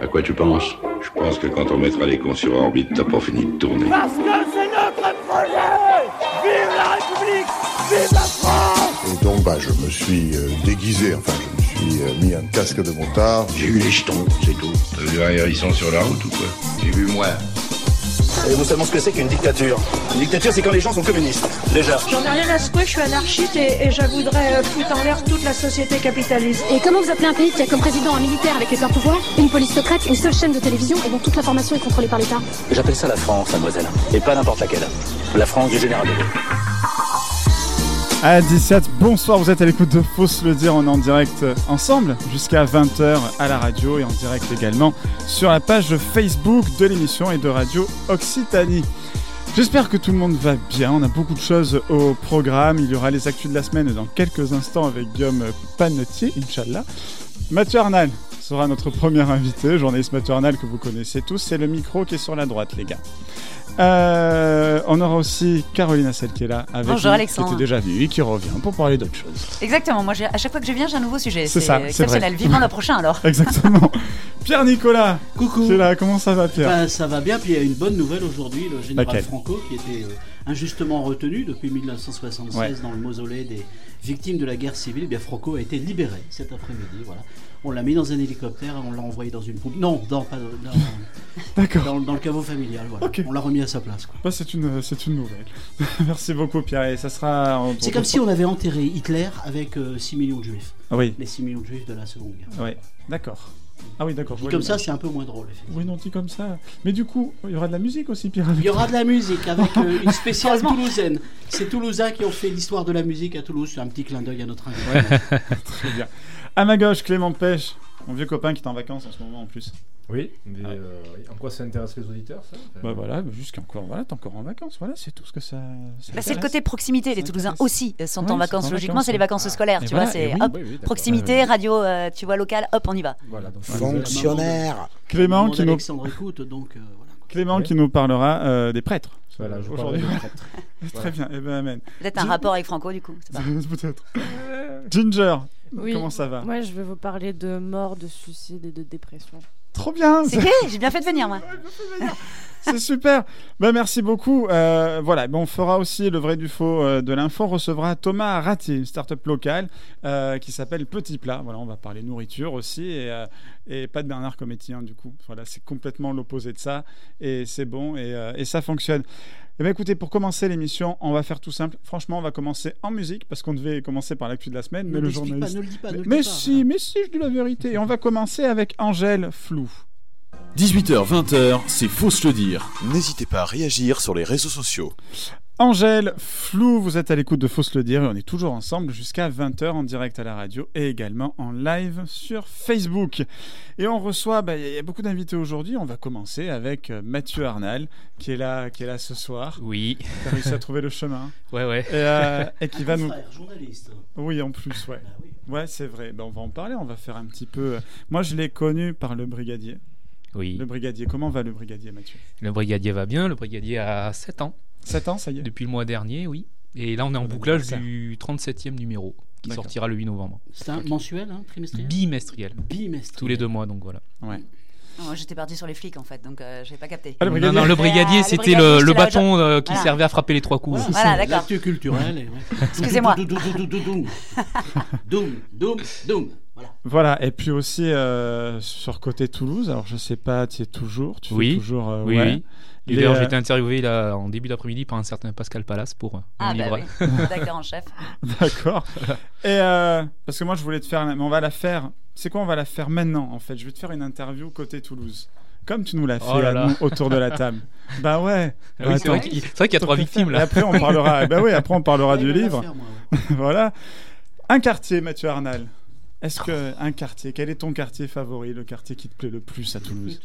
À quoi tu penses Je pense que quand on mettra les cons sur orbite, t'as pas fini de tourner. Parce que c'est notre projet Vive la République Vive la France Et donc, bah, je me suis euh, déguisé, enfin, je me suis euh, mis un casque de motard. J'ai eu les jetons, c'est tout. T'as vu un hérisson sur la route ou quoi? J'ai vu moi. Savez-vous seulement ce que c'est qu'une dictature Une dictature, c'est quand les gens sont communistes. Déjà. J'en ai rien à secouer, je suis anarchiste et, et je voudrais euh, foutre en l'air toute la société capitaliste. Et comment vous appelez un pays qui a comme président un militaire avec les pleins pouvoirs, une police secrète, une seule chaîne de télévision et dont toute l'information est contrôlée par l'État? J'appelle ça la France, mademoiselle. Et pas n'importe laquelle. La France du général de Gaulle. À 17, bonsoir, vous êtes à l'écoute de Faut se le dire, on est en direct euh, ensemble jusqu'à 20h à la radio et en direct également sur la page Facebook de l'émission et de Radio Occitanie. J'espère que tout le monde va bien, on a beaucoup de choses au programme, il y aura les actus de la semaine dans quelques instants avec Guillaume Panetier, Inch'Allah. Mathieu Arnal sera notre premier invité, journaliste Arnal que vous connaissez tous, c'est le micro qui est sur la droite les gars. Euh, on aura aussi Caroline Assel qui est là avec Bonjour, nous, Alexandre. qui était déjà venue et qui revient pour parler d'autres choses. Exactement, moi à chaque fois que je viens, j'ai un nouveau sujet. C'est ça, c'est exceptionnel. Vivement le prochain alors. Exactement. Pierre Nicolas, Coucou. qui est là, comment ça va Pierre? Bah, ça va bien, puis il y a une bonne nouvelle aujourd'hui. Le général Laquelle? Franco, qui était euh, injustement retenu depuis 1976 Ouais. dans le mausolée des victimes de la guerre civile, eh bien Franco a été libéré cet après-midi. Voilà. On l'a mis dans un hélicoptère et on l'a envoyé dans une pompe. Non, dans, pas, dans, dans, dans le caveau familial. Voilà. On l'a remis à sa place. quoi. Bah, c'est une, c'est une nouvelle. Merci beaucoup Pierre et ça sera... en- C'est comme si on avait enterré Hitler avec euh, 6 millions de juifs. Ah oui, Les 6 millions de juifs de la Seconde Guerre. ouais, d'accord. Ah oui, d'accord. Dit comme ça, c'est un peu moins drôle. Oui, non, dit comme ça. Mais du coup, il y aura de la musique aussi Pierre Il y aura de la musique avec euh, une spéciale toulousaine. C'est Toulousains qui ont fait l'histoire de la musique à Toulouse. C'est un petit clin d'œil à notre invité. Très bien. À ma gauche, Clément Pêche, mon vieux copain qui est en vacances en ce moment en plus. Oui, mais euh, oui. en quoi ça intéresse les auditeurs ça Bah voilà, jusqu'encore, voilà, t'es encore en vacances, voilà, c'est tout ce que ça. ça Bah, c'est le côté proximité. Les Toulousains aussi euh, sont Ouais, en vacances. Logiquement, c'est les vacances scolaires. Et tu voilà, vois, c'est oui, hop, oui, oui, d'accord. proximité, radio, euh, tu vois, local, hop, on y va. Voilà, donc Fonctionnaire Clément qui nous, Alexandre écoute, donc euh, voilà. Clément qui nous parlera euh, des prêtres. voilà, je Aujourd'hui. parlerai de traître. Très bien, eh ben amen. Peut-être un rapport avec Franco, du coup. Peut-être. Ginger, Oui. comment ça va? Moi, je vais vous parler de mort, de suicide et de dépression. Trop bien C'est j'ai bien fait de venir, moi. C'est super. Bah, merci beaucoup. Euh, voilà, ben, on fera aussi le vrai du faux euh, de l'info. On recevra Thomas Arati, une start-up locale euh, qui s'appelle Petit Plat. Voilà, on va parler nourriture aussi et, et pas de Bernard Cometti hein, du coup. Voilà, c'est complètement l'opposé de ça et c'est bon et, et ça fonctionne. Eh ben, écoutez, pour commencer l'émission, on va faire tout simple. Franchement, on va commencer en musique parce qu'on devait commencer par l'actu de la semaine, Ne mais le journaliste. pas, ne le dis pas, ne le mais dis pas, si, voilà. mais si, je dis la vérité. Et on va commencer avec Angèle Flou. 18h, 20h, c'est Faut se le dire. N'hésitez pas à réagir sur les réseaux sociaux. Angèle Flou, vous êtes à l'écoute de Faut se le dire et on est toujours ensemble jusqu'à 20h en direct à la radio et également en live sur Facebook. Et on reçoit, bah, il y a- il y a beaucoup d'invités aujourd'hui. On va commencer avec euh, Mathieu Arnal qui est là, qui est là ce soir, Oui, qui a réussi à trouver le chemin ouais, ouais. et, euh, et qui va nous. frère, journaliste. Oui, en plus, ouais. Bah oui. Ouais, c'est vrai. Ben, on va en parler. On va faire un petit peu. euh, Moi, je l'ai connu par le brigadier. Oui. Le brigadier. Comment va le brigadier, Mathieu? Le brigadier va bien, le brigadier a 7 ans, 7 ans, ça y est? depuis le mois dernier, oui. Et là, on est en Bon bouclage du 37e numéro, qui sortira le 8 novembre. C'est un mensuel, hein, trimestriel? Bimestriel. Bimestriel. Tous les deux mois, donc voilà. Ouais. Moi, j'étais parti sur les flics, en fait, donc euh, j'avais pas capté. Ah, le non, brigadier. non, le Euh, brigadier, le c'était le, bâton euh, qui Voilà. servait à frapper les trois coups. Voilà, Voilà, d'accord. L'actu culturel. ouais. Excusez-moi. Doum, doum, doum, doum, Voilà. Voilà, et puis aussi euh, sur côté Toulouse, alors je sais pas, tu es toujours, tu Oui. fais toujours. euh, Oui, ouais. oui. Et d'ailleurs, euh, j'ai été interviewé là, en début d'après-midi par un certain Pascal Palace pour euh, Ah, bah livre. oui, d'accord en chef. D'accord. et euh, parce que moi je voulais te faire, mais on va la faire. C'est quoi On va la faire maintenant en fait? Je vais te faire une interview côté Toulouse, comme tu nous l'as fait Oh là à là. nous, autour de la table. bah ouais. Ah oui, c'est vrai qu'il y a trois victimes là. Et après on parlera. bah oui, après on parlera du livre. faire, moi, ouais. voilà. Un quartier, Mathieu Arnal. Est-ce que un quartier Quel est ton quartier favori, le quartier qui te plaît le plus à Toulouse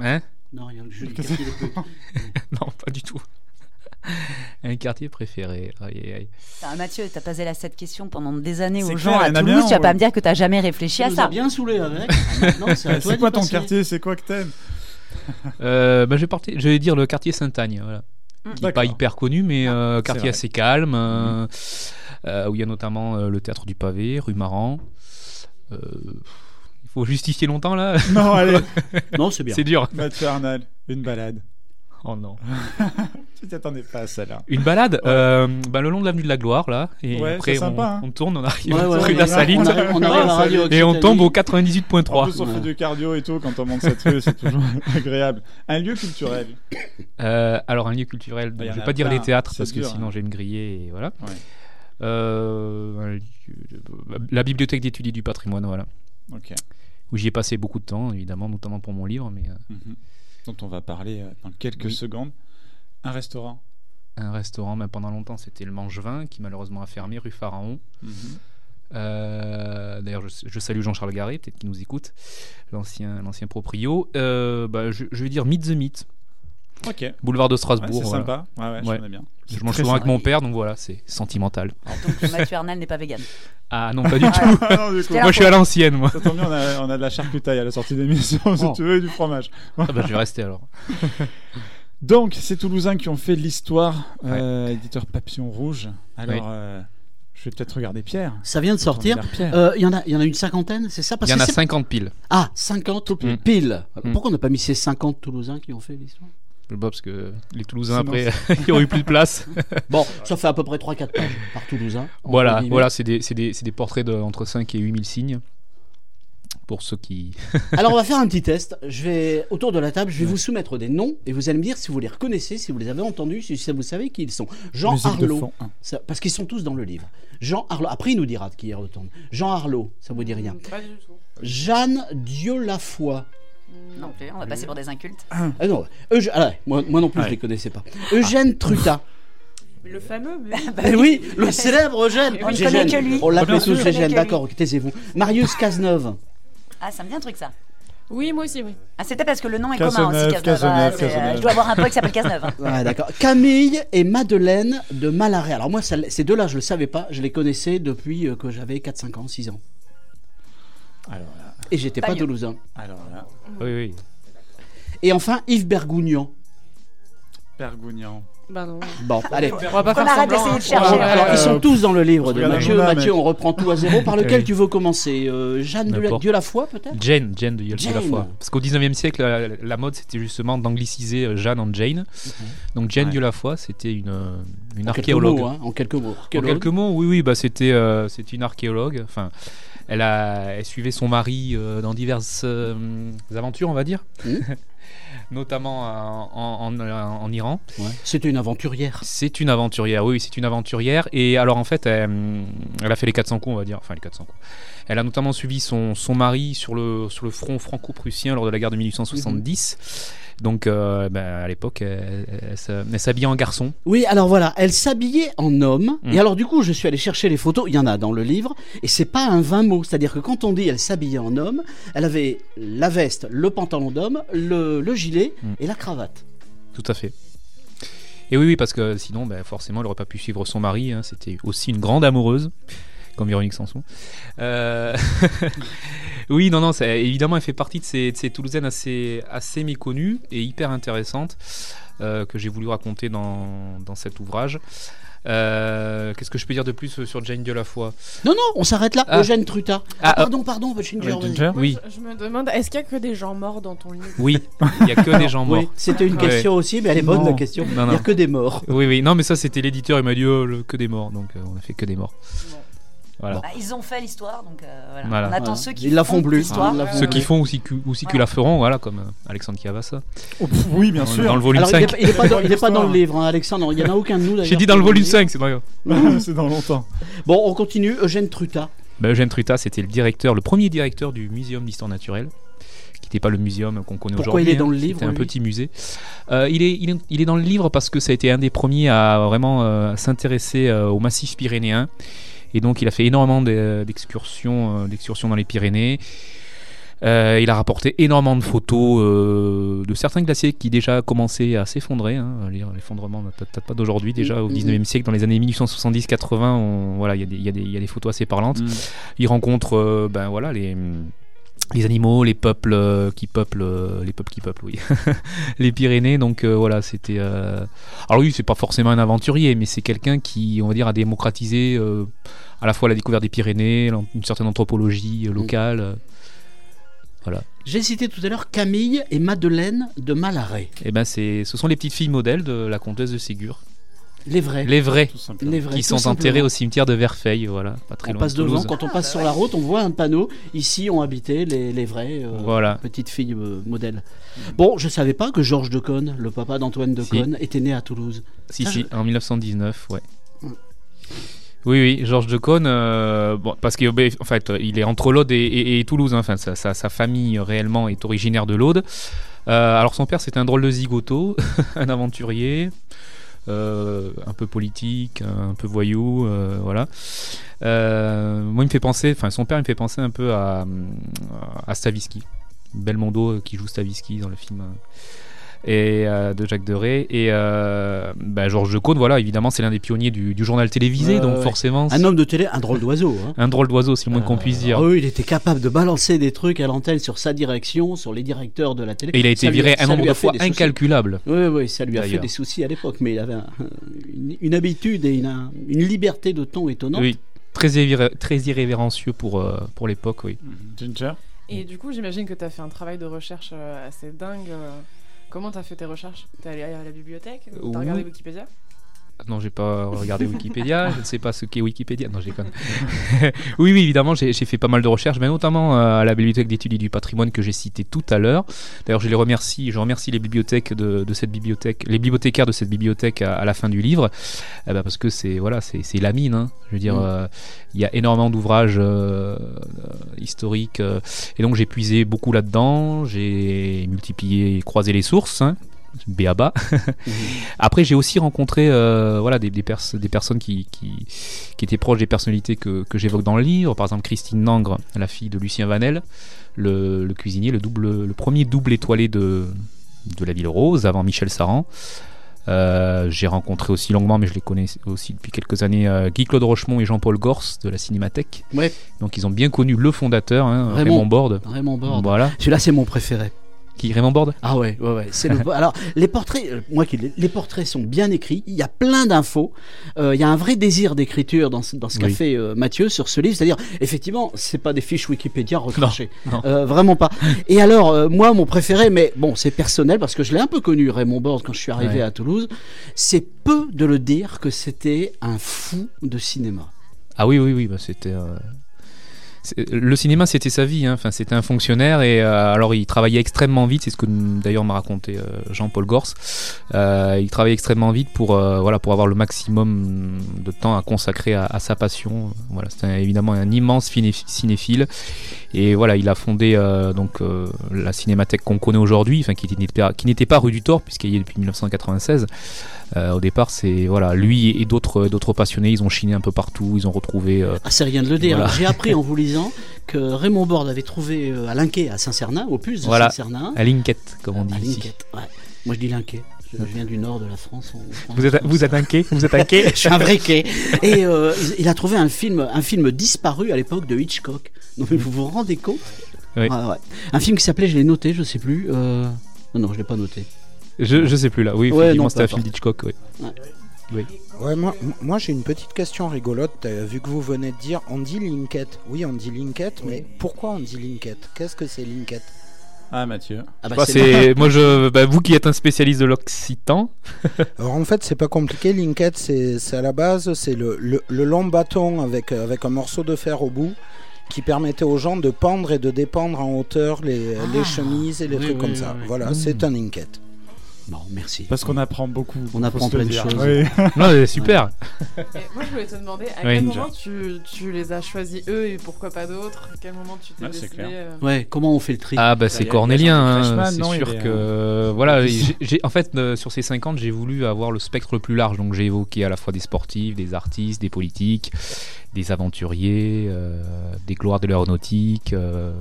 Hein? Non, rien quartier putes. Non, pas du tout. Un quartier préféré. Aïe, aïe. Putain, Mathieu, t'as posé la cette question pendant des années aux clair, gens à Toulouse. bien, tu vas pas me dire que t'as jamais réfléchi Tu à nous ça. as bien saoulé avec. C'est quoi ton passer. quartier? C'est quoi que t'aimes? Euh, bah, je, vais je vais dire le quartier Sainte-Agne. Voilà. Mm. qui n'est pas hyper connu, mais euh, c'est quartier assez calme, euh, euh, où il y a notamment euh, le théâtre du pavé, rue Maran. Euh, faut justifier longtemps là Non, allez. Non, c'est bien. C'est dur. Mathieu Arnal, une balade. Oh non. tu t'attendais pas à ça là. Une balade euh, bah, le long de l'avenue de la Gloire là et Ouais, après sympa, on, hein. on tourne on arrive Ouais, ouais, rue de la Saline on arrive- on arrive à Radio et on tombe au En 98.3 plus, on fait du cardio et tout quand on monte cette rue, c'est toujours agréable. Un lieu culturel. Euh, alors un lieu culturel, donc en je vais a pas dire les théâtres parce que dur, sinon hein. j'ai une grillée et voilà. Euh, la bibliothèque d'études du patrimoine, voilà. Où j'y ai passé beaucoup de temps, évidemment, notamment pour mon livre, mais euh, Mhm. Dont on va parler euh, dans quelques Oui. secondes. Un restaurant. un restaurant, mais pendant longtemps, c'était le Mangevin qui malheureusement a fermé rue Pharaon. Mhm. Euh, D'ailleurs, je, je salue Jean-Charles Garé, peut-être qu'il nous écoute, l'ancien l'ancien proprio. Euh, bah, je, je vais dire Meet the Meet. Ok. Boulevard de Ouais, Strasbourg. c'est voilà. sympa. Ouais, ouais, je Ouais. connais bien. Je C'est mange souvent avec mon père, donc voilà, c'est sentimental. Donc Mathieu Arnal n'est pas vegan. Ah non, pas du tout. Ah non, du coup. moi, je suis à l'ancienne, moi. Ça tombe bien, on a, on a de la charcutaille à la sortie d'émission, si Oh. tu veux, et du fromage. Ah bah, je vais rester alors. Donc, c'est Toulousains qui ont fait l'histoire, euh, éditeur Papillon Rouge. Alors, Oui. euh, je vais peut-être regarder Pierre. Ça vient de sortir. Pierre. Euh, Il y, en a- il y en a une cinquantaine, c'est ça? Parce Il y en a c'est- 50 piles. Ah, 50 pile. piles. Mm. Pourquoi on n'a pas mis ces 50 Toulousains qui ont fait l'histoire? Bah, parce que les Toulousains, après, il n'y aurait eu plus de place. Bon, ça fait à peu près 3-4 pages par Toulousain. voilà, voilà c'est des, c'est des, c'est des portraits de, entre 5 et 8000 signes. Pour ceux qui. Alors on va faire un petit test. Je vais autour de la table, je vais vous soumettre des noms et vous allez me dire si vous les reconnaissez, si vous les avez entendus, si vous savez qui ils sont. Jean Musique hein. ça- parce qu'ils sont tous dans le livre. Jean Arlot. Après il nous dira de qui il retourne. Jean Arlot, ça vous dit rien. Pas du tout. Jeanne Dieu-Lafoy. Non plus, on va passer pour des incultes. Ah non, ah ouais, moi, moi non plus je Ouais. les connaissais pas. Eugène Truta. Le fameux, mais. Eh oui, le célèbre Eugène. On ne Gégène. connaît que lui. On l'appelait Bien tous que d'accord, ok, taisez-vous. Marius Cazeneuve. Ah, ça me dit un truc ça. Oui, moi aussi, oui. Ah, c'était parce que le nom est Cazeneuve, commun aussi, Cazeneuve. Cazeneuve, Ah, c'est, euh, Cazeneuve. Je dois avoir un pote qui s'appelle Cazeneuve. hein. Ouais, d'accord. Camille et Madeleine de Malaret. Alors moi, ça- ces deux-là, je le savais pas. Je les connaissais depuis euh, que j'avais 4, 5 ans, 6 ans. Alors là, Et j'étais Pas pas toulousain. alors là, Oui, oui. Et enfin, Yves Bergougnan. Bergougnan. Bah non. Bon, allez. On va pas faire arrête semblant. d'essayer de chercher. Alors, ils sont euh, tous dans le livre de Mathieu. Mathieu, on reprend tout à zéro. Par lequel Oui. tu veux commencer? Euh, Jeanne de la. Dieu la foi, peut-être? Jane, Jane de Jane. la fois. Parce qu'au 19e siècle, la, la mode c'était justement d'angliciser euh, Jeanne en Jane. Donc Jane Ouais. Dieu la foi, c'était une, une En quelques archéologue. mots, hein, en quelques mots. En quelques mots, oui, oui, bah c'était euh, c'était une archéologue. Enfin, elle a, elle suivait son mari euh, dans diverses euh, aventures, on va dire, notamment en, en- en- en Iran. Ouais. C'était une aventurière. C'est une aventurière, oui, oui, c'est une aventurière. Et alors en fait, elle, elle a fait les 400 coups, on va dire, enfin les 400 coups. Elle a notamment suivi son, son mari sur le, sur le front franco-prussien lors de la guerre de 1870. Donc euh, ben, à l'époque, elle, elle s'a- elle s'habillait en garçon. Oui, alors voilà, elle s'habillait en homme. Mm. Et alors du coup, je suis allé chercher les photos. Il y en a dans le livre. Et c'est pas un vain mot. C'est-à-dire que quand on dit elle s'habillait en homme, elle avait la veste, le pantalon d'homme, le, le gilet Mm. et la cravate. Tout à fait. Et oui, oui, parce que sinon, ben, forcément, elle n'aurait pas pu suivre son mari. hein. C'était aussi une grande amoureuse, comme Véronique Sanson. Euh, oui, non, non, ça- évidemment, elle fait partie de ces, de ces Toulousaines assez, assez méconnues et hyper intéressantes euh, que j'ai voulu raconter dans, dans cet ouvrage. Euh, Qu'est-ce que je peux dire de plus sur Jane Dieu-la-Foi Non, non, on s'arrête là. Ah. Eugène Truta. Ah, Ah, pardon, pardon, Ginger. Oui, Je me demande, est-ce qu'il y a que des gens morts dans ton livre? Oui, il n'y a que des gens morts. Oui, c'était une Ouais. question aussi, mais elle est bonne Non. la question. Il n'y a que des morts. Oui, oui, non, mais ça, c'était l'éditeur, il m'a dit oh, le- que des morts, donc euh, on a fait que des morts. Voilà. Bah, ils ont fait l'histoire, donc euh, voilà. Voilà. On attend Voilà. ceux qui Ils la font font plus. l'histoire. Ils la font Ceux plus. qui font aussi, que- aussi qui Voilà. la feront, voilà, comme euh, Alexandre Chiavassa. Oh, pff, oui, bien Dans- sûr. Dans le volume Alors, il 5. n'est pas, pas dans, il est pas dans le livre, hein, Alexandre. Il n'y en a aucun de nous d'ailleurs. J'ai dit dans le volume 5, c'est vrai. c'est dans longtemps. Bon, on continue. Eugène Truta. Bah, Eugène Truta, c'était le directeur, le premier directeur du Muséum d'histoire naturelle, qui n'était pas le muséum qu'on connaît Pourquoi aujourd'hui. il est dans hein. le livre, C'était un lui petit musée. Euh, il, est, il, est, il est dans le livre parce que ça a été un des premiers à vraiment euh, s'intéresser euh, au massif pyrénéen. Et donc, il a fait énormément d'e- d'excursions euh, d'excursions dans les Pyrénées. Euh, il a rapporté énormément de photos euh, de certains glaciers qui déjà commençaient à s'effondrer. hein. L'effondrement peut-être pas d'aujourd'hui, déjà au Mhm. 19e siècle, dans les années 1870-80, on- voilà, il y, a des- y y a photos assez parlantes. Mm. Il rencontre euh, ben, voilà, les, les animaux, les peuples qui peuplent, les peuples qui peuplent, oui, les Pyrénées. Donc euh, voilà, c'était. euh, Alors oui, c'est pas forcément un aventurier, mais c'est quelqu'un qui, on va dire, a démocratisé euh, à la fois la découverte des Pyrénées, une certaine anthropologie euh, locale. euh, Voilà. J'ai cité tout à l'heure Camille et Madeleine de Malaret. Et ben c'est, ce sont les petites filles modèles de la comtesse de Ségur. Les vrais. Les vrais. Les vrais, qui sont simplement. enterrés au cimetière de Verfeil, voilà, pas très On loin passe de devant, Toulouse. quand on passe sur la route, on voit un panneau. Ici ont habité les, les vrais euh, Voilà. petites filles euh, modèles. Bon, je savais pas que Georges Decaune, le papa d'Antoine Decaune, était né à Toulouse. Si, Ça, si, je- en 1919, ouais. Mm. Oui, oui, Georges Decaune, euh, bon, parce qu'il en fait, est entre l'Aude et, Toulouse. hein. Enfin, sa, famille euh, réellement est originaire de l'Aude. Euh, alors son père, c'était un drôle de zigoto, un aventurier, un peu politique, un peu voyou, voilà. Moi, il me fait penser, enfin, son père, il me fait penser un peu à, à Stavisky, Belmondo qui joue Stavisky dans le film. Euh, et euh, de Jacques Deray et euh, bah, Georges Decaune voilà évidemment c'est l'un des pionniers du, du journal télévisé donc ouais. forcément Un homme de télé, un drôle d'oiseau. hein. un drôle d'oiseau c'est le moins qu'on puisse dire Ah oui, il était capable de balancer des trucs à l'antenne sur sa direction, sur les directeurs de la télé. et il a été Ça lui viré un nombre a de fois incalculable Oui, oui, ça lui a fait des soucis à l'époque, mais il avait un- une, une habitude et une, une liberté de ton étonnante. oui très, irré- très irrévérencieux pour, euh, pour l'époque oui Ginger? Et du coup, j'imagine que tu as fait un travail de recherche euh, assez dingue. euh. Comment tu as fait tes recherches? T'es allé à la bibliothèque? T'as Oui. regardé Wikipédia? Non, j'ai pas regardé Wikipédia. je ne sais pas ce qu'est Wikipédia. Non, j'ai oui, oui, évidemment, j'ai fait pas mal de recherches, mais notamment euh, à la bibliothèque d'études du patrimoine que j'ai cité tout à l'heure. D'ailleurs, je les remercie. Je remercie les bibliothèques de, de cette bibliothèque, les bibliothécaires de cette bibliothèque à, à la fin du livre, Eh ben, parce que c'est voilà, c'est la mine. hein. Je veux dire, Mm. euh, il y a énormément d'ouvrages euh, euh, historiques, euh, et donc j'ai puisé beaucoup là-dedans. J'ai multiplié, et croisé les sources. Hein. Béaba. Après, j'ai aussi rencontré euh, voilà, des, des, pers- des personnes qui, qui, qui étaient proches des personnalités que, que j'évoque dans le livre. Par exemple, Christine Nangre, la fille de Lucien Vanel, le, le cuisinier, le, double, le premier double étoilé de, de la Ville Rose, avant Michel Saran. Euh, j'ai rencontré aussi longuement, mais je les connais aussi depuis quelques années, euh, Guy-Claude Rochemont et Jean-Paul Gors de la Cinémathèque. Ouais. Donc ils ont bien connu le fondateur, hein, Raymond. Raymond, Borde. Raymond Borde. Voilà. Celui-là, c'est mon préféré. Qui Raymond Borde? Ah ouais, ouais, ouais. C'est le... Alors, les portraits, euh, moi qui les, portraits sont bien écrits. Il y a plein d'infos. Euh, il y a un vrai désir d'écriture dans, ce- dans ce qu'a Oui. fait euh, Mathieu sur ce livre. C'est-à-dire, effectivement, c'est pas des fiches Wikipédia. Euh, vraiment pas. Et alors, moi, mon préféré, mais bon, c'est personnel parce que je l'ai un peu connu, Raymond Borde, quand je suis arrivé Ouais. à Toulouse. C'est peu de le dire que c'était un fou de cinéma. Ah oui, oui, oui, bah, c'était. Le cinéma, c'était sa vie. hein. Enfin, c'était un fonctionnaire et euh, alors il travaillait extrêmement vite. C'est ce que d'ailleurs m'a raconté euh, Jean-Paul Gors. Euh, il travaillait extrêmement vite pour euh, voilà pour avoir le maximum de temps à consacrer à, sa passion. Voilà, c'était évidemment un immense cinéphile. Et voilà, il a fondé euh, donc la cinémathèque qu'on connaît aujourd'hui, enfin qui n'était pas, rue du Thor puisqu'il y est depuis 1996. Euh, au départ, c'est voilà, lui et d'autres d'autres passionnés, ils ont chiné un peu partout, ils ont retrouvé. euh, Ah, c'est rien de le dire. Voilà. J'ai appris en vous lisant que Raymond Borde avait trouvé euh, à Linquet, à Saint-Cernin, au puce de voilà, Saint-Cernin. à Linquette, comme on dit À ici. Ouais. Moi je dis Linquet. Je, viens du nord de la France. Vous êtes, vous êtes inquiet Vous êtes inquiet je suis un vrai quai. Et euh, il- il a trouvé un film, un film disparu à l'époque de Hitchcock. Donc vous vous rendez compte? Oui. Ouais, ouais. Un film qui s'appelait, je l'ai noté, je sais plus. euh, Non, non, je l'ai pas noté. Je, je sais plus là. Oui, Ouais, non, c'était film importe. d'Hitchcock. Oui. Ouais. Oui. Ouais, moi, moi j'ai une petite question rigolote, euh, vu que vous venez de dire, on dit Linkette. Oui, on dit Linkette, mais pourquoi on dit Linkette Qu'est-ce que c'est Linkette Ah, Mathieu. Ah bah, Bah, c'est- moi je bah, vous qui êtes un spécialiste de l'occitan. Alors en fait, c'est pas compliqué. Linkette, c'est à la base, c'est le, le, le long bâton avec, euh, avec un morceau de fer au bout qui permettait aux gens de pendre et de dépendre en hauteur les, Ah. les chemises et les Oui, trucs oui, comme oui, ça. oui. Voilà, Mmh. c'est un Linkette. Bon, merci. Parce qu'on apprend beaucoup. On apprend plein de choses. Oui. non, c'est super. Et moi, je voulais te demander à Oui. quel moment tu, tu les as choisis eux et pourquoi pas d'autres? À quel moment tu t'es Ouais, c'est décidé euh, Ouais, comment on fait le tri? Ah bah c'est cornélien. hein. C'est sûr est, que euh, voilà. en fait, euh, sur ces 50, j'ai voulu avoir le spectre le plus large. Donc j'ai évoqué à la fois des sportifs, des artistes, des politiques, des aventuriers, euh, des gloires de l'aéronautique, euh,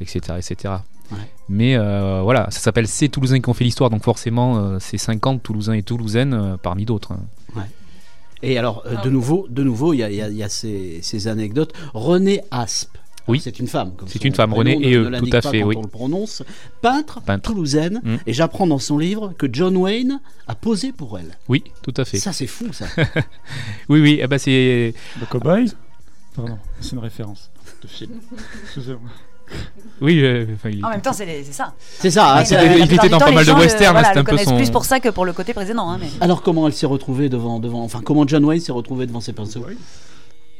etc., etc. Ouais. Mais euh, voilà, ça s'appelle C'est Toulousains qui ont fait l'histoire, donc forcément euh, c'est 50 Toulousains et Toulousaines euh, parmi d'autres. hein. Et alors, euh, de nouveau, de nouveau, il y a, il y a- il y a ces, ces anecdotes. René Aspe. Oui. C'est une femme. comme C'est son une femme, prénom René ne- et ne eux, l'indique tout à pas fait, quand oui. On le prononce. Peintre, Peintre. toulousaine. Mm. Et j'apprends dans son livre que John Wayne a posé pour elle. Oui, tout à fait. Ça, c'est fou, ça. Oui, oui, eh ben, c'est Le Cowboy Pardon, c'est une référence de film. Excusez-moi. Oui, euh, enfin, il En même temps, c'est c'est ça. C'est ça, hein, Oui, c'est- il était du dans temps, pas les mal de le- westerns, voilà, un peu connaissent son- plus pour ça que pour le côté précédent. hein, mais... Alors comment elle s'est retrouvée devant, devant, enfin comment John Wayne s'est retrouvé devant ses pinceaux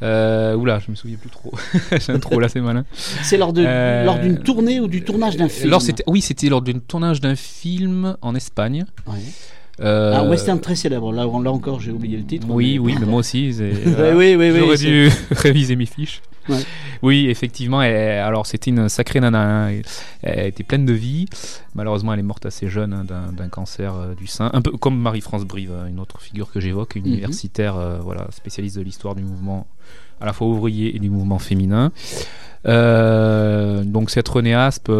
Euh, oula, je me souviens plus trop. J'ai un trou là, c'est malin. C'est lors de- Euh, lors d'une tournée ou du tournage d'un film lors, Oui, c'était lors d'un tournage d'un film en Espagne. Euh, Un western très célèbre. Là, là encore, j'ai oublié le titre. Oui, mais- oui, mais moi aussi. c'est- oui, oui, oui, J'aurais c'est- dû réviser mes fiches. Ouais. Oui, effectivement. elle- alors, c'était une sacrée nana. hein. Elle était pleine de vie. Malheureusement, elle est morte assez jeune hein, d'un cancer euh, du sein. Un peu comme Marie-France Brive, hein, une autre figure que j'évoque, Mhm. universitaire, euh, voilà, spécialiste de l'histoire du mouvement à la fois ouvrier et du mouvement féminin. Euh, donc cette Renée Aspe,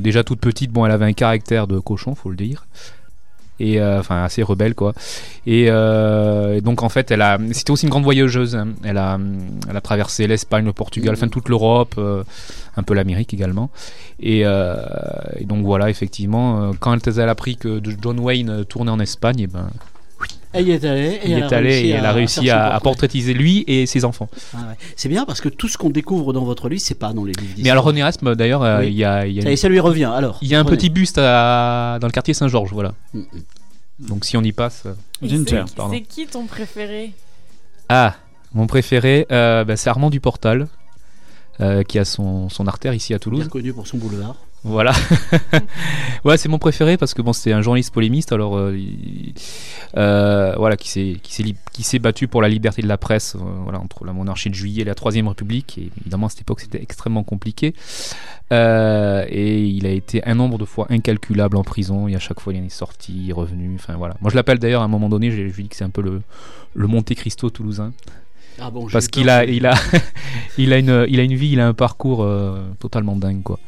déjà toute petite, bon, elle avait un caractère de cochon, faut le dire et euh, enfin assez rebelle quoi. Et, euh, et donc en fait elle a c'était aussi une grande voyageuse. Elle a traversé l'Espagne le Portugal enfin toute l'Europe euh, un peu l'Amérique également. Et, et donc voilà effectivement quand elle a appris que John Wayne tournait en Espagne et ben Elle y est allée. et il elle est a allé réussi et elle a réussi à, à portrait. portraitiser lui et ses enfants Ah ouais. C'est bien parce que tout ce qu'on découvre dans votre livre, c'est pas dans les livres mais alors René d'ailleurs euh, Oui. il y a, il y a Ça une- lui revient, alors. il y a un Prenez. petit buste à- dans le quartier Saint-Georges voilà Mm, donc si on y passe euh, Ginger. C'est qui ton préféré? Ah, mon préféré, euh, bah, c'est Armand Duportal, euh, qui a son, son artère ici à Toulouse. Bien connu pour son boulevard. Voilà. ouais, c'est mon préféré parce que bon, c'était un journaliste polémiste, alors euh, euh, voilà, qui s'est qui battu pour la liberté de la presse, euh, voilà, entre la monarchie de Juillet et la Troisième République. Et évidemment, à cette époque, c'était extrêmement compliqué. Euh, et il a été un nombre de fois incalculable en prison. Et à chaque fois, il en est sorti, revenu. Enfin voilà. Moi, je l'appelle d'ailleurs à un moment donné. Je, je lui dis que c'est un peu le le Monte Cristo toulousain. Ah bon, Parce qu'il a, il a, il a une, il a une vie, il a un parcours euh, totalement dingue, quoi.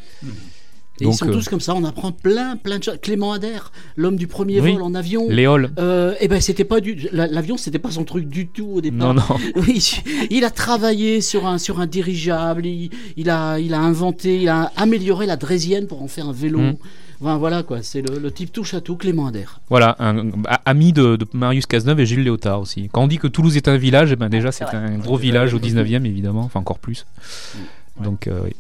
Et Donc, ils sont euh, tous comme ça, on apprend plein, plein de choses. Clément Adair, l'homme du premier Oui. vol en avion. Léol. Euh, eh ben, c'était pas du. la- L'avion, c'était pas son truc du tout au départ. Non, non. Oui, il a travaillé sur un, sur un dirigeable, il, il a, il a inventé, il a amélioré la draisienne pour en faire un vélo. Mm. Enfin, voilà quoi, c'est le, le type touche à tout, Clément Adair. Voilà, un, a- ami de, de Marius Cazeneuve et Gilles Léotard aussi. Quand on dit que Toulouse est un village, eh ben déjà c'est un gros village au 19e évidemment, enfin encore plus. Donc euh, oui.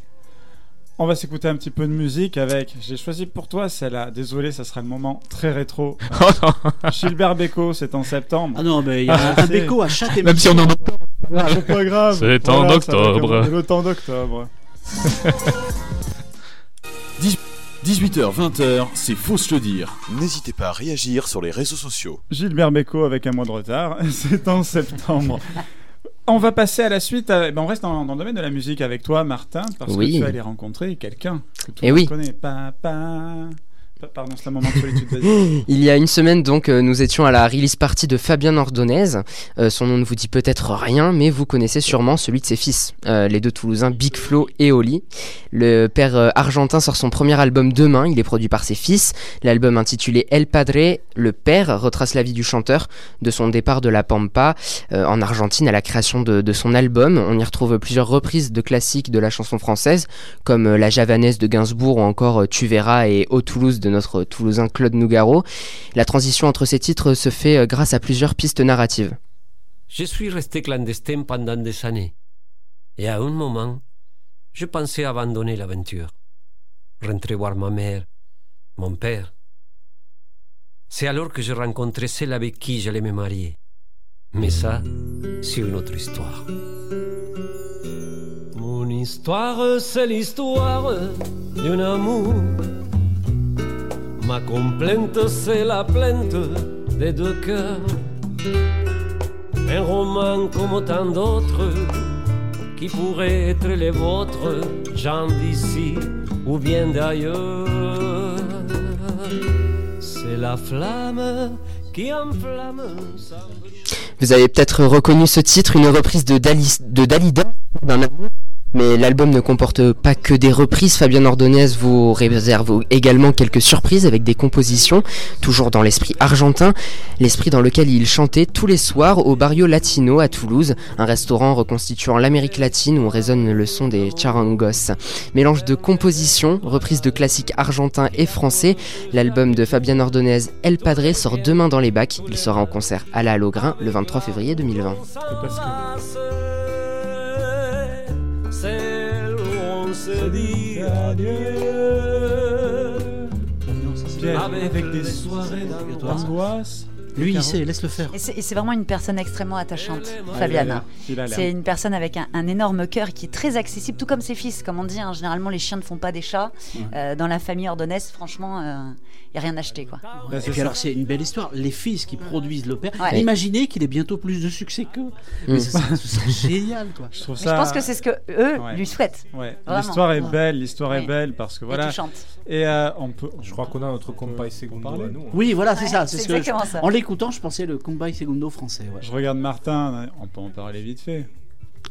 On va s'écouter un petit peu de musique avec. J'ai choisi pour toi celle-là. Désolé, ça sera le moment très rétro. Gilbert Bécaud, c'est en septembre. Ah non, mais il y a un Bécaud à chaque Même si on en Ah, C'est pas grave. C'est en Voilà, octobre. Le temps d'octobre. 18h-20h, c'est Fausse le dire. N'hésitez pas à réagir sur les réseaux sociaux. Gilbert Bécaud avec un mois de retard. C'est en septembre. On va passer à la suite. à- ben, on reste dans, dans le domaine de la musique avec toi, Martin, parce Oui. que tu vas aller rencontrer quelqu'un que tout Eh le monde oui. connaît. Pa, pa. Pa- Il y a une semaine, donc, euh, nous étions à la release party de Fabien Ordonez. Euh, son nom ne vous dit peut-être rien, mais vous connaissez sûrement celui de ses fils, euh, les deux Toulousains Big Flo et Oli. Le père argentin sort son premier album demain. Il est produit par ses fils. L'album intitulé El Padre, le père, retrace la vie du chanteur de son départ de la Pampa en Argentine à la création de, son album. On y retrouve plusieurs reprises de classiques de la chanson française, comme La Javanaise de Gainsbourg ou encore Tu verras et Au Toulouse de notre Toulousain Claude Nougaro. La transition entre ces titres se fait euh, grâce à plusieurs pistes narratives. Je suis resté clandestin pendant des années. Et à un moment, je pensais abandonner l'aventure. Rentrer voir ma mère, mon père. C'est alors que j'ai rencontré celle avec qui j'allais me marier. Mais ça, c'est une autre histoire. Mon histoire, c'est l'histoire d'un amour. Ma complainte, c'est la plainte des deux cœurs. Un roman comme tant d'autres qui pourrait être les vôtres, gens d'ici ou bien d'ailleurs. C'est la flamme qui enflamme. Vous avez peut-être reconnu ce titre, une reprise de, Dali, de Dalida d'un amour. Mais l'album ne comporte pas que des reprises. Fabien Ordonez vous réserve également quelques surprises avec des compositions, toujours dans l'esprit argentin, l'esprit dans lequel il chantait tous les soirs au Barrio Latino à Toulouse, un restaurant reconstituant l'Amérique latine où résonne le son des charangos. Mélange de compositions, reprises de classiques argentins et français, l'album de Fabien Ordonez El Padre sort demain dans les bacs. Il sera en concert à la Halograin le 23 février 2020. Se dit adieu. Pierre, Avec, avec des soirées d'amour. Lui, il sait, laisse le faire. Et c'est et c'est vraiment une personne extrêmement attachante, Fabiana. C'est une personne avec un, un énorme cœur qui est très accessible, tout comme ses fils. Comme on dit, hein, généralement les chiens ne font pas des chats. Euh, dans la famille Ordonez, franchement, il n'y a rien acheté. Quoi. Et puis alors c'est une belle histoire. Les fils qui produisent le père. Ouais. Imaginez qu'il ait bientôt plus de succès qu'eux. Mais ce serait, ce serait génial, quoi. Je trouve Mais ça. je pense que c'est ce que eux Ouais. lui souhaitent. L'histoire est belle, l'histoire est belle parce que Et voilà. touchante. Et euh, on peut. Je crois qu'on a notre compa et Segundo à nous. hein. Oui, voilà, c'est Ouais, ça. C'est c'est ce que l'écoutant, je pensais le Combine Segundo français. Je regarde Martin, on peut en parler vite fait.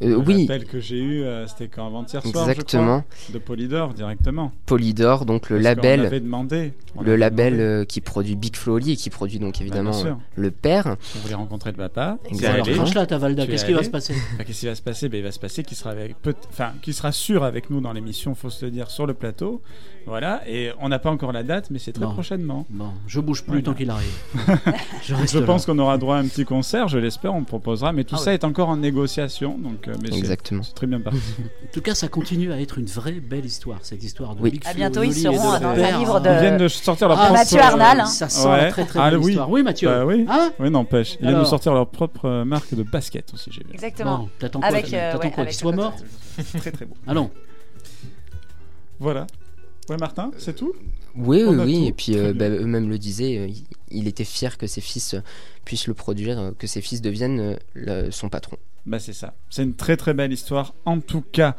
Euh, oui. L'appel que j'ai eu, euh, c'était quand avant-hier soir, Exactement. je crois, de Polydor directement. Polydor, donc le Parce label, avait demandé. On le avait label demandé. euh, qui produit Big Flo Oli et qui produit donc évidemment sûr. euh, le père. On voulait rencontrer le papa. Crache là, ta Valda, Tu es qu'est-ce qui va se passer Bah, Qu'est-ce qui va se passer? Ben, Il va se passer qu'il sera, avec, peut- enfin, qu'il sera sûr avec nous dans l'émission, faut se le dire, sur le plateau. Voilà, et on n'a pas encore la date, mais c'est très Bon. prochainement. Bon, je bouge plus Voilà. tant qu'il arrive. je reste Je là. pense qu'on aura droit à un petit concert, je l'espère, on proposera, mais tout Ah ça ouais. est encore en négociation, donc euh, mais Exactement. c'est très bien parti. En tout cas, ça continue à être une vraie belle histoire, cette histoire de Oui. Big À bientôt, ils seront dans un livre de- Ils viennent de sortir leur Ah, propre. Mathieu Arnal, hein. Ça sent Ouais. la très très Ah, belle oui. histoire. Oui, Mathieu. Bah oui. Hein oui, n'empêche. Ils viennent de sortir leur propre euh, marque de basket aussi, j'ai vu. Exactement. Bon, t'attends quoi, Avec, euh, t'attends ouais, quoi avec qu'il soit le mort Très très beau. Allons. Voilà. Ouais, Martin, c'est tout? Oui, oui, oui. tout. Et puis euh, bah, eux-mêmes le disaient, euh, il, il était fier que ses fils euh, puissent le produire, euh, que ses fils deviennent euh, le- son patron. Bah c'est ça. C'est une très très belle histoire. En tout cas,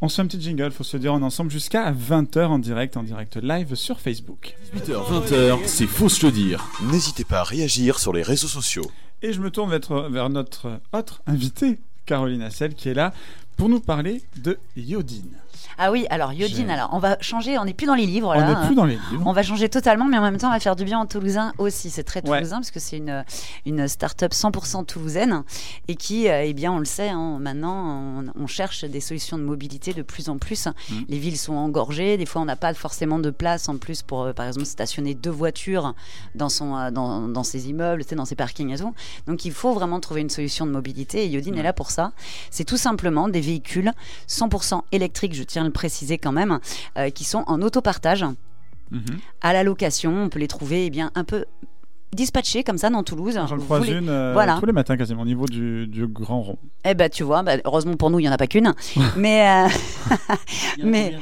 on se fait un petit jingle, faut se dire, on est ensemble jusqu'à 20h en direct, en direct live sur Facebook. 18h, 20h, c'est faut se le dire. N'hésitez pas à réagir sur les réseaux sociaux. Et je me tourne vers, vers notre autre invitée, Caroline Hassel, qui est là pour nous parler de Yodine. Ah oui, alors Yodine, alors on va changer, on n'est plus dans les livres On là. n'est plus dans les livres. On va changer totalement, mais en même temps, on va faire du bien en toulousain aussi. C'est très Ouais. toulousain parce que c'est une, une start-up 100% toulousaine et qui, euh, eh bien, on le sait, hein, maintenant, on, on cherche des solutions de mobilité de plus en plus. Mmh. Les villes sont engorgées. Des fois, on n'a pas forcément de place en plus pour, euh, par exemple, stationner deux voitures dans, son, euh, dans, dans ses immeubles, dans ses parkings et tout. Donc, il faut vraiment trouver une solution de mobilité et Yodine est là pour ça. C'est tout simplement des véhicules 100% électriques, je tiens à le préciser quand même, euh, qui sont en autopartage Mhm. à la location. On peut les trouver eh bien, un peu dispatchés comme ça dans Toulouse. J'en croise voulez- une euh, voilà. tous les matins quasiment au niveau du, du Grand Rond. Eh ben, tu vois, bah, heureusement pour nous, il n'y en a pas qu'une. mais euh, mais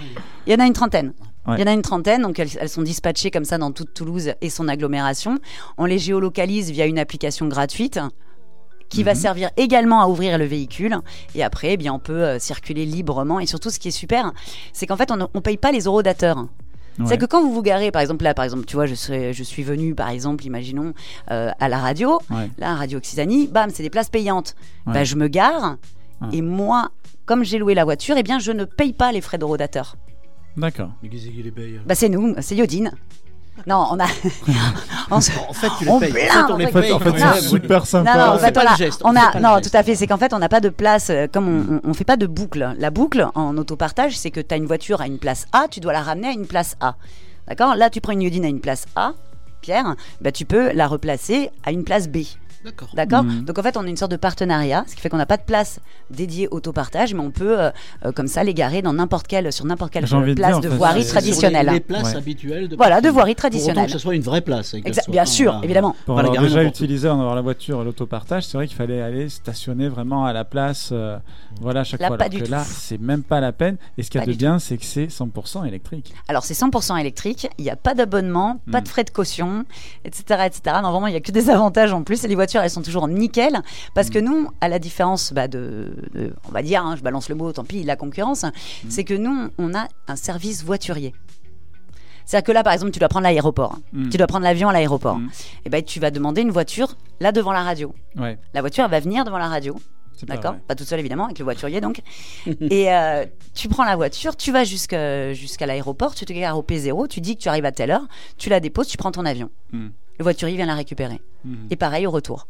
il y en a une trentaine. Ouais. Il y en a une trentaine, donc elles, elles sont dispatchées comme ça dans toute Toulouse et son agglomération. On les géolocalise via une application gratuite qui va Mhm. servir également à ouvrir le véhicule. Et après, eh bien, on peut euh, circuler librement. Et surtout, ce qui est super, c'est qu'en fait, on ne paye pas les eurodateurs. Ouais. C'est que quand vous vous garez, par exemple là, par exemple, tu vois, je, serais, je suis venu, par exemple, imaginons, euh, à la radio, Ouais. là, Radio Occitanie, bam, c'est des places payantes. Ouais. Bah, je me gare, Ouais. et moi, comme j'ai loué la voiture, eh bien, je ne paye pas les frais. D'accord. Qui les paye Bah, c'est nous, c'est Yodine. Non, on a. on se- En fait, tu les on payes. blinde, En fait, on les en fait. paye. En fait, c'est super sympa. Non, non, en fait pas on le a, geste, on on non, tout à fait. C'est qu'en fait, on n'a pas de place, euh, comme on, on, on fait pas de boucle. La boucle en autopartage, c'est que tu as une voiture à une place A, tu dois la ramener à une place A. D'accord? Là, tu prends une Yodine à une place A, Pierre, bah, tu peux la replacer à une place B. D'accord. D'accord Mhm. Donc en fait, on a une sorte de partenariat, ce qui fait qu'on n'a pas de place dédiée autopartage, mais on peut euh, euh, comme ça les garer dans n'importe quelle, sur n'importe quelle envie de place dire, de voirie c'est- traditionnelle. Sur les, les places Ouais. habituelles de Voilà, de voirie Pour autant traditionnelle. que ce soit une vraie place. et soit bien sûr, voilà, évidemment. Pour avoir déjà utilisé en avoir la voiture à l'autopartage, c'est vrai qu'il fallait aller stationner vraiment à la place, euh, voilà, à chaque Là, fois. pas Alors du que là, tout. c'est même pas la peine. Et ce qu'il y a Pas de bien, c'est que c'est 100% électrique. Alors c'est 100% électrique, il n'y a pas d'abonnement, pas Mm. de frais de caution, etc. etc. Non, vraiment, il n'y a que des avantages en plus. Et les voitures, elles sont toujours nickel. Parce que nous, à la différence bah, de, de- on va dire, hein, je balance le mot, tant pis, la concurrence, c'est que nous, on a un service voiturier. C'est-à-dire que là, par exemple, tu dois prendre l'aéroport. Mm. Tu dois prendre l'avion à l'aéroport. Mm. Et ben, tu vas demander une voiture là devant la radio. Ouais, La voiture, elle va venir devant la radio. D'accord. Pas toute seule évidemment, avec le voiturier donc. et euh, tu prends la voiture, tu vas jusqu'à l'aéroport, tu te gares au P0, tu dis que tu arrives à telle heure, tu la déposes, tu prends ton avion. Mm. Le voiturier vient la récupérer. Mhm. Et pareil au retour.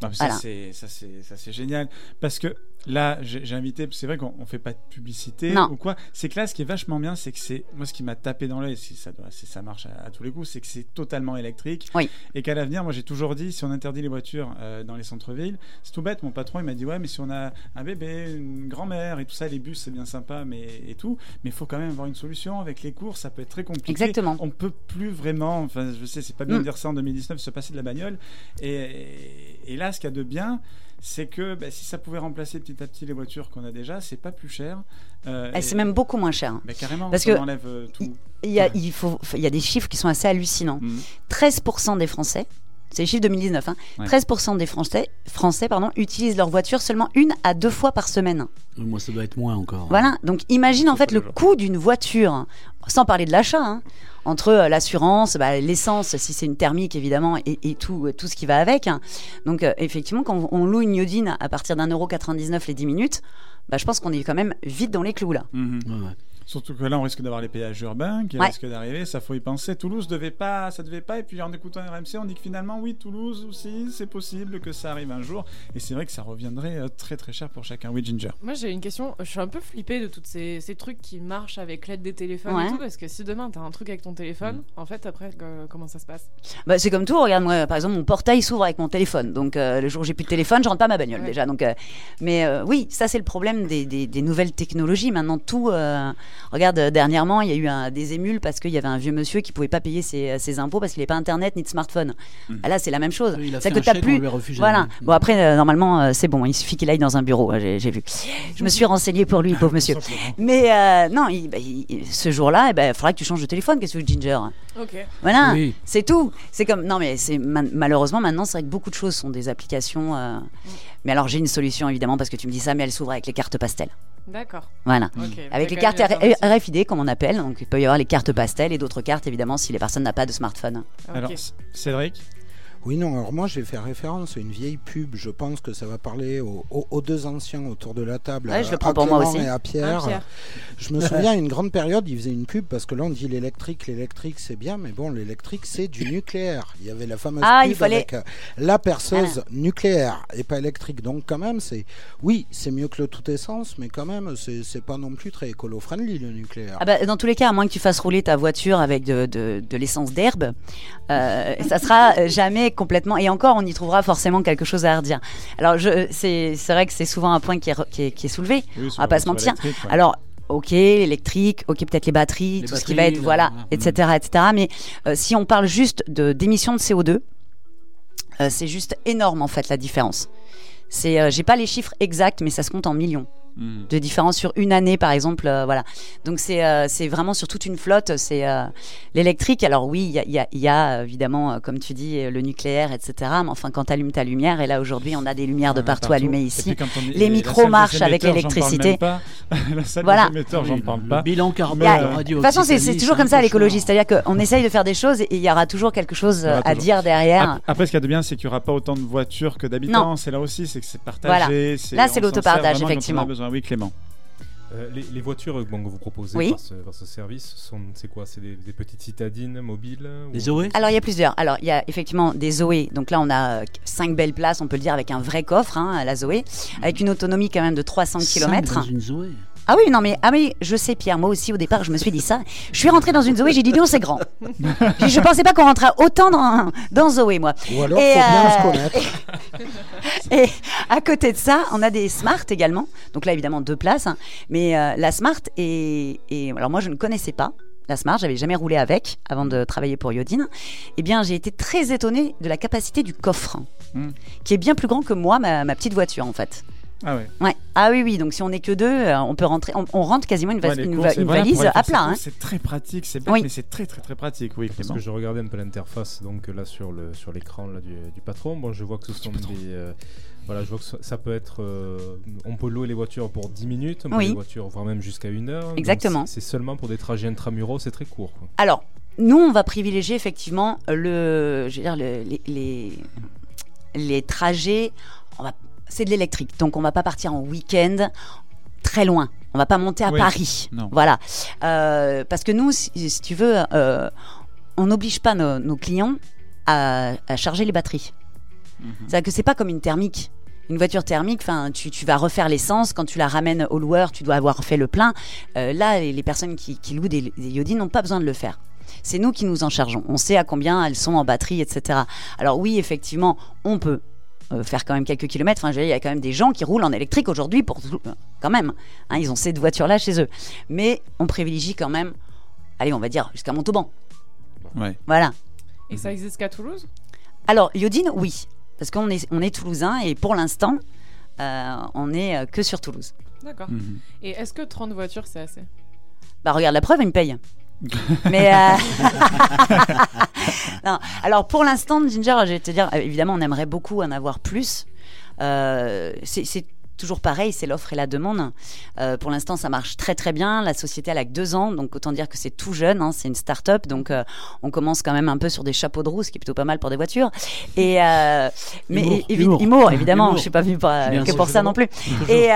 Voilà. c'est ça, c'est génial parce que Là, j'ai invité, c'est vrai qu'on on fait pas de publicité Non. ou quoi. C'est que là, ce qui est vachement bien, c'est que c'est moi ce qui m'a tapé dans l'œil, si ça doit, ça marche à, à tous les coups, c'est que c'est totalement électrique. Oui. Et qu'à l'avenir, moi j'ai toujours dit, si on interdit les voitures euh, dans les centres-villes, c'est tout bête. Mon patron, il m'a dit ouais, mais si on a un bébé, une grand-mère et tout ça, les bus c'est bien sympa, mais et tout, mais il faut quand même avoir une solution avec les courses, ça peut être très compliqué. Exactement. On peut plus vraiment, enfin je sais, c'est pas bien de Mm. dire ça en 2019, se passer de la bagnole. Et, et là, ce qu'il y a de bien, c'est que bah, si ça pouvait remplacer petit à petit les voitures qu'on a déjà, c'est pas plus cher. Euh, Eh, et- c'est même beaucoup moins cher. hein. Bah, carrément, Parce ça que enlève euh, tout. il y, a, il, faut, il y a des chiffres qui sont assez hallucinants. Mm. 13% des Français, c'est les chiffres 2019, hein, Ouais. 13% des Français, Français pardon, utilisent leur voiture seulement une à deux fois par semaine. Moi, ça doit être moins encore. Voilà, donc imagine en fait le coût d'une voiture, sans parler de l'achat, hein, entre euh, l'assurance, bah, l'essence, si c'est une thermique évidemment, et, et tout, euh, tout ce qui va avec. hein. Donc euh, effectivement, quand on loue une iodine à partir d'un euro 99 les 10 minutes, bah, je pense qu'on est quand même vite dans les clous là. Mhm. Surtout que là, on risque d'avoir les péages urbains qui Ouais. risquent d'arriver. Ça faut y penser. Toulouse devait pas, ça devait pas. Et puis en écoutant RMC, on dit que finalement, oui, Toulouse aussi, c'est possible que ça arrive un jour. Et c'est vrai que ça reviendrait euh, très très cher pour chacun. Oui, Ginger. Moi j'ai une question, je suis un peu flippée de tous ces, ces trucs qui marchent avec l'aide des téléphones Ouais. et tout, parce que si demain t'as un truc avec ton téléphone, Mm. en fait après euh, comment ça se passe? Bah, c'est comme tout, regarde moi par exemple mon portail s'ouvre avec mon téléphone. Donc euh, le jour où j'ai plus de téléphone, je rentre pas ma bagnole déjà. Donc euh, mais euh, oui, ça c'est le problème des, des- des nouvelles technologies. Maintenant tout euh, regarde euh, dernièrement, il y a eu un, des émules parce qu'il y avait un vieux monsieur qui pouvait pas payer ses, ses impôts parce qu'il n'avait pas internet ni de smartphone. Ah, là, c'est la même chose. il a C'est fait que t'as plus. Voilà. Mm. Bon après euh, normalement euh, c'est bon, il suffit qu'il aille dans un bureau, euh, j'ai vu. Je me suis renseigné pour lui, pauvre monsieur. Mais euh, non, il- bah, il- ce jour-là, il ben, faudra que tu changes de téléphone, qu'est-ce que tu veux, Ginger? Ok. voilà, Oui. c'est tout. C'est comme non mais c'est malheureusement maintenant c'est vrai que beaucoup de choses sont des applications. euh, Mais alors j'ai une solution évidemment parce que tu me dis ça, mais elle s'ouvre avec les cartes pastel. D'accord. Voilà, avec les cartes RFID comme on appelle. Donc il peut y avoir les cartes pastel et d'autres cartes évidemment si les personnes n'ont pas de smartphone. Alors, Cédric? Oui, non, alors moi j'ai fait référence à une vieille pub, je pense que ça va parler aux, aux- aux deux anciens autour de la table, Ouais, je à- le prends à pour moi aussi. et à Pierre. Ah, Pierre. Je me souviens, à une grande période, ils faisaient une pub parce que là on dit l'électrique, l'électrique c'est bien, mais bon, l'électrique c'est du nucléaire. Il y avait la fameuse Ah, pub il fallait- avec euh, la perceuse nucléaire et pas électrique. Donc quand même, c'est oui, c'est mieux que le tout essence, mais quand même, c'est c'est pas non plus très écolo-friendly le nucléaire. Ah bah, dans tous les cas, à moins que tu fasses rouler ta voiture avec de, de- de l'essence d'herbe, euh, ça sera euh, complètement. Et encore, on y trouvera forcément quelque chose à redire. Alors, c'est vrai que c'est souvent un point qui est, re- qui est, qui est soulevé. Oui, on va pas se mentir. ouais. Alors. Ok, l'électrique, ok peut-être les batteries, Les tout ce qui va être, là, voilà, voilà. etc., etc. Mais euh, si on parle juste de d'émissions de CO2, euh, c'est juste énorme en fait la différence. C'est, euh, j'ai pas les chiffres exacts, mais ça se compte en millions Mhm. de différence sur une année par exemple euh, voilà donc c'est euh, c'est vraiment sur toute une flotte c'est euh, l'électrique alors oui il y a, y a- y a, évidemment comme tu dis le nucléaire etc mais enfin quand tu allumes ta lumière et là aujourd'hui on a des lumières de partout, partout. allumées ici on les micros marchent avec l'électricité Voilà. des émetteurs, j'en parle le pas. bilan carbone de Radio de toute façon, c'est toujours comme ça cauchemar. l'écologie, c'est-à-dire qu'on essaye de faire des choses et il y aura toujours quelque chose à toujours. dire derrière. Ap- Après, ce qu'il y a de bien, c'est qu'il n'y aura pas autant de voitures que d'habitants. Non. C'est là aussi, c'est que c'est partagé. Voilà. c'est- Là, c'est l'autopartage, effectivement. Besoin. Oui, Clément. Euh, les, les voitures euh, bon, que vous proposez Oui. par, ce, par ce service, sont, c'est quoi? C'est des, des petites citadines mobiles ou- Des Zoé? Alors il y a plusieurs. Alors il y a effectivement des Zoé. Donc là on a euh, cinq belles places, on peut le dire avec un vrai coffre, hein, la Zoé, avec une autonomie quand même de 300 Cinq km. dans une Zoé? Ah oui, non mais ah oui, je sais Pierre, moi aussi au départ je me suis dit ça. Je suis rentrée dans une Zoé, j'ai dit non c'est grand. Puis je pensais pas qu'on rentrait autant dans, dans Zoé moi. Ou alors, faut bien se connaître. Et à côté de ça, on a des Smart également. Donc là évidemment deux places, hein. mais euh, la Smart est, est- alors moi je ne connaissais pas. La Smart, j'avais jamais roulé avec avant de travailler pour Yodine. Eh bien, j'ai été très étonnée de la capacité du coffre, Hmm. qui est bien plus grand que moi, ma, ma petite voiture en fait. Ah ouais. Ouais. Ah oui, oui. Donc si on n'est que deux, euh, on peut rentrer. On, on rentre quasiment une, va- Ouais, les une, courses, va- c'est une voilà, valise à plat. hein. C'est très pratique, c'est bête, Oui. mais c'est très très très pratique, oui, Parce que je regardais un peu l'interface donc là sur le sur l'écran là du, du patron. Bon, je vois que ce sont des euh, voilà, je vois que ça, peut être euh, on peut louer les voitures pour 10 minutes, on peut Oui. les voitures voire même jusqu'à une heure. Exactement. c'est- seulement pour des trajets intramuros, c'est très court. quoi. Alors, nous, on va privilégier effectivement le, je veux dire, le- les, les, les trajets. On va, c'est de l'électrique, donc on va pas partir en week-end très loin. On va pas monter à Oui, Paris. non. Voilà. Euh, parce que nous, si, si tu veux, euh, on n'oblige pas nos, nos clients à, à charger les batteries. Mhm. C'est-à-dire que c'est pas comme une thermique. Une voiture thermique, enfin, tu, tu vas refaire l'essence. Quand tu la ramènes au loueur, tu dois avoir fait le plein. Euh, là, les, les personnes qui, qui louent des, des Yodi n'ont pas besoin de le faire. C'est nous qui nous en chargeons. On sait à combien elles sont en batterie, etc. Alors oui, effectivement, on peut euh, faire quand même quelques kilomètres. Enfin, je veux dire, il y a quand même des gens qui roulent en électrique aujourd'hui pour tout- euh, quand même. hein, ils ont cette voiture-là chez eux. Mais on privilégie quand même, allez, on va dire jusqu'à Montauban. Ouais. Voilà. Et ça existe qu'à Toulouse? Alors, Yodine, oui. Parce qu'on est, on est toulousain et pour l'instant, euh, on est euh, que sur Toulouse. D'accord. Mhm. Et est-ce que 30 voitures, c'est assez? Bah, regarde la preuve, il me paye. Mais euh, alors pour l'instant, Ginger, je vais te dire, euh, évidemment, on aimerait beaucoup en avoir plus. Euh, c'est toujours pareil, c'est l'offre et la demande. Euh, pour l'instant, ça marche très très bien. La société, elle a que deux ans, donc autant dire que c'est tout jeune. hein, c'est une start-up, donc euh, on commence quand même un peu sur des chapeaux de roue, ce qui est plutôt pas mal pour des voitures. Et euh, mais Humour, évi- humour. humour, évidemment. Humour. Je suis pas venue pour, que pour ça non plus. Et,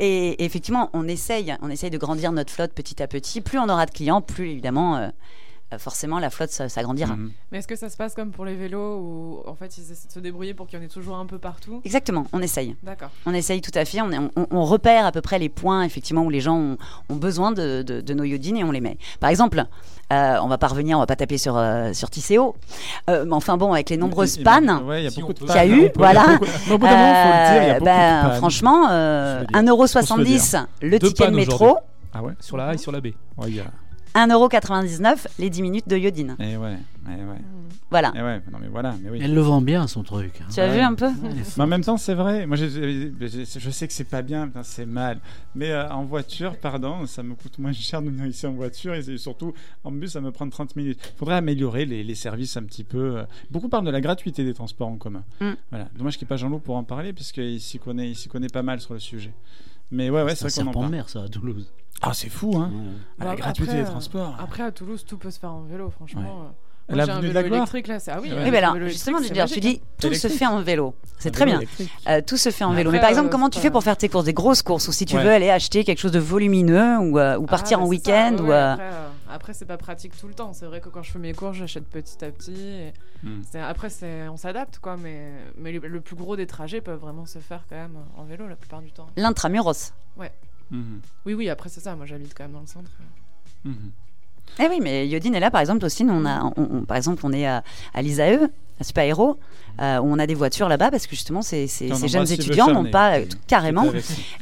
et, effectivement, on essaye, on essaye de grandir notre flotte petit à petit. Plus on aura de clients, plus évidemment, forcément, la flotte s'agrandira. Mhm. Mais est-ce que ça se passe comme pour les vélos où en fait ils essaient de se débrouiller pour qu'il y en ait toujours un peu partout? Exactement, on essaye. D'accord. On essaye tout à fait. On, est- on- on repère à peu près les points effectivement où les gens ont, ont besoin de, de- de nos iodines et on les met. Par exemple, euh, on va pas revenir, on va pas taper sur sur Tisséo, Euh, mais enfin bon, avec les nombreuses pannes ouais, Si qu'il y a eu, voilà. Euh, ben. Franchement, euh, Faut le dire. 1,70€ le ticket de métro. Ah ouais Sur la A et sur la B. Ouais, il y a- 1,99€ les 10 minutes de iodine. Eh ouais, eh ouais. Voilà. Eh ouais, non mais voilà, mais oui. Elle le vend bien son truc. hein. Tu as vu un peu Mais en même temps, c'est vrai. Moi, je sais que c'est pas bien, putain, c'est mal. Mais euh, en voiture, pardon, ça me coûte moins cher de venir ici en voiture et surtout en bus, ça me prend 30 minutes. Il faudrait améliorer les, les services un petit peu. euh. Beaucoup parlent de la gratuité des transports en commun. Mm. Voilà. Dommage qu'il n'y ait pas Jean-Loup pour en parler puisqu'il s'y connaît, il s'y connaît pas mal sur le sujet. Mais ouais, ouais, C'est c'est un vrai qu'on en parle. mer, ça, à Toulouse. Ah, c'est fou, hein. Ah, la gratuité après, des euh, transports. Après, à Toulouse, tout peut se faire en vélo, franchement. Ouais. euh. Moi, venu de la gloire là, c'est ah oui. Ouais. mais un alors, vélo justement, Ginger, c'est tu dis hein. tout se fait en vélo. C'est très bien. Euh, tout se fait en vélo. Mais par exemple, euh, comment tu fais pour faire tes courses, des grosses courses, ou si tu Ouais. veux aller acheter quelque chose de volumineux, ou, euh, ou partir Ah, en week-end, ouais, ou. Après, euh, après, c'est pas pratique tout le temps. C'est vrai que quand je fais mes courses, j'achète petit à petit. et Hmm. c'est- Après, c'est- on s'adapte, quoi. Mais, mais le, le plus gros des trajets peuvent vraiment se faire quand même en vélo la plupart du temps. L'intramuros. Ouais. Mhm. Oui, oui, après, c'est ça. Moi, j'habite quand même dans le centre. Mhm. Eh oui, mais Yodine est là, par exemple, aussi. Nous, on a, on- on- par exemple, on est à, à l'ISAE, à Super Héros, euh, où on a des voitures là-bas, parce que justement, ces, ces- jeunes étudiants n'ont pas, euh, carrément,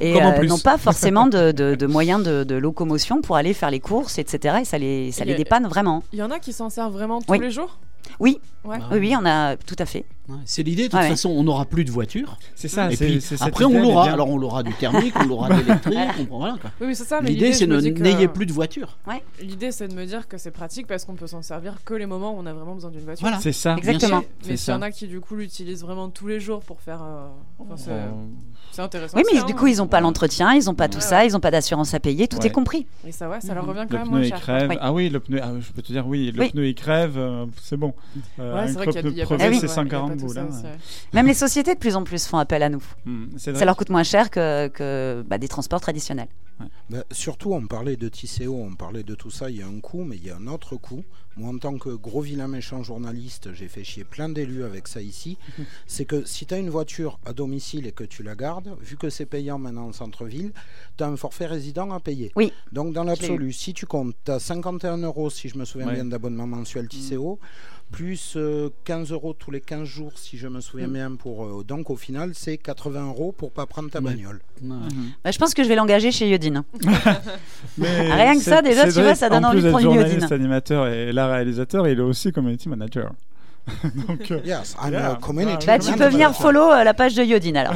et euh, n'ont pas forcément de, de- de moyens de, de locomotion pour aller faire les courses, etc. Et ça les, ça Et les dépanne vraiment. Il y en a qui s'en servent vraiment tous Oui. les jours? Oui, Ouais. oui, oui, on a tout à fait. Ouais, C'est l'idée, de toute Ouais, façon, on n'aura plus de voiture. C'est ça, Et c'est- puis après, on l'aura. Alors, on l'aura du thermique, on l'aura de l'électrique. on- voilà, quoi. Oui, oui, c'est ça. mais L'idée, c'est de n'ayez plus de voiture. Ouais. L'idée, c'est de me dire que c'est pratique parce qu'on peut s'en servir que les moments où on a vraiment besoin d'une voiture. Voilà. C'est ça. Exactement. Mais C'est s'il y en a qui, du coup, l'utilisent vraiment tous les jours pour faire. euh, enfin, c'est c'est intéressant. Oui, mais du hein. coup, ils n'ont pas l'entretien, ils n'ont pas tout Ouais, ça, ils n'ont pas d'assurance à payer, tout Ouais. est compris. Et ça, ouais, ça leur revient quand Le même pneu moins il cher. crève. Oui. Ah oui, le pneu. ah, je peux te dire oui, le Oui. pneu il crève, euh, c'est bon. Ouais, un c'est vrai qu'il y a- pneu il y a pas crevé, de- c'est ouais, il y a pas 140 tout boules. hein. Même les sociétés de plus en plus font appel à nous. Hmm, Ça leur coûte moins cher que, que bah, des transports traditionnels. Bah, surtout, on parlait de Tisséo, on parlait de tout ça, il y a un coût, mais il y a un autre coût. Moi, en tant que gros vilain méchant journaliste, j'ai fait chier plein d'élus avec ça ici. c'est que si tu as une voiture à domicile et que tu la gardes, vu que c'est payant maintenant en centre-ville, tu as un forfait résident à payer. Oui. Donc, dans l'absolu, si tu comptes, tu as 51 euros, si je me souviens Ouais. bien, d'abonnement mensuel Tisséo, plus euh, 15 euros tous les 15 jours, si je me souviens Mm. bien. Pour, euh, donc, au final, c'est 80 euros pour pas prendre ta Ouais. bagnole. Mhm. Bah, je pense que je vais l'engager chez Yodine. Mais Rien que ça, déjà, tu vois, ça donne en envie de prendre une journaliste, iodine. animateur et là réalisateur, il est aussi community manager. Donc, euh, Yes, I'm Yeah. a community Bah, tu peux venir follow euh, la page de Yodine alors.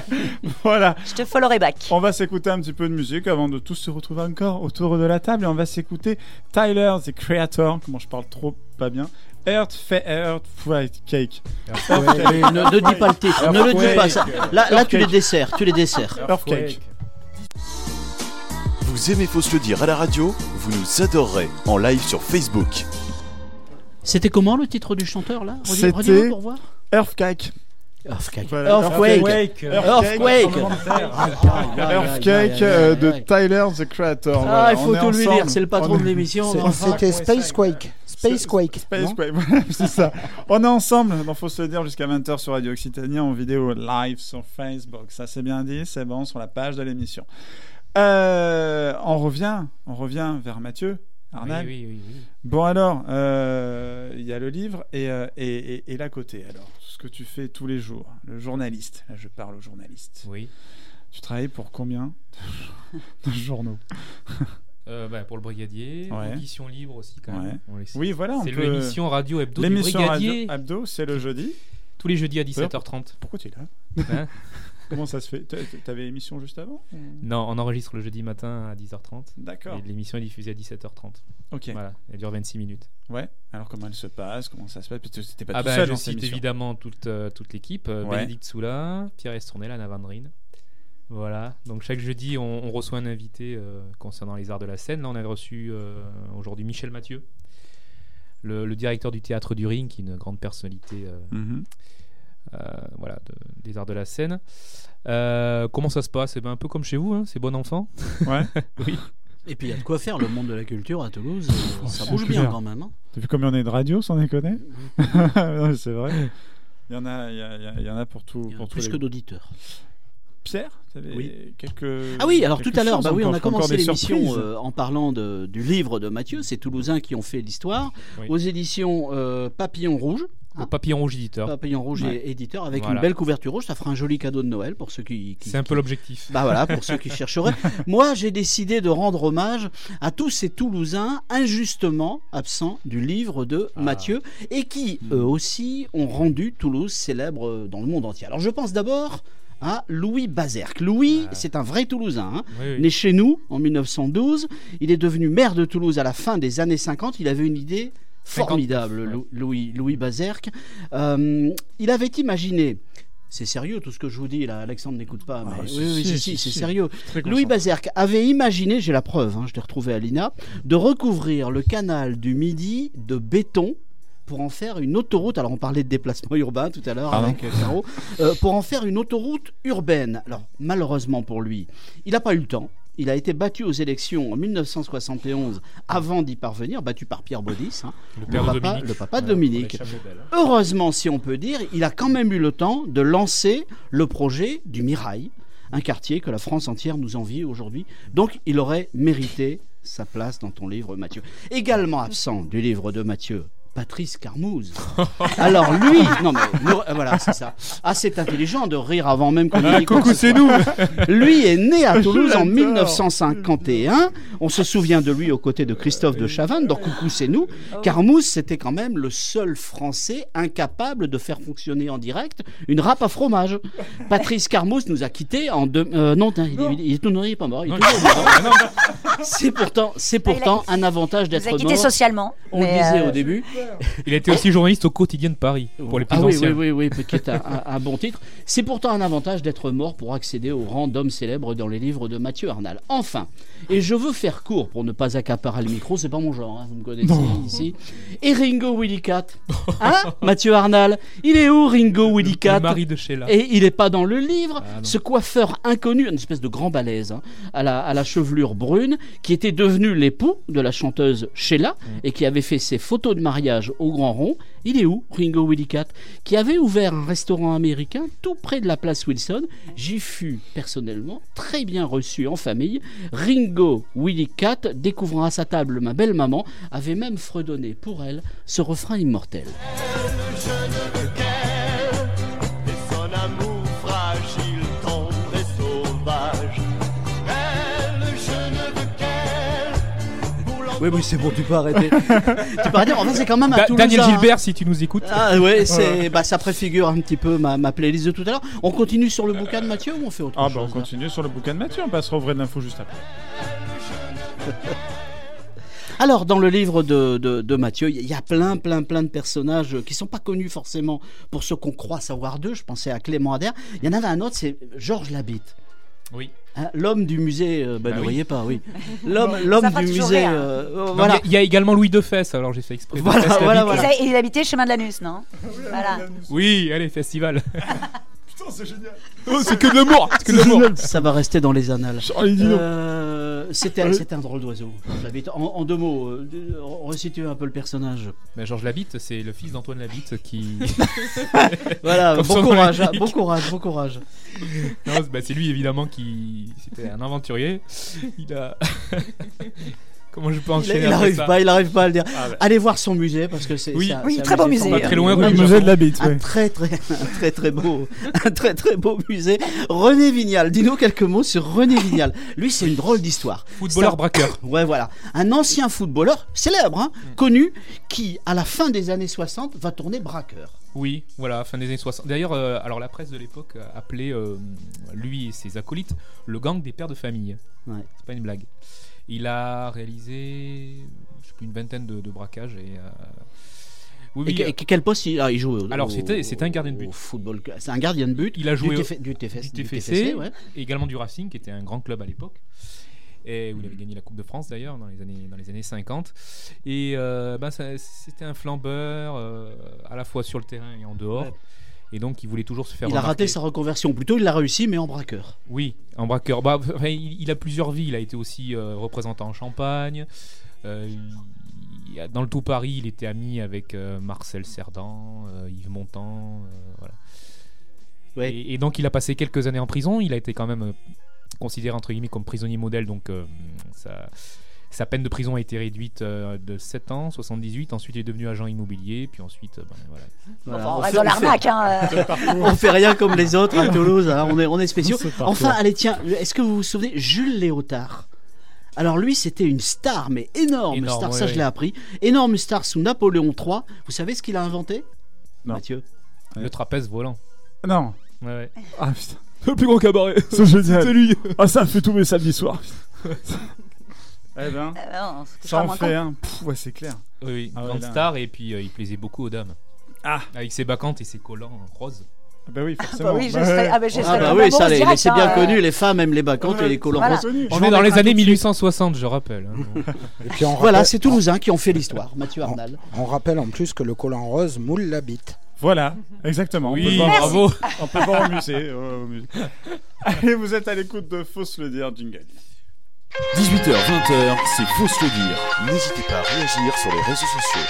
voilà. Je te followerai back. On va s'écouter un petit peu de musique avant de tous se retrouver encore autour de la table et on va s'écouter Tyler, the Creator. Comment je parle trop pas bien. Earth, fait Earth, White Cake. Ne, ne dis pas le titre, ne le dis pas ça. Là, là tu les desserres, tu les desserres. Earthquake. Vous aimez Faut se le dire à la radio Vous nous adorerez en live sur Facebook. C'était comment le titre du chanteur là? C'était- redis-le pour voir. Earthquake. Earthquake. Voilà, Earthquake. Earthquake. Earthquake euh, de Tyler the Creator. Ah, Voilà, il faut tout lui ensemble. dire, c'est le patron On de l'émission. Hein. C'était Spacequake. Spacequake. Spacequake, voilà, c'est ça. On est ensemble, donc faut se le dire, jusqu'à 20h sur Radio Occitanie en vidéo live sur Facebook. Ça c'est bien dit, c'est bon, sur la page de l'émission. Euh, on revient, on revient vers Mathieu. Arnal. Oui, oui, oui, oui. Bon alors, euh, il y a le livre et, euh, et, et, et l'à côté. Alors, ce que tu fais tous les jours, le journaliste. Là, je parle au journaliste. Oui. Tu travailles pour combien de journaux Euh, bah, pour le Brigadier, Ouais. audition libre aussi quand même. Ouais. On les- Oui, voilà. C'est peut- l'émission radio hebdo du L'émission Brigadier. radio hebdo, c'est le jeudi. Tous les jeudis à D'ailleurs, 17h30. Pourquoi tu es là Hein Comment ça se fait T'a- T'avais émission juste avant Non, on enregistre le jeudi matin à 10h30. D'accord. Et l'émission est diffusée à 17h30. Ok. Voilà, elle dure 26 minutes. Ouais. Alors comment elle se passe? Comment ça se passe? Parce que t'étais pas Ah tout bah, seul je cite évidemment toute, euh, toute l'équipe. euh, Ouais. Bénédicte Soula, Pierre Estournel, Anna Vandrine. Voilà. Donc chaque jeudi, on, on reçoit un invité euh, concernant les arts de la scène. Là, on avait reçu euh, aujourd'hui Michel Mathieu, le, le directeur du théâtre du Ring, qui est une grande personnalité euh, euh, voilà, de- des arts de la scène. Euh, comment ça se passe? Eh ben, Un peu comme chez vous, hein, c'est bon enfant. Ouais. oui. Et puis il y a de quoi faire, le monde de la culture à Toulouse, euh, ça bouge bien quand même. hein. T'as vu combien on est de radio, sans déconner? C'est vrai. Il y en a, il y, a- il y a- il y en a pour tout. Pour Plus les- que d'auditeurs. Pierre, Oui. quelques. Ah oui, alors tout à l'heure, bah oui, on a commencé l'émission euh, en parlant de- du livre de Mathieu, c'est Toulousains qui ont fait l'histoire, Oui. aux éditions euh, Papillon Rouge. Au Papillon Rouge éditeur. Papillon Rouge Ouais. éditeur avec Voilà. une belle couverture rouge, ça fera un joli cadeau de Noël pour ceux qui. qui- C'est un peu l'objectif. Bah voilà, pour ceux qui chercheraient. Moi, j'ai décidé de rendre hommage à tous ces Toulousains injustement absents du livre de Ah. Mathieu et qui, eux aussi, ont rendu Toulouse célèbre dans le monde entier. Alors, je pense d'abord à Louis Bazerque. Louis, c'est un vrai Toulousain. hein. Oui, oui. Né chez nous en 1912, il est devenu maire de Toulouse à la fin des années 50. Il avait une idée formidable, 59, Lou- Louis, Louis Bazerque. Euh, il avait imaginé. C'est sérieux tout ce que je vous dis là, Alexandre n'écoute pas. Mais Ah, oui, si, oui, si, si, si, si, c'est sérieux. Louis. Bazerque avait imaginé, j'ai la preuve, hein, je l'ai retrouvé à l'INA, de recouvrir le canal du Midi de béton pour en faire une autoroute. Alors on parlait de déplacement urbain tout à l'heure avec euh, Caro. Euh, pour en faire une autoroute urbaine. Alors malheureusement pour lui, il n'a pas eu le temps. Il a été battu aux élections en 1971 avant d'y parvenir, battu par Pierre Baudis, hein, Le père de papa, Dominique. le papa de Dominique. Chameaux-Belles. Heureusement, si on peut dire, il a quand même eu le temps de lancer le projet du Mirail, un quartier que la France entière nous envie aujourd'hui. Donc, il aurait mérité sa place dans ton livre, Mathieu. Également absent du livre de Mathieu. Patrice Carmouze. Alors lui, non mais le- euh, voilà, c'est ça. Ah, c'est intelligent de rire avant même qu'on Ah, coucou, ce c'est nous. Lui est né à Toulouse en l'adore. 1951. On se souvient de lui aux côtés de Christophe de Chavannes dans Coucou, c'est nous. Carmouze, c'était quand même le seul Français incapable de faire fonctionner en direct une râpe à fromage. Patrice Carmouze nous a quittés en deux. euh, non, il, il- il est non, il est pas mort. il est Non, toujours il est pas vivant. C'est pourtant, c'est pourtant un avantage Il d'être mort. socialement. On le disait euh, au début. Il a été aussi journaliste au quotidien de Paris pour les plus Ah oui, anciens. oui, oui, oui, qui est un, bon titre. C'est pourtant un avantage d'être mort pour accéder au rang d'homme célèbre dans les livres de Mathieu Arnal. Enfin, et je veux faire court pour ne pas accaparer le micro, c'est pas mon genre, hein, vous me connaissez ici. Et Ringo Willy Cat. Hein, Mathieu Arnal Il est où Ringo Willy Cat le mari de Sheila. Et il n'est pas dans le livre. Ah, ce coiffeur inconnu, une espèce de grand balèze, hein, à, la, à la chevelure brune, qui était devenu l'époux de la chanteuse Sheila Mm. et qui avait fait ses photos de mariage au Grand Rond. Il est où, Ringo Willy Cat Qui avait ouvert un restaurant américain tout près de la place Wilson. J'y fus personnellement très bien reçu en famille. Ringo Willy Cat, découvrant à sa table ma belle maman, avait même fredonné pour elle ce refrain immortel. Oui, oui, c'est bon, tu peux arrêter. tu peux arrêter. Enfin, c'est quand même un Da- Toulousain, Daniel hein. Gilbert, si tu nous écoutes. Ah ouais, c'est bah, ça préfigure un petit peu ma, ma playlist de tout à l'heure. On continue sur le bouquin de Mathieu ou on fait autre Ah chose bah on continue sur le bouquin de Mathieu, on passera au vrai de l'info juste après. Alors, dans le livre de, de, de Mathieu, il y a plein, plein, plein de personnages qui sont pas connus forcément pour ceux qu'on croit savoir d'eux. Je pensais à Clément Adair. Il y en avait un autre, c'est Georges Labitte. Oui. Hein, l'homme du musée, euh, bah, Bah ne oui. riez pas, oui. L'homme, l'homme du musée, euh, euh, Non, voilà. Il y a- il y, a également Louis de Fès, alors j'ai fait exprès. Voilà, voilà, Il habitait chemin de l'anus, non? Voilà. Oui, allez, festival. Putain, c'est génial. Oh, c'est que de l'amour, c'est que de l'amour. Ça va rester dans les annales. Charlie Dino. Euh, c'était, Allez. c'était un drôle d'oiseau. Je En, en deux mots, euh, de- resitue un peu le personnage. Georges Labitte, c'est le fils d'Antoine Labitte qui. Voilà, Comme bon courage, hein, bon courage, bon courage. Non, c'est- bah, c'est lui évidemment qui. C'était un aventurier. Il a. Comment je peux Il, enchaîner il après arrive ça pas, il arrive pas à le dire. Ah, bah. Allez voir son musée parce que c'est Oui. très beau musée. Pas très loin, rue du musée de la bite, Un ouais. très très un très très beau un très très beau musée. René Vignal, dis-nous quelques mots sur René Vignal. Lui, c'est une drôle d'histoire. Footballeur un- braqueur. Ouais, voilà. Un ancien footballeur célèbre, hein, Mm. connu, qui à la fin des années 60 va tourner braqueur. Oui, voilà, fin des années 60. D'ailleurs, euh, alors la presse de l'époque a appelé euh, lui et ses acolytes le gang des pères de famille. Ouais. C'est pas une blague. Il a réalisé, je sais plus, une vingtaine de, de braquages et. euh, Oui, Et, oui, que- et que- quel poste il, ah, il jouait au- Alors, c'était un gardien de but. football. C'est un gardien de but. Il a joué du, au- TF- du TFS, du du TFC, TFC, ouais. et également du Racing, qui était un grand club à l'époque, et où il avait gagné la Coupe de France d'ailleurs dans les années, dans les années 50. Et euh, ça- c'était un flambeur, euh, à la fois sur le terrain et en dehors. Ouais. Et donc, il voulait toujours se faire Il a raté sa reconversion. Plutôt, il l'a réussi, mais en braqueur. Oui, en braqueur. Bah, enfin, il, il a plusieurs vies. Il a été aussi euh, représentant en Champagne. Euh, il- dans le tout Paris, il était ami avec euh, Marcel Cerdan, euh, Yves Montand. voilà. Ouais. Et, et donc, il a passé quelques années en prison. Il a été quand même considéré entre guillemets comme prisonnier modèle. Donc, euh, sa, peine de prison a été réduite euh, de 7 ans, 78. Ensuite, il est devenu agent immobilier. Puis ensuite, euh, ben, voilà. Voilà, Enfin, on on reste fait- dans l'arnaque, hein. euh. On fait rien comme les autres à Toulouse. hein. On est, on est spéciaux. Enfin, allez, tiens, est-ce que vous vous souvenez Jules Léotard? Alors lui, c'était une star, mais énorme, Énorme, star, ça je l'ai appris. Énorme star sous Napoléon III. Vous savez ce qu'il a inventé Non. Mathieu? Le trapèze volant. Non. Ouais, ouais. Ah putain. Le plus gros cabaret. C'est génial. C'est lui. Ah, ça me fait tous mes samedis soirs. eh ben. On se Ça en fait. Pff, ouais, c'est clair. Oui, oui, Ah ouais, là. star et puis euh, il plaisait beaucoup aux dames. Ah. Avec ses bacchantes et ses collants roses. Ah Bah oui, forcément. Bah oui, je Bah serais- ouais. ah bah, je Ah serais bah oui, ça, amoureuse les- direct, c'est bien hein, connu, euh. les femmes aiment les bacchantes et les collants Voilà. roses. On est dans les années tout de suite. 1860, je rappelle. hein. Et puis on Voilà, c'est Toulousain qui ont fait l'histoire, Mathieu Arnal. On rappelle en plus que le collant rose moule la bite. Voilà, exactement. Oui, on peut voir, bravo. On peut voir au musée. ouais, au musée. Allez, vous êtes à l'écoute de Fausse le dire, jingle. 18h, 20h, c'est Fausse le dire. N'hésitez pas à réagir sur les réseaux sociaux.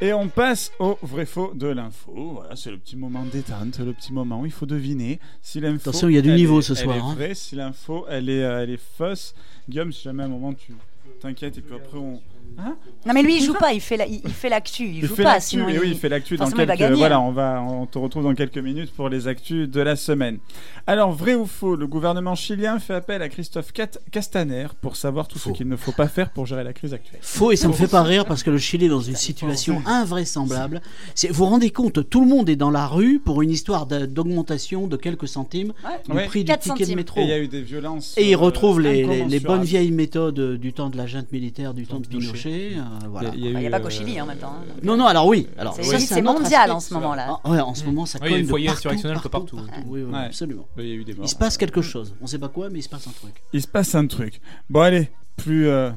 Et on passe au vrai faux de l'info. Voilà, c'est le petit moment détente, le petit moment où il faut deviner si l'info. Attention, il y a du elle niveau est- ce elle soir, est hein. vraie, si l'info elle est, euh, elle est fausse. Guillaume, si jamais à un moment tu t'inquiètes et puis après on. Hein Non mais lui il joue pas, il fait la- il, il fait l'actu, il, Il joue fait pas sinon oui, il fait l'actu dans forcément, il va quelques. gagner. Voilà, on va, on te retrouve dans quelques minutes pour les actus de la semaine. Alors, vrai ou faux, le gouvernement chilien fait appel à Christophe Cat- Castaner pour savoir tout ce qu'il ne faut pas faire pour gérer la crise actuelle. Faux et ça me fait pas rire parce que le Chili est dans une situation invraisemblable. C'est- Vous vous rendez compte, tout le monde est dans la rue pour une histoire de- d'augmentation de quelques centimes du Ouais. prix du 4 ticket de centimes. métro. Et il y a eu des violences. Et ils euh, retrouvent les, les- les bonnes vieilles méthodes du temps de la junte militaire, du temps de Pinochet. Euh, voilà. Il n'y a pas qu'au Chili en même temps. hein. Non, non, alors oui. Alors, C'est- mondial aspect. en ce moment-là. Ah, ouais, en ce moment, ça Oui, cogne les de foyers partout, insurrectionnels un peu partout. Oui, oui, Ouais. absolument. Il y a eu des morts. Il se passe quelque chose. On sait pas quoi, mais il se passe un truc. Il se passe un truc. Bon, allez, plus. euh,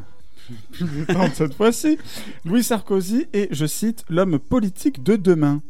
plus cette fois-ci. Louis Sarkozy est, je cite, l'homme politique de demain.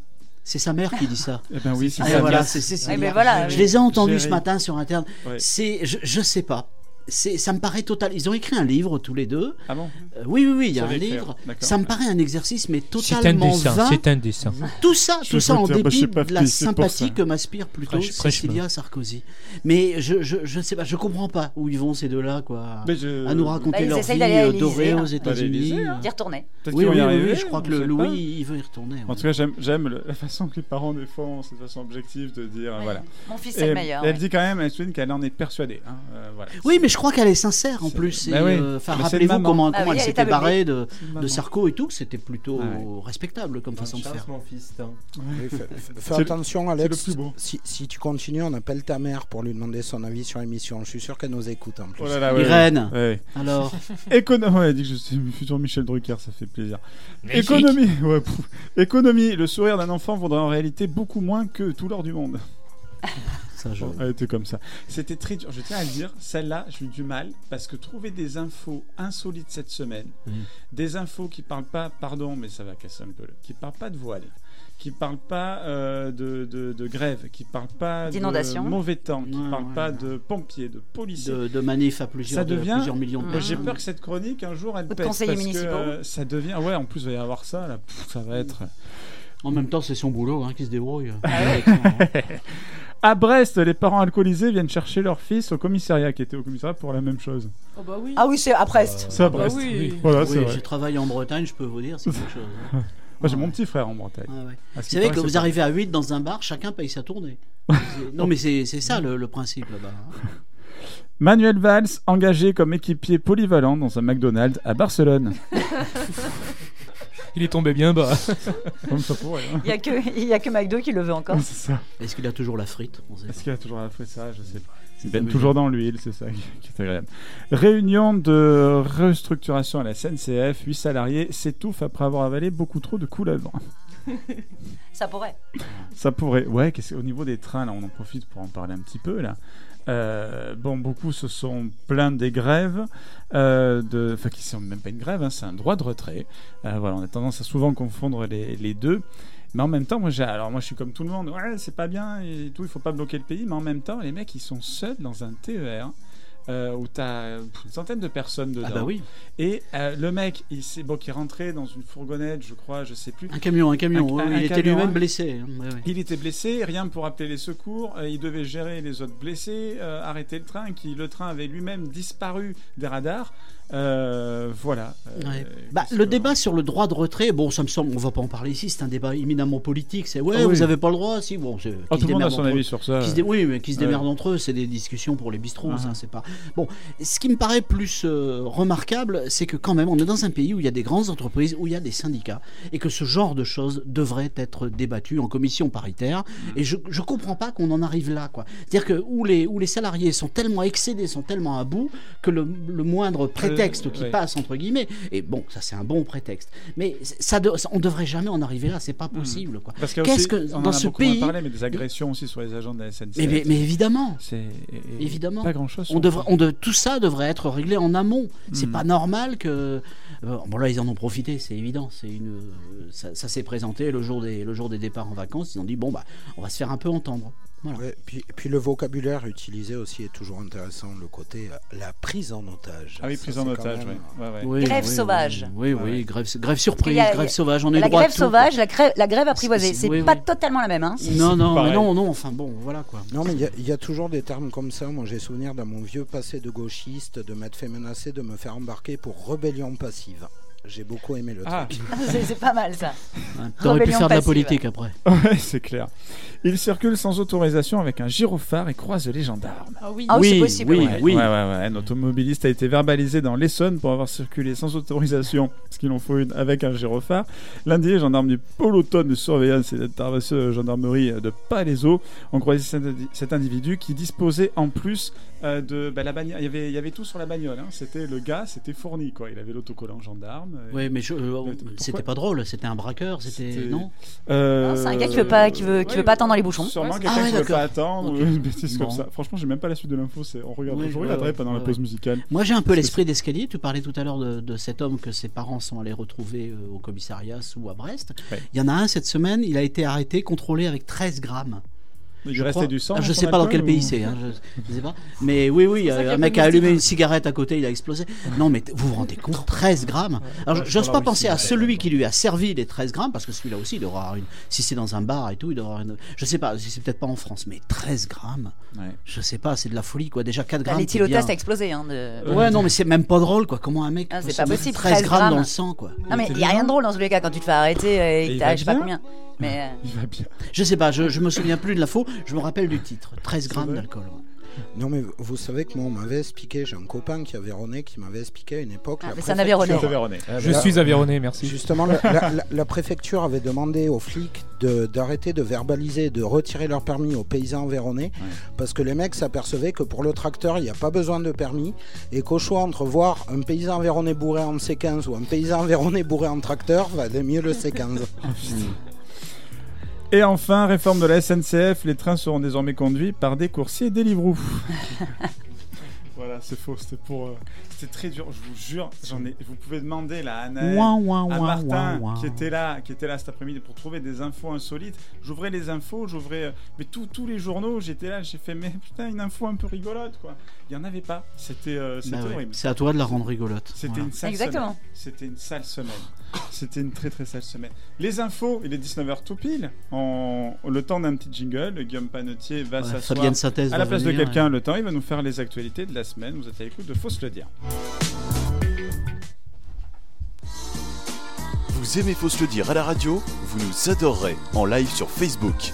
C'est sa mère qui dit ça. Eh ben oui, c'est Ah, ça. voilà, c'est c'est- c'est- Ouais, mais voilà, Je les ai entendus ce matin sur Internet. Ouais. C'est, je, je sais pas. C'est, ça me paraît total. Ils ont écrit un livre tous les deux. Ah bon Euh, oui, oui, oui, il y a un livre. d'accord. Ça me paraît un exercice, mais C'est un totalement dessin, vain. c'est un dessin. Tout ça, Je tout ça en dépit de la sympathie que m'aspire plutôt. Cécilia Sarkozy. Mais je, je, je ne sais pas, je comprends pas où ils vont ces deux-là, quoi. Mais je- À nous raconter Bah, ils leur essayent vie euh, dorée aux Bah, États-Unis. l'Élysée, hein. D'y retourner. Oui, oui, oui, je crois que Louis, il veut y retourner. En tout cas, j'aime, la façon que les parents des fois ont cette façon objective de dire euh, voilà. Mon fils Et, c'est le meilleur. elle dit quand même, elle souligne qu'elle en est persuadée. hein, euh. Oui, mais je crois qu'elle est sincère en plus. Bah oui. euh, rappelez-vous comment, Ah comment oui, elle s'était barrée de. Sarko et tout, que c'était plutôt Ah ouais. respectable comme façon de faire. mon fils. Oui, fais, fais- le- attention, Alex. le plus beau. Si, si tu continues, on appelle ta mère pour lui demander son avis sur l'émission. Je suis sûr qu'elle nous écoute en plus. Oh là là, ouais, Irène. ouais, ouais. Alors, Économie, elle dit que je suis futur Michel Drucker, ça fait plaisir. Magique. Économie, économie. Le sourire d'un enfant vaudra en réalité beaucoup moins que tout l'or du monde. Ça, je- Elle était comme ça. C'était très dur. Je tiens à le dire, celle-là, j'ai eu du mal parce que trouver des infos insolites cette semaine, des infos qui parlent pas, pardon, mais ça va casser un peu, le- qui parlent pas de voile, qui parlent pas euh, de, de, de grève, qui parlent pas de D'inondation. mauvais temps, qui Ouais, parlent ouais, pas ouais. de pompiers, de policiers. de, de manif à plusieurs, ça de- devient. plusieurs millions de Moi, J'ai personnes. peur que cette chronique un jour elle pète conseillers parce que, euh, ça devient. Ouais, en plus il va y avoir ça là. Pff, ça va être. En même temps, c'est son boulot hein, qui se débrouille. À Brest, les parents alcoolisés viennent chercher leur fils au commissariat, qui était au commissariat pour la même chose. Oh bah oui. Ah oui, c'est à Brest. C'est à bah Brest. oui. Voilà, Oui, c'est vrai. j'ai travaillé en Bretagne, je peux vous dire, c'est quelque chose. hein. Moi, j'ai mon petit frère en Bretagne. Ah ouais. Vous savez que vous pas- arrivez à 8 dans un bar, chacun paye sa tournée. Non, mais c'est c'est ça le, le principe là-bas. hein. Manuel Valls, engagé comme équipier polyvalent dans un McDonald's à Barcelone. Il est tombé bien bas. Comme ça pourrait. hein. Il y a que il y a que McDo qui le veut encore. C'est ça. Est-ce qu'il a toujours la frite On sait Est-ce qu'il a toujours la frite ça Je sais pas. Il baigne toujours dans l'huile, c'est ça qui qui est agréable. Réunion de restructuration à la SNCF. 8 salariés s'étouffent après avoir avalé beaucoup trop de couleuvres. Ça pourrait. Ça pourrait. Ouais, qu'est-ce- au niveau des trains, là, on en profite pour en parler un petit peu, là. Euh, bon, beaucoup se sont plaints des grèves, euh, enfin, qui sont même pas une grève, hein, c'est un droit de retrait. Euh, voilà, on a tendance à souvent confondre les, deux. Mais en même temps, moi, alors moi, je suis comme tout le monde. Ouais, c'est pas bien et tout. Il faut pas bloquer le pays. Mais en même temps, les mecs, ils sont seuls dans un TER. Euh, où tu as une centaine de personnes dedans. Ah bah oui. Et euh, le mec, il, s'est- bon, qui est rentré dans une fourgonnette, je crois, je sais plus. Un camion, un camion. Un- oui, un- oui, un il était lui-même hein. blessé. hein, ouais, ouais. Il était blessé, rien pour appeler les secours. euh, il devait gérer les autres blessés, euh, arrêter le train. Qui le train avait lui-même disparu des radars. Euh, voilà. Euh. Bah, le débat sur le droit de retrait, bon, ça me semble, on va pas en parler ici, c'est un débat éminemment politique. C'est ouais, Ah oui. vous avez pas le droit, si bon, c'est- Ah, qui tout se le monde a son avis eux. sur ça. Qui se dé- Oui, mais qui se Ouais. démerdent entre eux, c'est des discussions pour les bistrots, Ah. ça, c'est pas. Bon, ce qui me paraît plus euh, remarquable, c'est que quand même, on est dans un pays où il y a des grandes entreprises, où il y a des syndicats, et que ce genre de choses devrait être débattu en commission paritaire. Mm. Et je, je comprends pas qu'on en arrive là, quoi. C'est-à-dire que où les, où les salariés sont tellement excédés, sont tellement à bout, que le, le moindre prétexte qui ouais. passe, entre guillemets, et bon, ça c'est un bon prétexte, mais ça, de- ça- on devrait jamais en arriver là, c'est pas possible, quoi. Parce aussi, que on en dans a ce pays, parlé, mais des agressions aussi sur les agents de la SNCF. mais, mais- mais évidemment, C'est évidemment, Pas grand chose. on devrait, on de, tout ça devrait être réglé en amont. C'est Mm. pas normal que. euh, bon là, ils en ont profité, c'est évident. C'est une, euh, ça, ça s'est présenté le jour des, le jour des départs en vacances. Ils ont dit bon bah, on va se faire un peu entendre. Voilà. Ouais, puis, puis le vocabulaire utilisé aussi est toujours intéressant, le côté euh, la prise en otage. Ah oui, Ça, prise en otage, même, ouais. Ouais, ouais. Oui, Grève oui, sauvage. Oui, oui, Ouais. grève, surprise, a- grève sauvage. On est la droit à grève tout, sauvage, la grève, la grève apprivoisée, C'est- oui, pas oui. totalement la même. Hein. Non, non, mais non, non. Enfin bon, voilà quoi. Non, mais il y a- il y, a toujours des termes comme ça. Moi, j'ai souvenir dans mon vieux passé de gauchiste de m'être fait menacer de me faire embarquer pour rébellion passive. J'ai beaucoup aimé le Ah. truc. c'est c'est pas mal ça. T'aurais pu faire de la politique après. Ouais, c'est clair. Il circule sans autorisation avec un gyrophare et croise les gendarmes. Ah oui. Ah oui, c'est Oui, possible. oui, ouais. Ouais, oui. ouais, ouais, ouais. Un automobiliste a été verbalisé dans l'Essonne pour avoir circulé sans autorisation, parce qu'il en faut une, avec un gyrophare. Lundi, les gendarmes du peloton de surveillance et d'intervention de gendarmerie de Palaiso ont croisé cet, indi- cet individu qui disposait en plus euh, de bah, la bagnole. Il y avait, il y avait tout sur la bagnole. hein. C'était le gars, c'était fourni quoi. Il avait l'autocollant gendarme. euh, Oui, mais je- euh, c'était pas drôle. C'était un braqueur. C'était C'était- non? euh, Non, c'est un gars qui veut pas- qui veut- qui veut pas attendre les bouchons. Sûrement Ouais, quelqu'un Ah ouais, qui veut pas attendre Ok. ou une bêtise comme ça. Franchement, j'ai même pas la suite de l'info. C'est on regarde, Oui, je ouais, regarderai ouais, pendant la pause musicale. Moi, j'ai un peu l'esprit d'escalier. Tu parlais tout à l'heure de, de cet homme que ses parents sont allés retrouver euh, au commissariat ou à Brest. Ouais. Il y en a un cette semaine, il a été arrêté, contrôlé avec 13 grammes. Restait du sang. Ah, je son sais pas dans quel pays c'est, hein, je, je sais pas. Mais oui, oui, euh, a un mec a allumé une cigarette à côté, il a explosé. Non, mais vous vous rendez compte, 13 grammes. Alors, Ouais, j'ose pas penser à celui qui lui a servi les 13 grammes, parce que celui-là aussi, il doit avoir une. Si c'est dans un bar et tout, il doit avoir une. Je sais pas, si c'est peut-être pas en France, mais 13 grammes, Ouais. je sais pas, c'est de la folie, quoi. Déjà 4 Bah, grammes. L'éthylotest a explosé. Hein, de... Ouais, non, mais c'est même pas drôle, quoi. Comment un mec. Ah, c'est pas possible, 13 13 grammes dans le sang, quoi. Non, mais il y a rien de drôle dans tous les cas quand tu te fais arrêter et Et que je sais pas bien combien. Mais euh, Il va bien. Je sais pas, je, je me souviens plus de l'info, je me rappelle du titre. 13 grammes d'alcool. ouais. Non, mais vous savez que moi, on m'avait expliqué, j'ai un copain qui est qui m'avait expliqué à une époque. Ah, la mais c'est un Aveyronais. Je suis avironné, merci. Justement, la, la- la- la préfecture avait demandé aux flics de- d'arrêter de, verbaliser, de retirer leur permis aux paysans environnés, parce que les mecs s'apercevaient que pour le tracteur, il n'y a pas besoin de permis, et qu'au choix entre voir un paysan environné bourré en C15 ou un paysan environné bourré en tracteur, valait mieux le C15. Et enfin, réforme de la SNCF, les trains seront désormais conduits par des coursiers et des livreaux. voilà, c'est faux, c'était pour... euh, C'était très dur, je vous jure. J'en ai... Vous pouvez demander là, à Anaël, Ouin, ouin, à Martin, ouin, ouin. qui était là, qui était là cet après-midi pour trouver des infos insolites. J'ouvrais les infos, j'ouvrais... euh, Mais tous- tous les journaux, j'étais là, j'ai fait, mais putain, une info un peu rigolote, quoi. Il n'y en avait pas. C'était euh, c'était Bah ouais. horrible. C'est à toi de la rendre rigolote. C'était Voilà. une sale Exactement. semaine. C'était une sale semaine. C'était une très très sale semaine. Les infos, il est 19h tout pile. En... Le temps d'un petit jingle, Guillaume Panetier va Ouais, s'asseoir à va la place de quelqu'un ouais. le temps. Il va nous faire les actualités de la semaine. Vous êtes à l'écoute de Faut se le dire. Vous aimez Faut se le dire à la radio? Vous nous adorerez en live sur Facebook.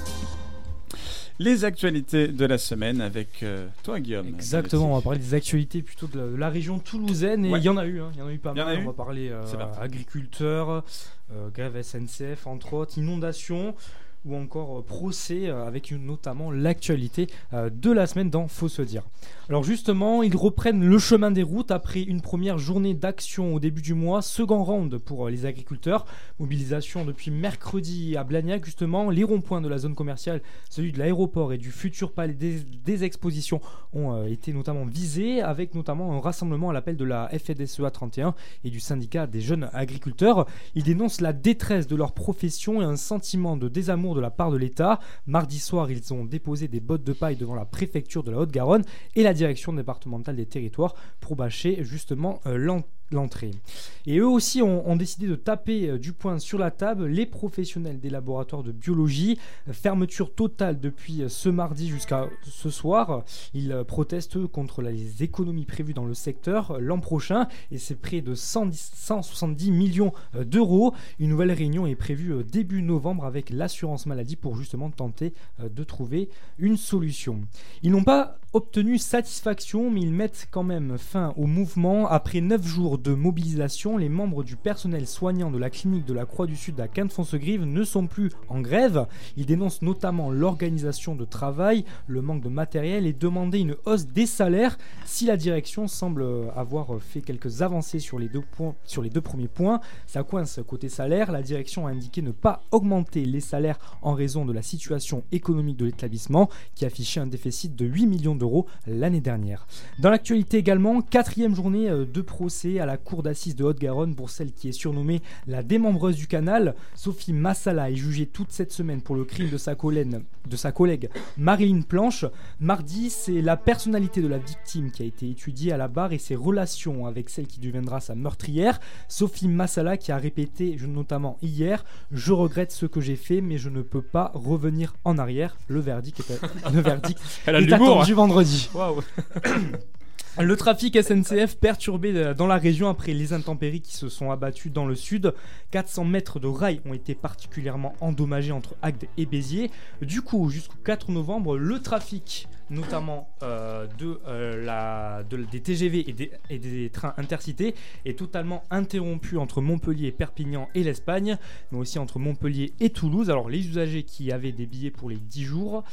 Les actualités de la semaine avec euh, toi, Guillaume. Exactement, on va parler des actualités plutôt de la, de la région toulousaine et il Ouais. y en a eu, hein, il y en a eu pas y mal. on va parler euh, agriculteurs, euh, grève SNCF entre autres, inondations ou encore euh, procès euh, avec notamment l'actualité euh, de la semaine dans Faut se dire. Alors justement, ils reprennent le chemin des routes après une première journée d'action au début du mois, second round pour les agriculteurs, mobilisation depuis mercredi à Blagnac justement, les ronds-points de la zone commerciale, celui de l'aéroport et du futur palais des, des expositions ont été notamment visés avec notamment un rassemblement à l'appel de la FDSEA 31 et du syndicat des jeunes agriculteurs. Ils dénoncent la détresse de leur profession et un sentiment de désamour de la part de l'État. Mardi soir, ils ont déposé des bottes de paille devant la préfecture de la Haute-Garonne et la direction départementale des territoires pour bâcher justement euh, l'en- l'entrée. Et eux aussi ont, décidé de taper euh, du poing sur la table les professionnels des laboratoires de biologie. Euh, Fermeture totale depuis euh, ce mardi jusqu'à ce soir. Ils protestent contre les économies prévues dans le secteur l'an prochain et c'est près de 110 170 millions d'euros. Une nouvelle réunion est prévue début novembre avec l'assurance maladie pour justement tenter de trouver une solution. Ils n'ont pas obtenu satisfaction, mais ils mettent quand même fin au mouvement. Après 9 jours de mobilisation, les membres du personnel soignant de la clinique de la Croix du Sud à Quinte-Fonce-Grive ne sont plus en grève. Ils dénoncent notamment l'organisation de travail, le manque de matériel et demandaient une hausse des salaires. Si la direction semble avoir fait quelques avancées sur les deux, points, sur les deux premiers points, ça coince côté salaire. La direction a indiqué ne pas augmenter les salaires en raison de la situation économique de l'établissement qui affichait un déficit de 8 millions d'euros l'année dernière. Dans l'actualité également, quatrième journée euh, de procès à la cour d'assises de Haute-Garonne pour celle qui est surnommée la démembreuse du canal. Sophie Massala est jugée toute cette semaine pour le crime de sa, collègue, de sa collègue Marilyn Planche. Mardi, c'est la personnalité de la victime qui a été étudiée à la barre et ses relations avec celle qui deviendra sa meurtrière. Sophie Massala qui a répété, notamment hier, Je regrette ce que j'ai fait, mais je ne peux pas revenir en arrière. Le verdict est, le verdict Elle a est attendu hein. Vendredi. Waouh. Le trafic SNCF perturbé dans la région après les intempéries qui se sont abattues dans le sud. 400 mètres de rails ont été particulièrement endommagés entre Agde et Béziers. Du coup, jusqu'au 4 novembre, le trafic, notamment euh, de, euh, la, de- des TGV et des, des trains intercités, est totalement interrompu entre Montpellier, Perpignan et l'Espagne, mais aussi entre Montpellier et Toulouse. Alors, les usagers qui avaient des billets pour les 10 jours,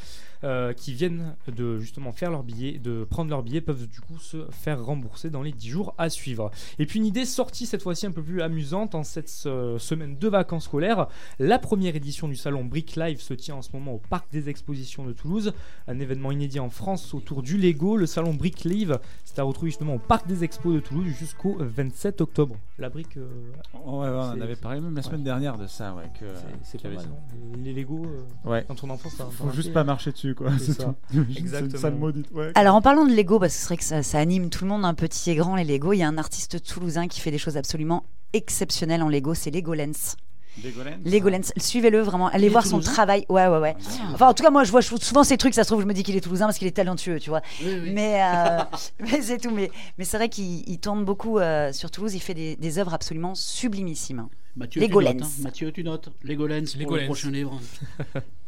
euh, qui viennent de justement faire leur billet, de prendre leur billet, peuvent du coup se faire rembourser dans les 10 jours à suivre. Et puis une idée sortie cette fois-ci un peu plus amusante en cette semaine de vacances scolaires. La première édition du salon Brick Live se tient en ce moment au Parc des Expositions de Toulouse, un événement inédit en France autour du Lego. Le salon Brick Live, c'est à retrouver justement au Parc des Expos de Toulouse jusqu'au 27 octobre. La brique. euh, Ouais, ouais, on c'est- avait parlé même la semaine ouais. dernière de ça, ouais. que- C'est- ça. non Les Lego, euh, Ouais. dans ton enfance, ça Faut juste pas marcher dessus, quoi. C'est C'est ça. tout. C'est une Exactement. sale maudite, ouais. Alors en parlant de Lego, parce que c'est vrai que ça, ça anime tout le monde, un petit et grand les Lego, il y a un artiste toulousain qui fait des choses absolument exceptionnelles en Lego, c'est Legolens. Legolens Legolens, suivez-le vraiment, allez voir son travail. Ouais, ouais, ouais. Enfin, en tout cas, moi, je vois souvent ces trucs, ça se trouve, je me dis qu'il est toulousain parce qu'il est talentueux, tu vois. Mais, euh, mais c'est tout. Mais, mais c'est vrai qu'il il tourne beaucoup euh, sur Toulouse, il fait des, des œuvres absolument sublimissimes. Mathieu, tu Legolens. notes, hein. Mathieu, tu notes. Legolens pour le prochain livre.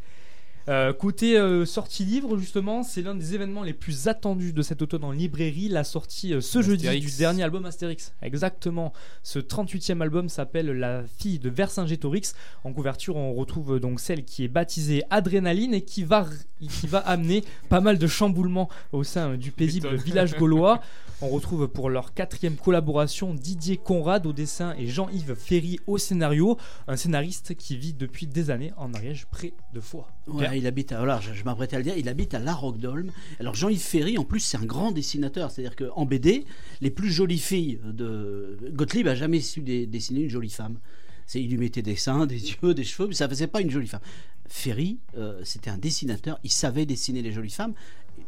Euh, côté euh, sortie livre, justement, c'est l'un des événements les plus attendus de cet automne en librairie, la sortie euh, ce jeudi du dernier album Astérix. Exactement. Ce 38e album s'appelle La fille de Vercingétorix. En couverture, on retrouve donc celle qui est baptisée Adrénaline et qui va, qui va amener pas mal de chamboulements au sein du paisible village gaulois. On retrouve pour leur quatrième collaboration Didier Conrad au dessin et Jean-Yves Ferry au scénario, un scénariste qui vit depuis des années en Ariège près de Foix. Ouais, il habite à, voilà, je, je m'apprêtais à le dire, il habite à La Roque-d'Olme. Alors Jean-Yves Ferry, en plus, c'est un grand dessinateur. C'est-à-dire qu'en BD, les plus jolies filles de Gottlieb a jamais su dessiner une jolie femme. Il lui mettait des seins, des yeux, des cheveux, mais ça faisait pas une jolie femme. Ferry, euh, c'était un dessinateur, il savait dessiner les jolies femmes.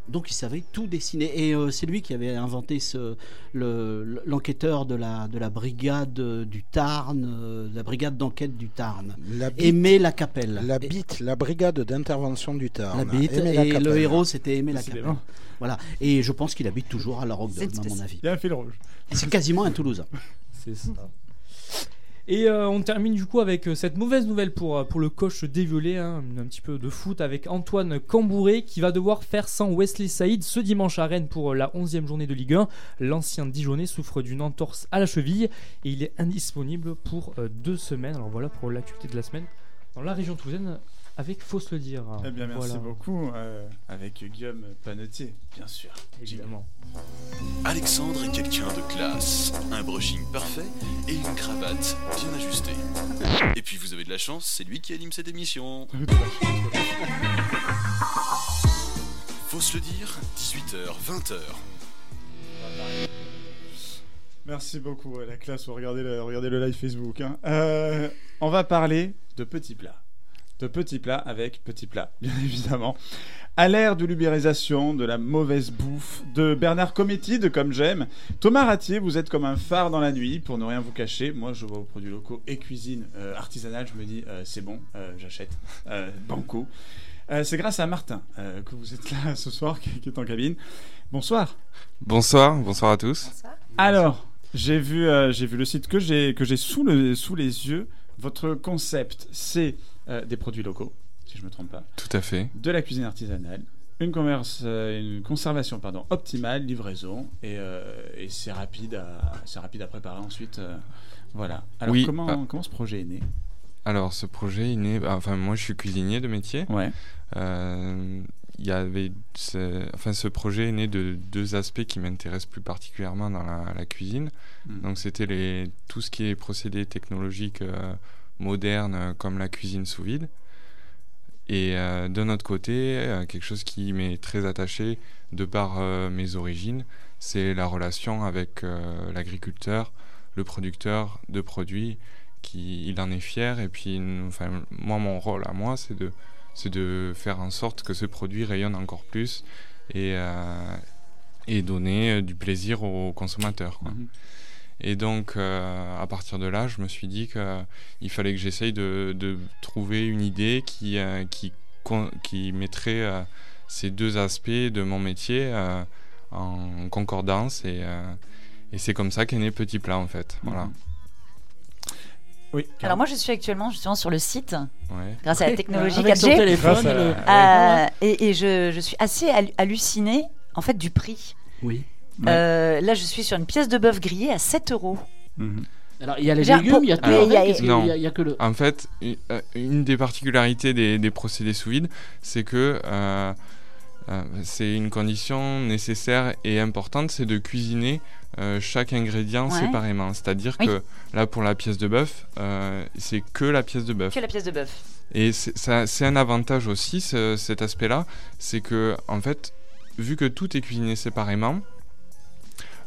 Donc il savait tout dessiner et euh, c'est lui qui avait inventé ce, le- l'enquêteur de la, de la brigade du Tarn, euh, la brigade d'enquête du Tarn. La bite- Aimé Lacapelle. La BIT, la brigade d'intervention du Tarn. La bite Aimé et le héros c'était Aimé Lacapelle. Voilà. Et je pense qu'il habite toujours à la Roque d'Olme, à mon avis. Il y a un fil rouge. C'est quasiment un Toulousain. C'est ça. Et euh, on termine du coup avec euh, cette mauvaise nouvelle pour, euh, le coach des Violets, hein, un petit peu de foot avec Antoine Cambouré qui va devoir faire sans Wesley Saïd ce dimanche à Rennes pour la 11e journée de Ligue 1. L'ancien Dijonais souffre d'une entorse à la cheville et il est indisponible pour deux semaines. Alors voilà pour l'actualité de la semaine dans la région toulousaine avec Fausse le dire. Eh bien, merci Voilà. beaucoup. euh, avec Guillaume Panetier, bien sûr. Évidemment. Alexandre est quelqu'un de classe, un brushing parfait et une cravate bien ajustée. Et puis vous avez de la chance, c'est lui qui anime cette émission. Faut se le dire, 18h, 20h. Merci beaucoup, ouais, la classe. Regardez le, regardez le live Facebook. hein. Euh, on va parler de petits plats. De petits plats avec petits plats, bien évidemment. À l'ère de l'ubérisation, de la mauvaise bouffe, de Bernard Cometti, de Comme J'aime, Thomas Ratier, vous êtes comme un phare dans la nuit, pour ne rien vous cacher. Moi, je vois vos produits locaux et cuisine euh, artisanale, je me dis, euh, c'est bon, euh, j'achète. Euh, banco. Euh, c'est grâce à Martin euh, que vous êtes là ce soir, qui, qui est en cabine. Bonsoir. Bonsoir, bonsoir à tous. Alors, j'ai vu, euh, j'ai vu le site que j'ai que j'ai sous, le, sous les yeux. Votre concept, c'est euh, des produits locaux, si je me trompe pas. Tout à fait. De la cuisine artisanale, une, euh, une conservation pardon, optimale, livraison, et, euh, et c'est rapide, à, c'est rapide à préparer ensuite. voilà. Alors, Oui, comment, ah. comment ce projet est né? Alors, ce projet est né. bah, Enfin, moi, je suis cuisinier de métier. Ouais. Euh, Il y avait. ce- Enfin, ce projet est né de deux aspects qui m'intéressent plus particulièrement dans la, la cuisine. Mm. Donc, c'était les tout ce qui est procédés technologiques euh, modernes, euh, comme la cuisine sous vide. Et euh, de notre côté, euh, quelque chose qui m'est très attaché de par euh, mes origines, c'est la relation avec l'agriculteur, le producteur de produits, qui il en est fier. Et puis, moi, mon rôle à moi, c'est de, c'est de faire en sorte que ce produit rayonne encore plus et, et donner du plaisir aux consommateurs. Mhm. Et donc, euh, à partir de là, je me suis dit qu'il fallait que j'essaye de, de trouver une idée qui, euh, qui, mettrait euh, ces deux aspects de mon métier euh, en concordance. Et, euh, et c'est comme ça qu'est né Petit Plat, en fait. Voilà. Oui. Alors moi je suis actuellement justement sur le site Ouais. grâce à la technologie avec 4G. son téléphone, Euh, et et je, je suis assez hallu- hallucinée en fait du prix. Oui. Euh, là je suis sur une pièce de bœuf grillée à 7 euros. Alors, il y a les Genre, légumes, il y a tout y a- Non. y y que le- En fait, une, euh, une des particularités des, des procédés sous vide, c'est que euh, euh, c'est une condition nécessaire et importante, c'est de cuisiner euh, chaque ingrédient Ouais. séparément. C'est-à-dire Oui. que là, pour la pièce de bœuf, euh, c'est que la pièce de bœuf. Que la pièce de bœuf. Et c'est ça- c'est un avantage aussi, ce- cet aspect-là, c'est que, en fait, vu que tout est cuisiné séparément,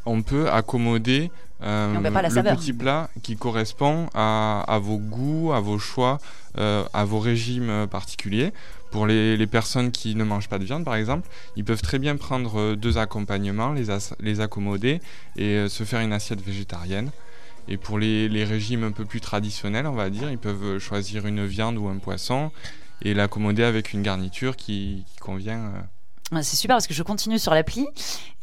on peut accommoder euh, le saveur. petit plat qui correspond à, à vos goûts, à vos choix, euh, à vos régimes euh, particuliers. Pour les, les personnes qui ne mangent pas de viande, par exemple, ils peuvent très bien prendre euh, deux accompagnements, les, accommoder et se faire une assiette végétarienne. Et pour les, les régimes un peu plus traditionnels, on va dire, ils peuvent choisir une viande ou un poisson et l'accommoder avec une garniture qui, qui convient. euh, C'est super parce que je continue sur l'appli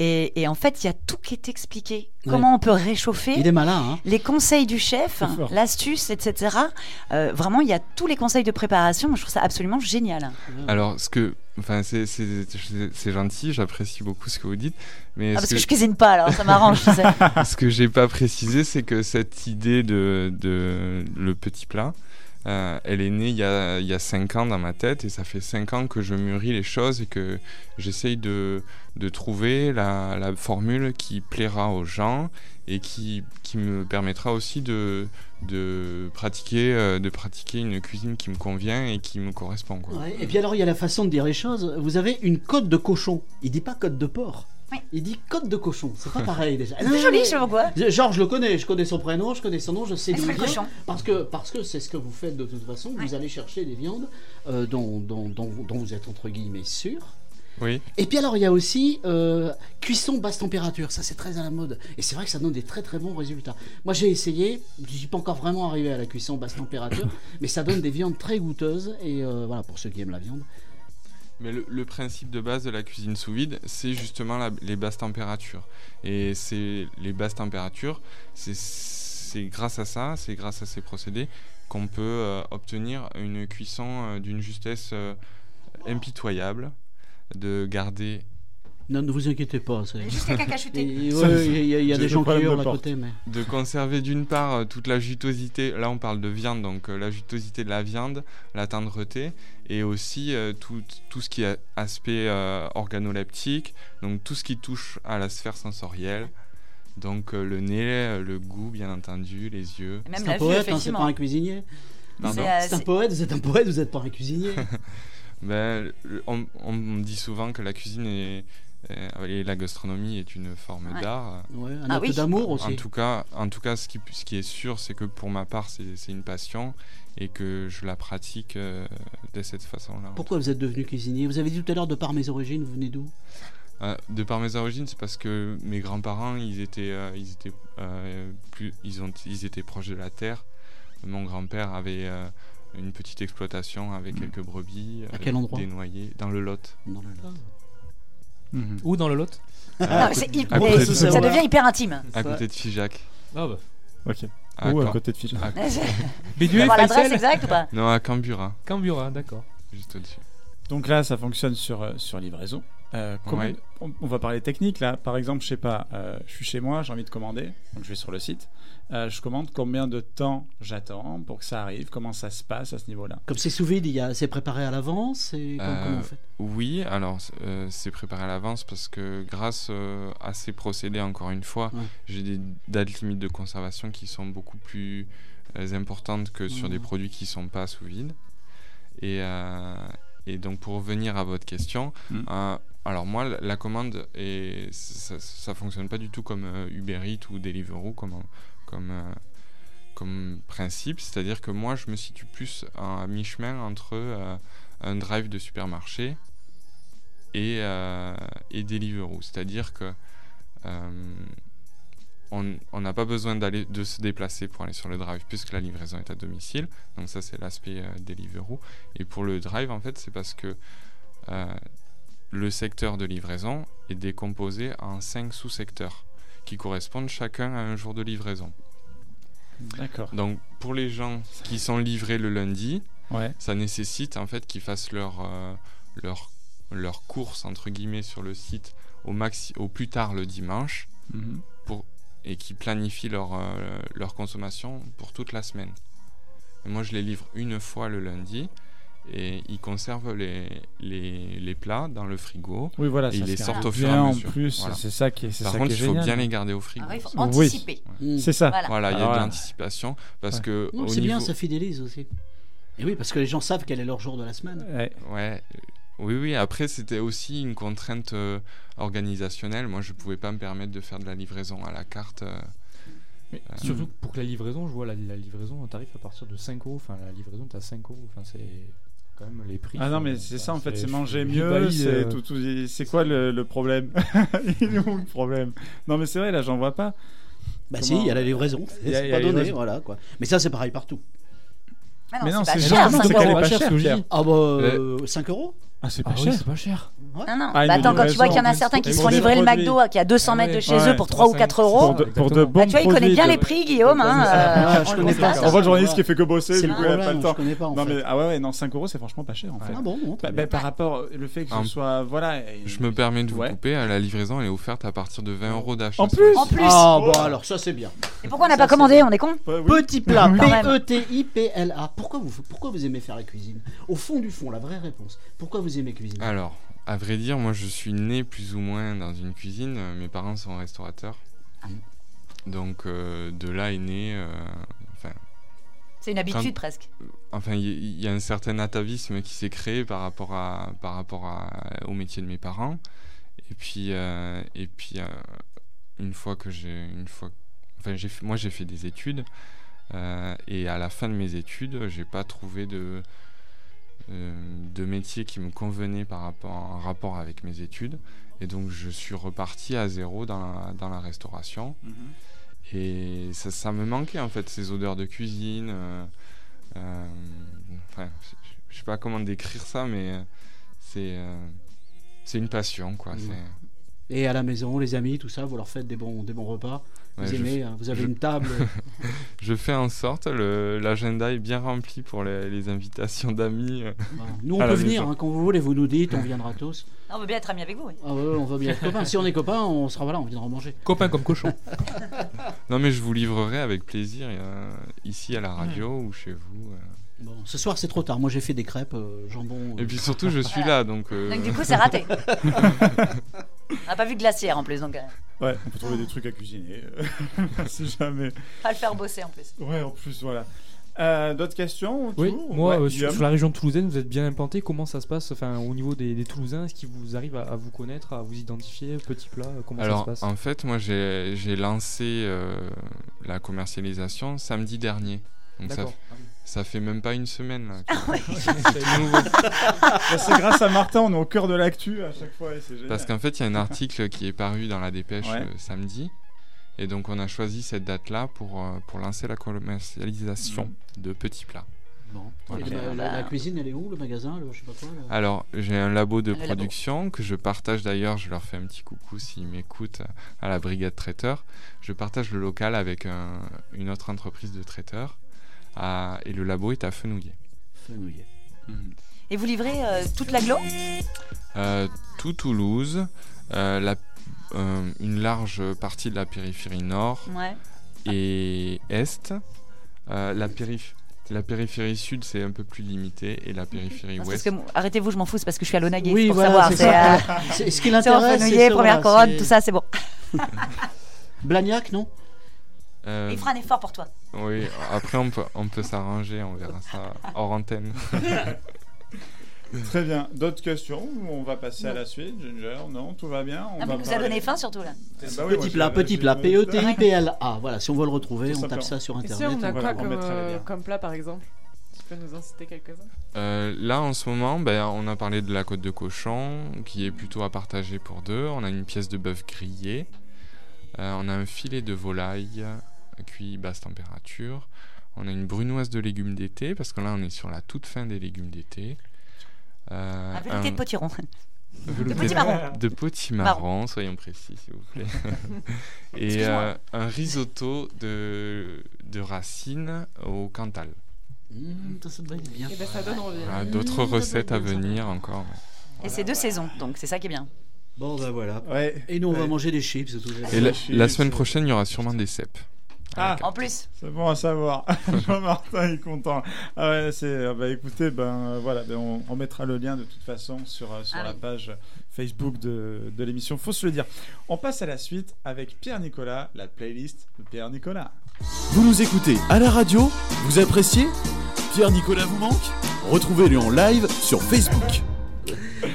et, et en fait il y a tout qui est expliqué. comment on peut réchauffer. Il est malin, hein. Les conseils du chef, l'astuce, etc. Euh, vraiment, il y a tous les conseils de préparation. Moi, je trouve ça absolument génial. Alors, ce que. Enfin, c'est- gentil, j'apprécie beaucoup ce que vous dites. Mais Ah, ce parce que je cuisine pas, alors ça m'arrange, ce que j'ai pas précisé, c'est que cette idée de, de le petit plat, euh, elle est née il y, a, il 5 ans dans ma tête et ça fait 5 ans que je mûris les choses et que j'essaye de, trouver la, formule qui plaira aux gens et qui, me permettra aussi de, de, pratiquer, euh, de pratiquer une cuisine qui me convient et qui me correspond. Et puis alors, il y a la façon de dire les choses. Vous avez une côte de cochon. Il dit pas côte de porc. Il dit côte de cochon. C'est pas pareil déjà. C'est joli, je sais pas quoi. Genre, je le connais. Je connais son prénom, je connais son nom, je sais d'où il vient. Parce que parce que c'est ce que vous faites de toute façon. Vous allez chercher des viandes euh, dont, dont, dont, dont vous êtes entre guillemets sûr. Oui. Et puis alors, il y a aussi euh, cuisson basse température. Ça, c'est très à la mode. Et c'est vrai que ça donne des très très bons résultats. Moi, j'ai essayé. Je suis pas encore vraiment arrivé à la cuisson basse température, mais ça donne des viandes très goûteuses. Et euh, voilà, pour ceux qui aiment la viande. Mais le, principe de base de la cuisine sous vide, c'est justement la- les basses températures. Et c'est les basses températures, c'est- c'est grâce à ça, c'est grâce à ces procédés qu'on peut euh, obtenir une cuisson euh, d'une justesse euh, impitoyable, de garder Non, ne vous inquiétez pas. c'est- Juste quelqu'un ouais, Il y a, y des gens qui hurlent à côté, mais. de conserver d'une part euh, toute la jutosité, là on parle de viande, donc euh, la jutosité de la viande, la tendreté, et aussi euh, tout, tout ce qui est aspect euh, organoleptique, donc tout ce qui touche à la sphère sensorielle, donc euh, le nez, le goût bien entendu, les yeux. C'est un vue, poète, hein, c'est pas un cuisinier. C'est, euh, C'est un poète, vous êtes un poète, vous êtes pas un cuisinier. Ben, on, on me dit souvent que la cuisine est, et la gastronomie est une forme Ouais. d'art. Ouais, un Ah oui. d'amour aussi. En tout cas, en tout cas ce, qui, ce qui est sûr, c'est que pour ma part, c'est une passion et que je la pratique euh, de cette façon-là. Pourquoi vous êtes devenu cuisinier? Vous avez dit tout à l'heure, de par mes origines, vous venez d'où? Euh, de par mes origines, c'est parce que mes grands-parents, ils étaient, euh, ils étaient euh, plus, ils ont, ils étaient proches de la terre. Mon grand-père avait euh, une petite exploitation avec quelques brebis, À euh, quel endroit? des noyers, dans le Lot. Dans le Lot. Mhm. Où dans le Lot Ah, mais c'est hy- À mais côté de- ça devient hyper intime. À côté de Figeac. Ah bah. Ok. À Ou à côté de Figeac. Bédué, l'adresse exacte ou pas Non, à Cambura. Cambura, d'accord. Juste au-dessus. Donc là, ça fonctionne sur, euh, sur livraison. Euh, comment- Ouais. on, on va parler technique là. Par exemple, je sais pas, euh, je suis chez moi, j'ai envie de commander, donc je vais sur le site. Euh, je commande combien de temps j'attends pour que ça arrive, comment ça se passe à ce niveau-là. Comme c'est sous vide, il y a- c'est préparé à l'avance et Euh, comment Oui, alors euh, c'est préparé à l'avance parce que grâce euh, à ces procédés, encore une fois, Ouais. j'ai des dates limites de conservation qui sont beaucoup plus euh, importantes que sur des produits qui sont pas sous vide. Et, euh, et donc pour revenir à votre question, Mhm. euh, alors moi la, commande et ça, ça fonctionne pas du tout comme euh, Uber Eats ou Deliveroo comme comme euh, comme principe, c'est-à-dire que moi je me situe plus à mi-chemin entre un drive de supermarché et, et Deliveroo, c'est-à-dire que on n'a pas besoin d'aller de se déplacer pour aller sur le drive puisque la livraison est à domicile. Donc ça c'est l'aspect euh, Deliveroo. Et pour le drive en fait c'est parce que euh, le secteur de livraison est décomposé en cinq sous-secteurs qui correspondent chacun à un jour de livraison. D'accord. Donc pour les gens qui sont livrés le lundi, Ouais. ça nécessite en fait qu'ils fassent leur, euh, leur, leur course entre guillemets sur le site au, maxi au plus tard le dimanche Mhm. pour, et qui planifient leur, euh, leur consommation pour toute la semaine. Et moi je les livre une fois le lundi et ils conservent les, les, les plats dans le frigo Oui, voilà, et ça, ils les sortent au bien fur et à en mesure. plus, Voilà. c'est ça qui est- c'est Par ça contre, qui est il faut génial. bien les garder au frigo. Ah il faut Oui. anticiper. C'est ça. Voilà. Voilà, il y a de l'anticipation parce Ouais. que Non, au C'est bien, ça fidélise aussi. Et oui, parce que les gens savent quel est leur jour de la semaine. Ouais. Ouais. Oui, oui. Après, c'était aussi une contrainte euh, organisationnelle. Moi, je pouvais pas me permettre de faire de la livraison à la carte. euh, Mais euh, surtout que pour que la livraison, je vois la, la livraison en tarif à partir de 5 euros. Enfin, la livraison, t'as 5 euros. Enfin, c'est quand même les prix. Ah non, mais c'est ça en fait, c'est manger mieux, c'est euh, tout, tout- c'est quoi le, le problème Il est où le problème? Non, mais c'est vrai, là, j'en vois pas. Bah Comment- si, il y a la livraison. C'est pas la donné, livraison. voilà quoi. Mais ça, c'est pareil partout. Ah Mais non, c'est cher, juste- cinq c'est qu'elle est euros. pas chère, Pierre. Ah bah, euh, 5 euros? Ah, c'est Ah pas oui, cher. c'est pas cher. Non, non. Ah, Bah attends, quand tu vois qu'il y en a en certains qui se font livrer le. McDo qui est à 200 Ah mètres de ouais. chez Ouais, eux pour 3 ou 4 euros. Pour de, pour de bons Ah, tu vois, il connaît bien de- les prix, Guillaume. Hein, Ah, euh, je connais fait pas. On voit le journaliste qui fait que bosser, C'est du le coup, il pas problème, le temps. je connais pas, en non, fait. mais ah ouais, ouais, non, 5 euros, c'est franchement pas cher en fait. Ah bon, Bah, bah, par rapport le fait que ce En- soit voilà. Je me permets de vous couper, euh, la livraison elle est offerte à partir de 20 euros d'achat. En plus En plus. Ah bon, alors ça c'est bien. Et pourquoi on n'a pas commandé On est con oui. Petit plat. P-E-T-I-P-L-A. Pourquoi vous, pourquoi vous aimez faire la cuisine? Au fond du fond, la vraie réponse. Pourquoi vous aimez cuisiner Alors, à vrai dire, moi je suis né plus ou moins dans une cuisine. Mes parents sont restaurateurs. Donc euh, de là est né. euh, enfin, C'est une habitude quand- presque. Enfin, il y, a un certain atavisme qui s'est créé par rapport à par rapport à, au métier de mes parents. Et puis euh, et puis euh, une fois que j'ai une fois, enfin j'ai moi j'ai fait des études euh, et à la fin de mes études, j'ai pas trouvé de euh, de métier qui me convenait par rapport en rapport avec mes études. Et donc je suis reparti à zéro dans la, dans la restauration. Mhm. Et ça, ça me manquait en fait, ces odeurs de cuisine. euh, euh, enfin, je- sais pas comment décrire ça, mais euh, c'est euh, c'est une passion quoi. Et à la maison, les amis, tout ça, vous leur faites des bons, des bons repas? Vous Ouais, aimez fais- hein, Vous avez je- une table je fais en sorte, le- l'agenda est bien rempli pour les, les invitations d'amis. euh, Nous, on peut venir hein, quand vous voulez, vous nous dites, on viendra tous. On veut bien être amis avec vous. oui. Ah ouais, on va bien être copains. Si on est copains, on sera voilà, on viendra manger. Copain comme cochon. Non mais je vous livrerai avec plaisir euh, ici à la radio ou chez vous. euh. Bon, ce soir, c'est trop tard. Moi, j'ai fait des crêpes, euh, jambon. euh. Et puis surtout, je suis là, donc. euh, Donc du coup, c'est raté. on n'a pas vu de glacière en plus, donc euh, Ouais, on peut trouver des trucs à cuisiner. si jamais. pas le faire bosser en plus. Ouais, en plus, voilà. Euh, D'autres questions Oui, autour moi, Ouais, euh, sur, Guillaume? sur la région toulousaine, vous êtes bien implanté. Comment ça se passe enfin, au niveau des, des Toulousains? Est-ce qu'ils vous arrivent à, à vous connaître, à vous identifier Petit plat? Euh, Comment Alors, ça se passe? en fait, moi, j'ai j'ai lancé euh, la commercialisation samedi dernier. Donc ça, D'accord. Ça fait même pas une semaine. Là, Ah que- c'est. Bah, c'est grâce à Martin, on est au cœur de l'actu à chaque fois et c'est génial. Parce qu'en fait, il y a un article qui est paru dans la dépêche Ouais. euh, samedi. Et donc, on a choisi cette date-là pour, euh, pour lancer la commercialisation de petits plats. Bon. Voilà. Et la, la- la cuisine, elle est où Le magasin le, Je sais pas quoi. là? Alors, j'ai un labo de labo. production que je partage d'ailleurs. Je leur fais un petit coucou s'ils m'écoutent à la brigade traiteur. Je partage le local avec un- une autre entreprise de traiteurs. À- et le labo est à Fenouillet. Fenouillet. Et vous livrez euh, toute l'agglo Euh, tout Toulouse, euh, la- euh, une large partie de la périphérie nord Ouais. et est. Euh, la, périph- la périphérie sud, c'est un peu plus limité, et la périphérie ouest. Arrêtez-vous, je m'en fous, c'est parce que je suis à Lonaguet. Oui, c'est pour voilà, savoir. c'est euh, ce qui l'intéresse, c'est première couronne, tout ça, c'est bon. Blagnac, non? Euh, Il fera un effort pour toi. Oui, après on peut, on peut s'arranger, on verra ça hors antenne. Très bien. D'autres questions On va passer à la suite. Ginger, non Tout va bien? On Ah, va vous a parler- donné faim surtout là. Bah oui, Petit plat, petit plat, je- P-E-T-I-P-L-A. Voilà, si on veut le retrouver, Tout on tape ça sur Et si internet. on a quoi comme, euh, comme plat par exemple? Tu peux nous en citer quelques-uns? Euh, là, en ce moment, ben, on a parlé de la côte de cochon, qui est plutôt à partager pour deux. On a une pièce de bœuf grillé. Euh, on a un filet de volaille cuit basse température. On a une brunoise de légumes d'été, parce que là, on est sur la toute fin des légumes d'été. Euh, Un velouté de potiron. velouté De potimarron. De potimarron, soyons précis, s'il vous plaît. Et euh, un risotto de, de racines au Cantal. Mmh, ça, ça doit être bien. Et ben ça donne envie. Mmh, D'autres doit recettes à ça. venir encore. Et c'est deux saisons, donc c'est ça qui est bien. Bon, ben voilà. Ouais. Et nous, on va manger des chips. tout. Et la, chips, la semaine prochaine, il y aura sûrement des cèpes. Ah, En plus. c'est bon à savoir. Jean-Martin est content. Ah ouais, c'est. Bah écoutez, ben euh, voilà, ben, on, on mettra le lien de toute façon sur, euh, sur Ah la oui. page Facebook de, de l'émission. Faut se le dire. On passe à la suite avec Pierre Nicolas, la playlist de Pierre Nicolas. Vous nous écoutez à la radio Vous appréciez? Pierre Nicolas vous manque? Retrouvez-le en live sur Facebook.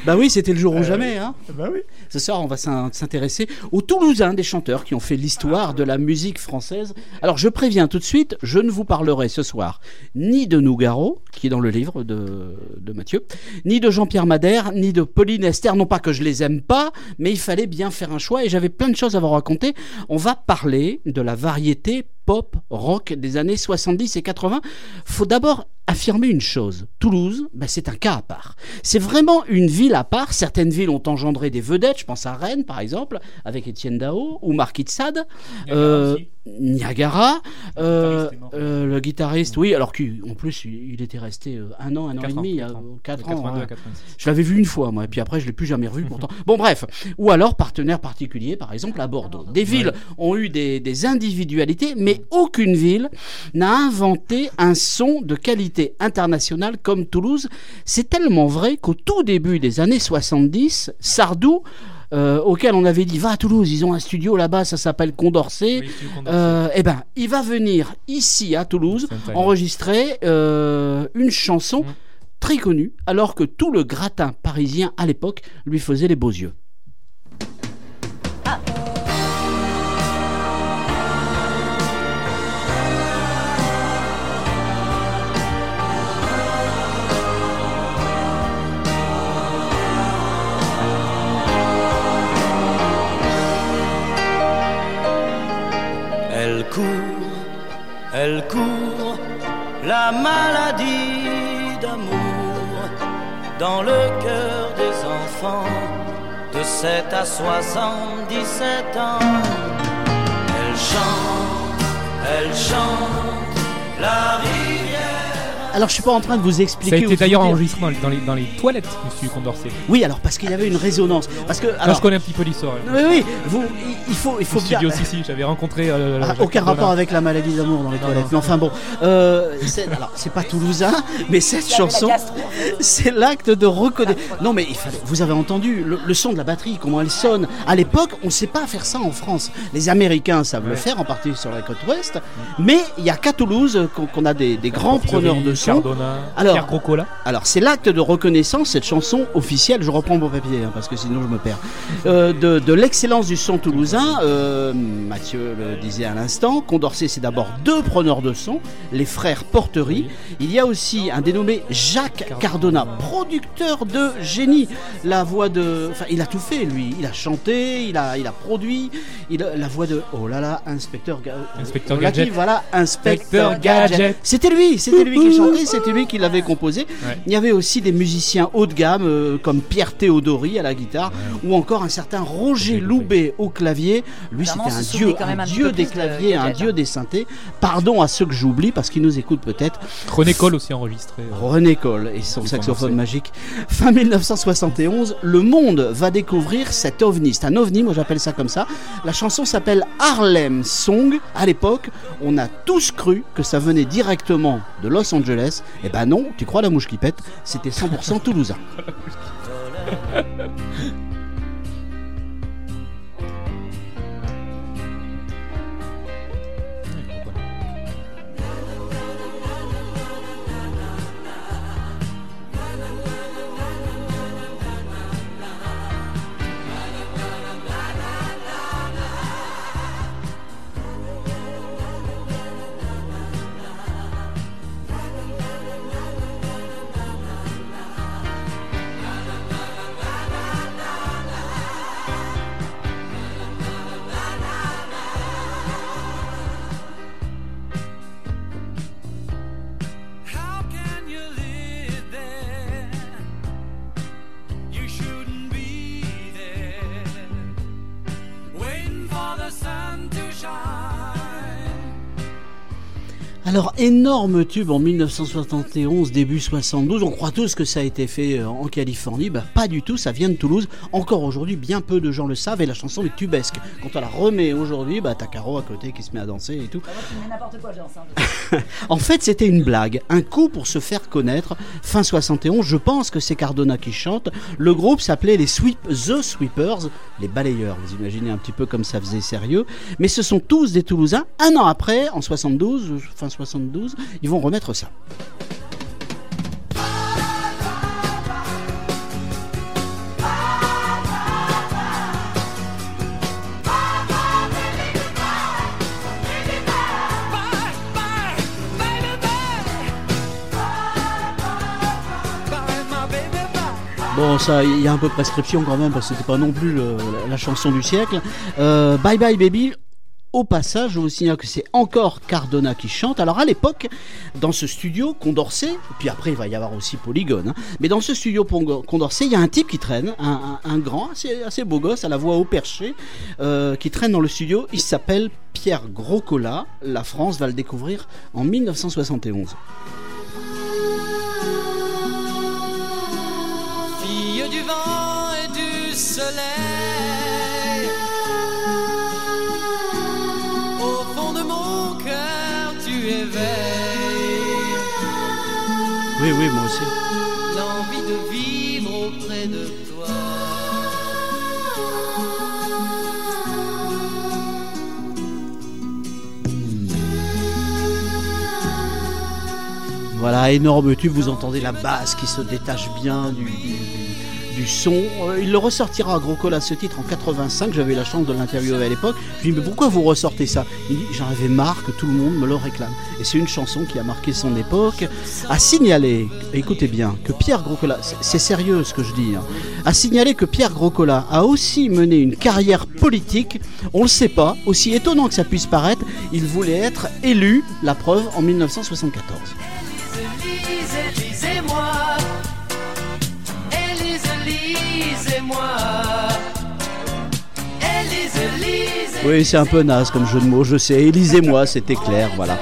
Bah oui, c'était le jour ou Euh, jamais. Hein. Bah oui. Ce soir, on va s'in- s'intéresser aux Toulousains des chanteurs qui ont fait l'histoire de la musique française. Alors, je préviens tout de suite, je ne vous parlerai ce soir ni de Nougaro, qui est dans le livre de, de Mathieu, ni de Jean-Pierre Madère, ni de Pauline Esther. Non pas que je les aime pas, mais il fallait bien faire un choix et j'avais plein de choses à vous raconter. On va parler de la variété pop rock des années 70 et 80. Faut d'abord affirmer une chose. Toulouse, ben, c'est un cas à part. C'est vraiment une ville à part. Certaines villes ont engendré des vedettes. Je pense à Rennes, par exemple, avec Étienne Dao ou Marquis de Sade. Euh, Niagara, euh, euh, le guitariste, oui, alors qu'en plus il était resté euh, un an, un an et demi, quatre ans. quatre De ans. 82 à hein. 86. Je l'avais vu une fois, moi, et puis après je l'ai plus jamais revu pourtant. Bon, bref, ou alors partenaire particulier, par exemple à Bordeaux. Des villes ont eu des, des individualités, mais aucune ville n'a inventé un son de qualité internationale comme Toulouse. C'est tellement vrai qu'au tout début des années 70, Sardou euh, auquel on avait dit va à Toulouse, ils ont un studio là-bas, ça s'appelle Condorcet. Euh, eh ben, il va venir ici à Toulouse enregistrer euh, une chanson très connue, alors que tout le gratin parisien à l'époque lui faisait les beaux yeux. Elle court, la maladie d'amour dans le cœur des enfants de 7 à 77 ans. Elle chante, elle chante, la rivière. Alors je suis pas en train de vous Ça a expliquer. été d'ailleurs enregistré dans les, dans les- dans les toilettes, monsieur Condorcet. Oui, alors parce qu'il y avait une résonance. Parce que Alors, je connais un petit peu l'histoire. oui, oui, vous, il- il faut, il faut Au bien. studio, si, si, j'avais rencontré. euh, Ah, aucun rapport avec la maladie d'amour dans les Non, toilettes. non. Mais enfin bon, euh, alors c'est pas toulousain, mais cette chanson, c'est l'acte de reconnaître. Non mais il fallait, vous avez entendu le, le son de la batterie, comment elle sonne. À l'époque, on sait pas faire ça en France. Les Américains savent le Ouais. faire, en partie sur la côte ouest, mais il y a qu'à Toulouse qu'on qu'on a des, des grands preneurs de Cardona, Alors, Pierre alors c'est l'acte de reconnaissance, cette chanson officielle, je reprends mon papier hein, parce que sinon je me perds, euh, de, de l'excellence du son toulousain. euh, Mathieu le disait à l'instant, Condorcet c'est d'abord deux preneurs de son, les frères Porterie. Il y a aussi un dénommé Jacques Cardona, producteur de génie. La voix de... Enfin il a tout fait lui, il a chanté, il a, il a produit, il a, la voix de... Oh là là, inspecteur... Ga- Inspecteur Gadget. Voilà, inspecteur. Gadget. C'était lui, c'était lui qui chantait, c'était lui qui l'avait composé. Ouais. Il y avait aussi des musiciens haut de gamme euh, comme Pierre Théodori à la guitare ou encore un certain Roger Loubet au clavier. Lui, c'était on un dieu, un un dieu des de claviers, un dieu des synthés. Pardon à ceux que j'oublie parce qu'ils nous écoutent peut-être. René Cole aussi enregistré. euh, René Cole et son saxophone magique. Fin 1971, le monde va découvrir cet ovni. C'est un ovni, moi j'appelle ça comme ça. La chanson s'appelle Harlem Song. À l'époque, on a tous cru que ça venait directement de Los Angeles. Eh ben non, tu crois la mouche qui pète C'était 100% toulousain. Alors, énorme tube en 1971, début 72. On croit tous que ça a été fait euh, en Californie. Bah, pas du tout, ça vient de Toulouse. Encore aujourd'hui, bien peu de gens le savent et la chanson est tubesque. Quand on la remet aujourd'hui, bah, t'as Caro à côté qui se met à danser et tout. quoi. En fait, c'était une blague, un coup pour se faire connaître. Fin 71, je pense que c'est Cardona qui chante. Le groupe s'appelait les Sweep, The Sweepers, les balayeurs. Vous imaginez un petit peu comme ça faisait sérieux. Mais ce sont tous des Toulousains. Un an après, en 72, euh, fin 72, 72, ils vont remettre ça. Bon, ça, il y a un peu de prescription quand même, parce que c'était pas non plus euh, le, la, chanson du siècle. Euh, bye bye baby, au passage, je vous signale que c'est encore Cardona qui chante. Alors à l'époque, dans ce studio Condorcet, puis après il va y avoir aussi Polygone, hein, mais dans ce studio Condorcet, il y a un type qui traîne, un, grand, assez, beau gosse, à la voix haut perché, euh, qui traîne dans le studio. Il s'appelle Pierre Groscola. La France va le découvrir en 1971. Fille du vent et du soleil. Oui, oui, moi aussi. l'envie de vivre auprès de toi. Voilà, énorme tube, vous entendez la basse qui se détache bien du, du- du- son. Euh, il le ressortira à Gros Col à ce titre en 85, j'avais la chance de l'interviewer à l'époque. Je lui dis, mais pourquoi vous ressortez ça? Il dit, j'en avais marre que tout le monde me le réclame. Et c'est une chanson qui a marqué son époque. À signaler, écoutez bien, que Pierre Groscola, c'est- sérieux ce que je dis, hein, à signaler que Pierre Groscola a aussi mené une carrière politique, on le sait pas, aussi étonnant que ça puisse paraître, il voulait être élu, la preuve, en 1974. Oui, c'est un peu naze comme jeu de mots, je sais. Élisez-moi, c'était clair, voilà.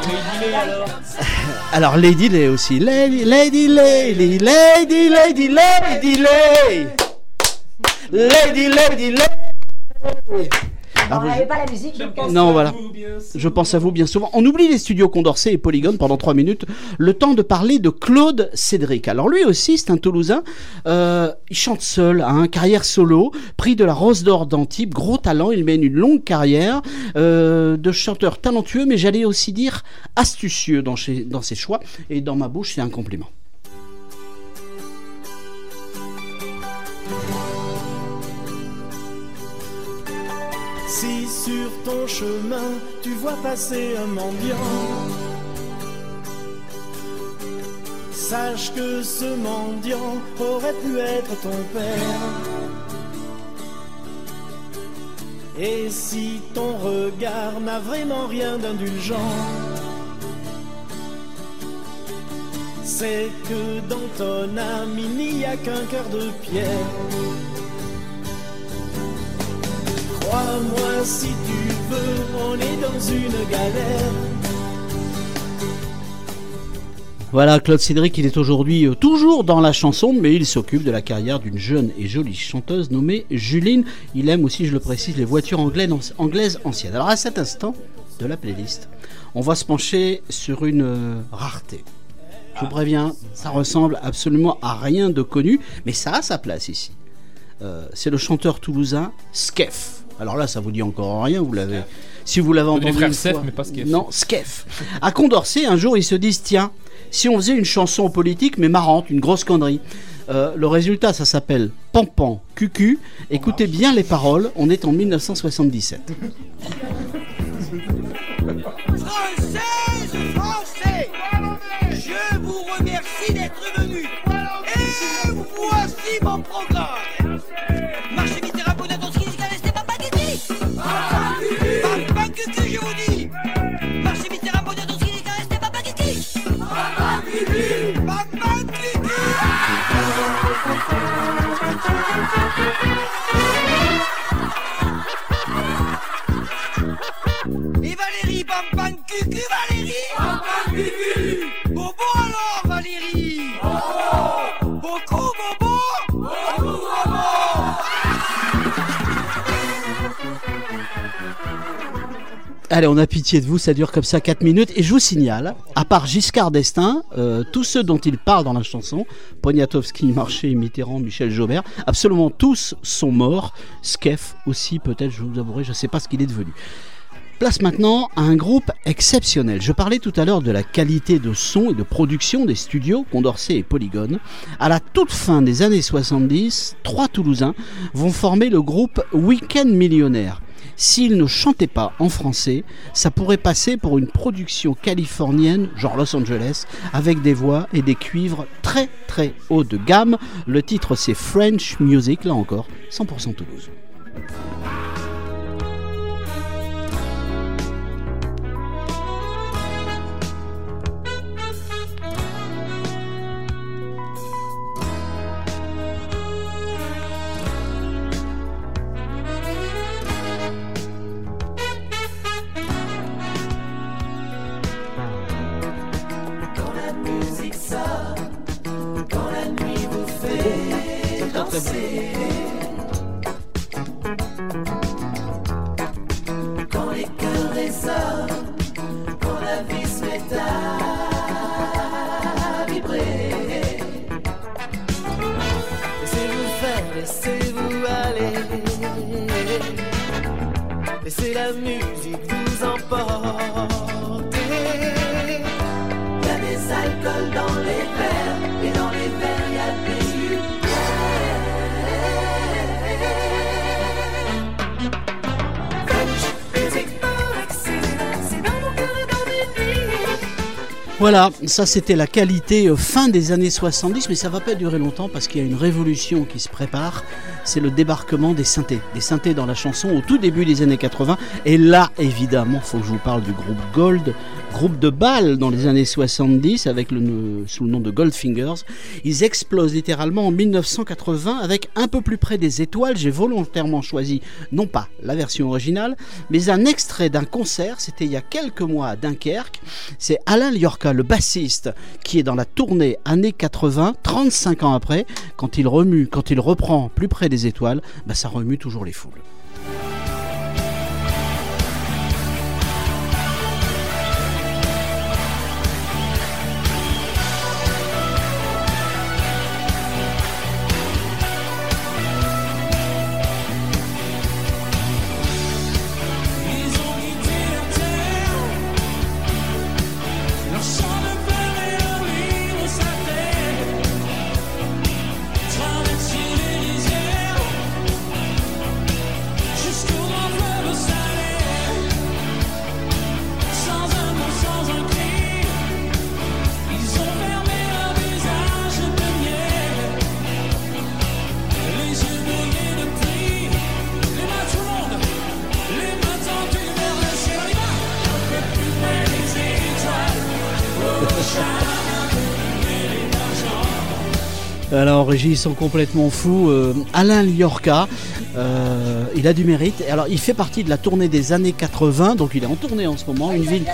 Alors Lady Lay aussi. Lady, Lady, Lady, Lady, Lady, Lady Lay. Lady, Lady, Lay. Ah, vous- pas la musique, je pense. Non, voilà. Je pense à vous bien souvent. On oublie les studios Condorcet et Polygone pendant 3 minutes. Le temps de parler de Claude Cédric. Alors lui aussi, c'est un Toulousain. Euh, il chante seul, hein, carrière solo, prix de la Rose d'Or d'Antibes, gros talent. Il mène une longue carrière euh, de chanteur talentueux, mais j'allais aussi dire astucieux dans, chez- dans ses choix. Et dans ma bouche, c'est un compliment. Chemin tu vois passer un mendiant, sache que ce mendiant aurait pu être ton père. Et si ton regard n'a vraiment rien d'indulgent, c'est que dans ton âme il n'y a qu'un cœur de pierre. Crois-moi si tu Voilà, Claude Cédric, il est aujourd'hui euh, toujours dans la chanson, mais il s'occupe de la carrière d'une jeune et jolie chanteuse nommée Juline. Il aime aussi, je le précise, les voitures anglaises, anciennes. Alors à cet instant de la playlist, on va se pencher sur une euh, rareté. Je vous préviens, ça ressemble absolument à rien de connu, mais ça a sa place ici. Euh, c'est le chanteur toulousain Skef. Alors là, ça vous dit encore rien, vous l'avez. Si vous l'avez entendu frères une Sef, fois- mais pas Skef. Non, Skef. À Condorcet, un jour, ils se disent tiens, si on faisait une chanson politique mais marrante, une grosse connerie. Euh, le résultat, ça s'appelle Pampan Cucu. Écoutez bien les paroles. On est en 1977. Françaises, Français, je vous remercie d'être venus. Et voici mon programme. Valérie, pam pam cucu Valérie. Pam pam cucu Bobo alors Valérie. Bobo. Beaucoup Bobo. Beaucoup Bobo. Allez, on a pitié de vous, ça dure comme ça 4 minutes. Et je vous signale, à part Giscard d'Estaing, euh, tous ceux dont il parle dans la chanson, Poniatowski, Marché, Mitterrand, Michel Jaubert, absolument tous sont morts. Skef aussi, peut-être, je vous avouerai, je ne sais pas ce qu'il est devenu. Place maintenant à un groupe exceptionnel. Je parlais tout à l'heure de la qualité de son et de production des studios Condorcet et Polygone. À la toute fin des années 70, trois Toulousains vont former le groupe Weekend Millionnaire. s'il ne chantait pas en français, ça pourrait passer pour une production californienne, genre Los Angeles, avec des voix et des cuivres très très haut de gamme. Le titre c'est French Music, là encore, 100% Toulouse. Voilà, ça c'était la qualité euh, fin des années 70, mais ça va pas durer longtemps parce qu'il y a une révolution qui se prépare. C'est le débarquement des synthés, des synthés dans la chanson au tout début des années 80. Et là, évidemment, faut que je vous parle du groupe Gold, groupe de balles dans les années 70 avec le sous le nom de Goldfingers. Ils explosent littéralement en 1980 avec un peu plus près des étoiles. J'ai volontairement choisi non pas la version originale, mais un extrait d'un concert. C'était il y a quelques mois à Dunkerque. C'est Alain Liorca, le bassiste, qui est dans la tournée années 80, 35 ans après, quand il remue, quand il reprend plus près des étoiles, bah ça remue toujours les foules. Ils sont complètement fous. Euh, Alain Liorca, euh, il a du mérite. Alors, il fait partie de la tournée des années 80, donc il est en tournée en ce moment. Une ville,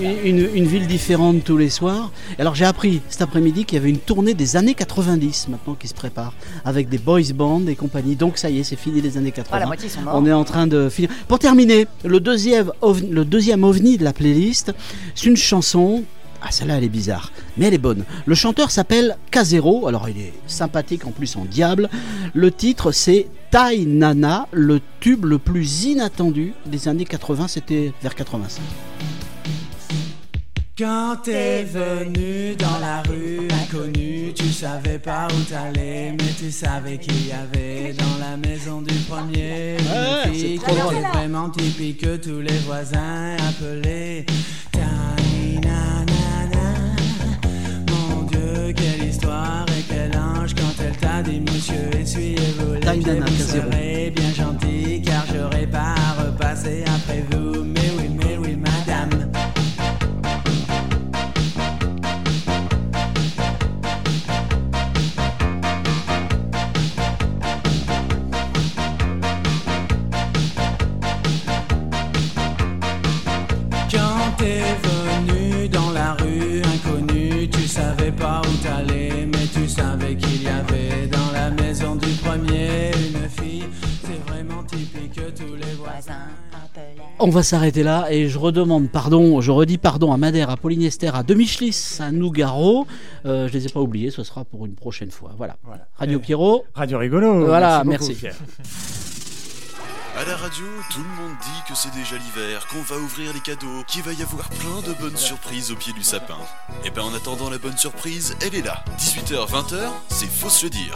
une, une ville différente tous les soirs. Alors, j'ai appris cet après-midi qu'il y avait une tournée des années 90 maintenant qui se prépare, avec des boys bands et compagnie. Donc, ça y est, c'est fini les années 80. Ah, sont. On est en train de finir. Pour terminer, le deuxième, ovni, le deuxième ovni de la playlist, c'est une chanson ah, celle-là, elle est bizarre, mais elle est bonne. Le chanteur s'appelle Casero, alors il est sympathique en plus en diable. Le titre, c'est Tai Nana, le tube le plus inattendu des années 80, c'était vers 85. Quand t'es venu dans la rue inconnue, tu savais pas où t'allais, mais tu savais qu'il y avait dans la maison du premier une Ouais, fille c'est trop qui drôle. était vraiment typique que tous les voisins appelaient Dieu, quelle histoire et quel ange quand elle t'a dit Monsieur, essuyez-vous les pieds, vous serez bien gentil car j'aurai pas à repasser après vous. On va s'arrêter là et je redemande pardon, je redis pardon à Madère, à Polyester, à Demichlis, à Nougaro. Euh, je les ai pas oubliés, ce sera pour une prochaine fois. Voilà. Radio Et- Pierrot. Radio Rigolo. Voilà, Merci. À la radio, tout le monde dit que c'est déjà l'hiver, qu'on va ouvrir les cadeaux, qu'il va y avoir plein de bonnes surprises au pied du sapin. Et ben en attendant la bonne surprise, elle est là. 18h, 20h, c'est faut se le dire.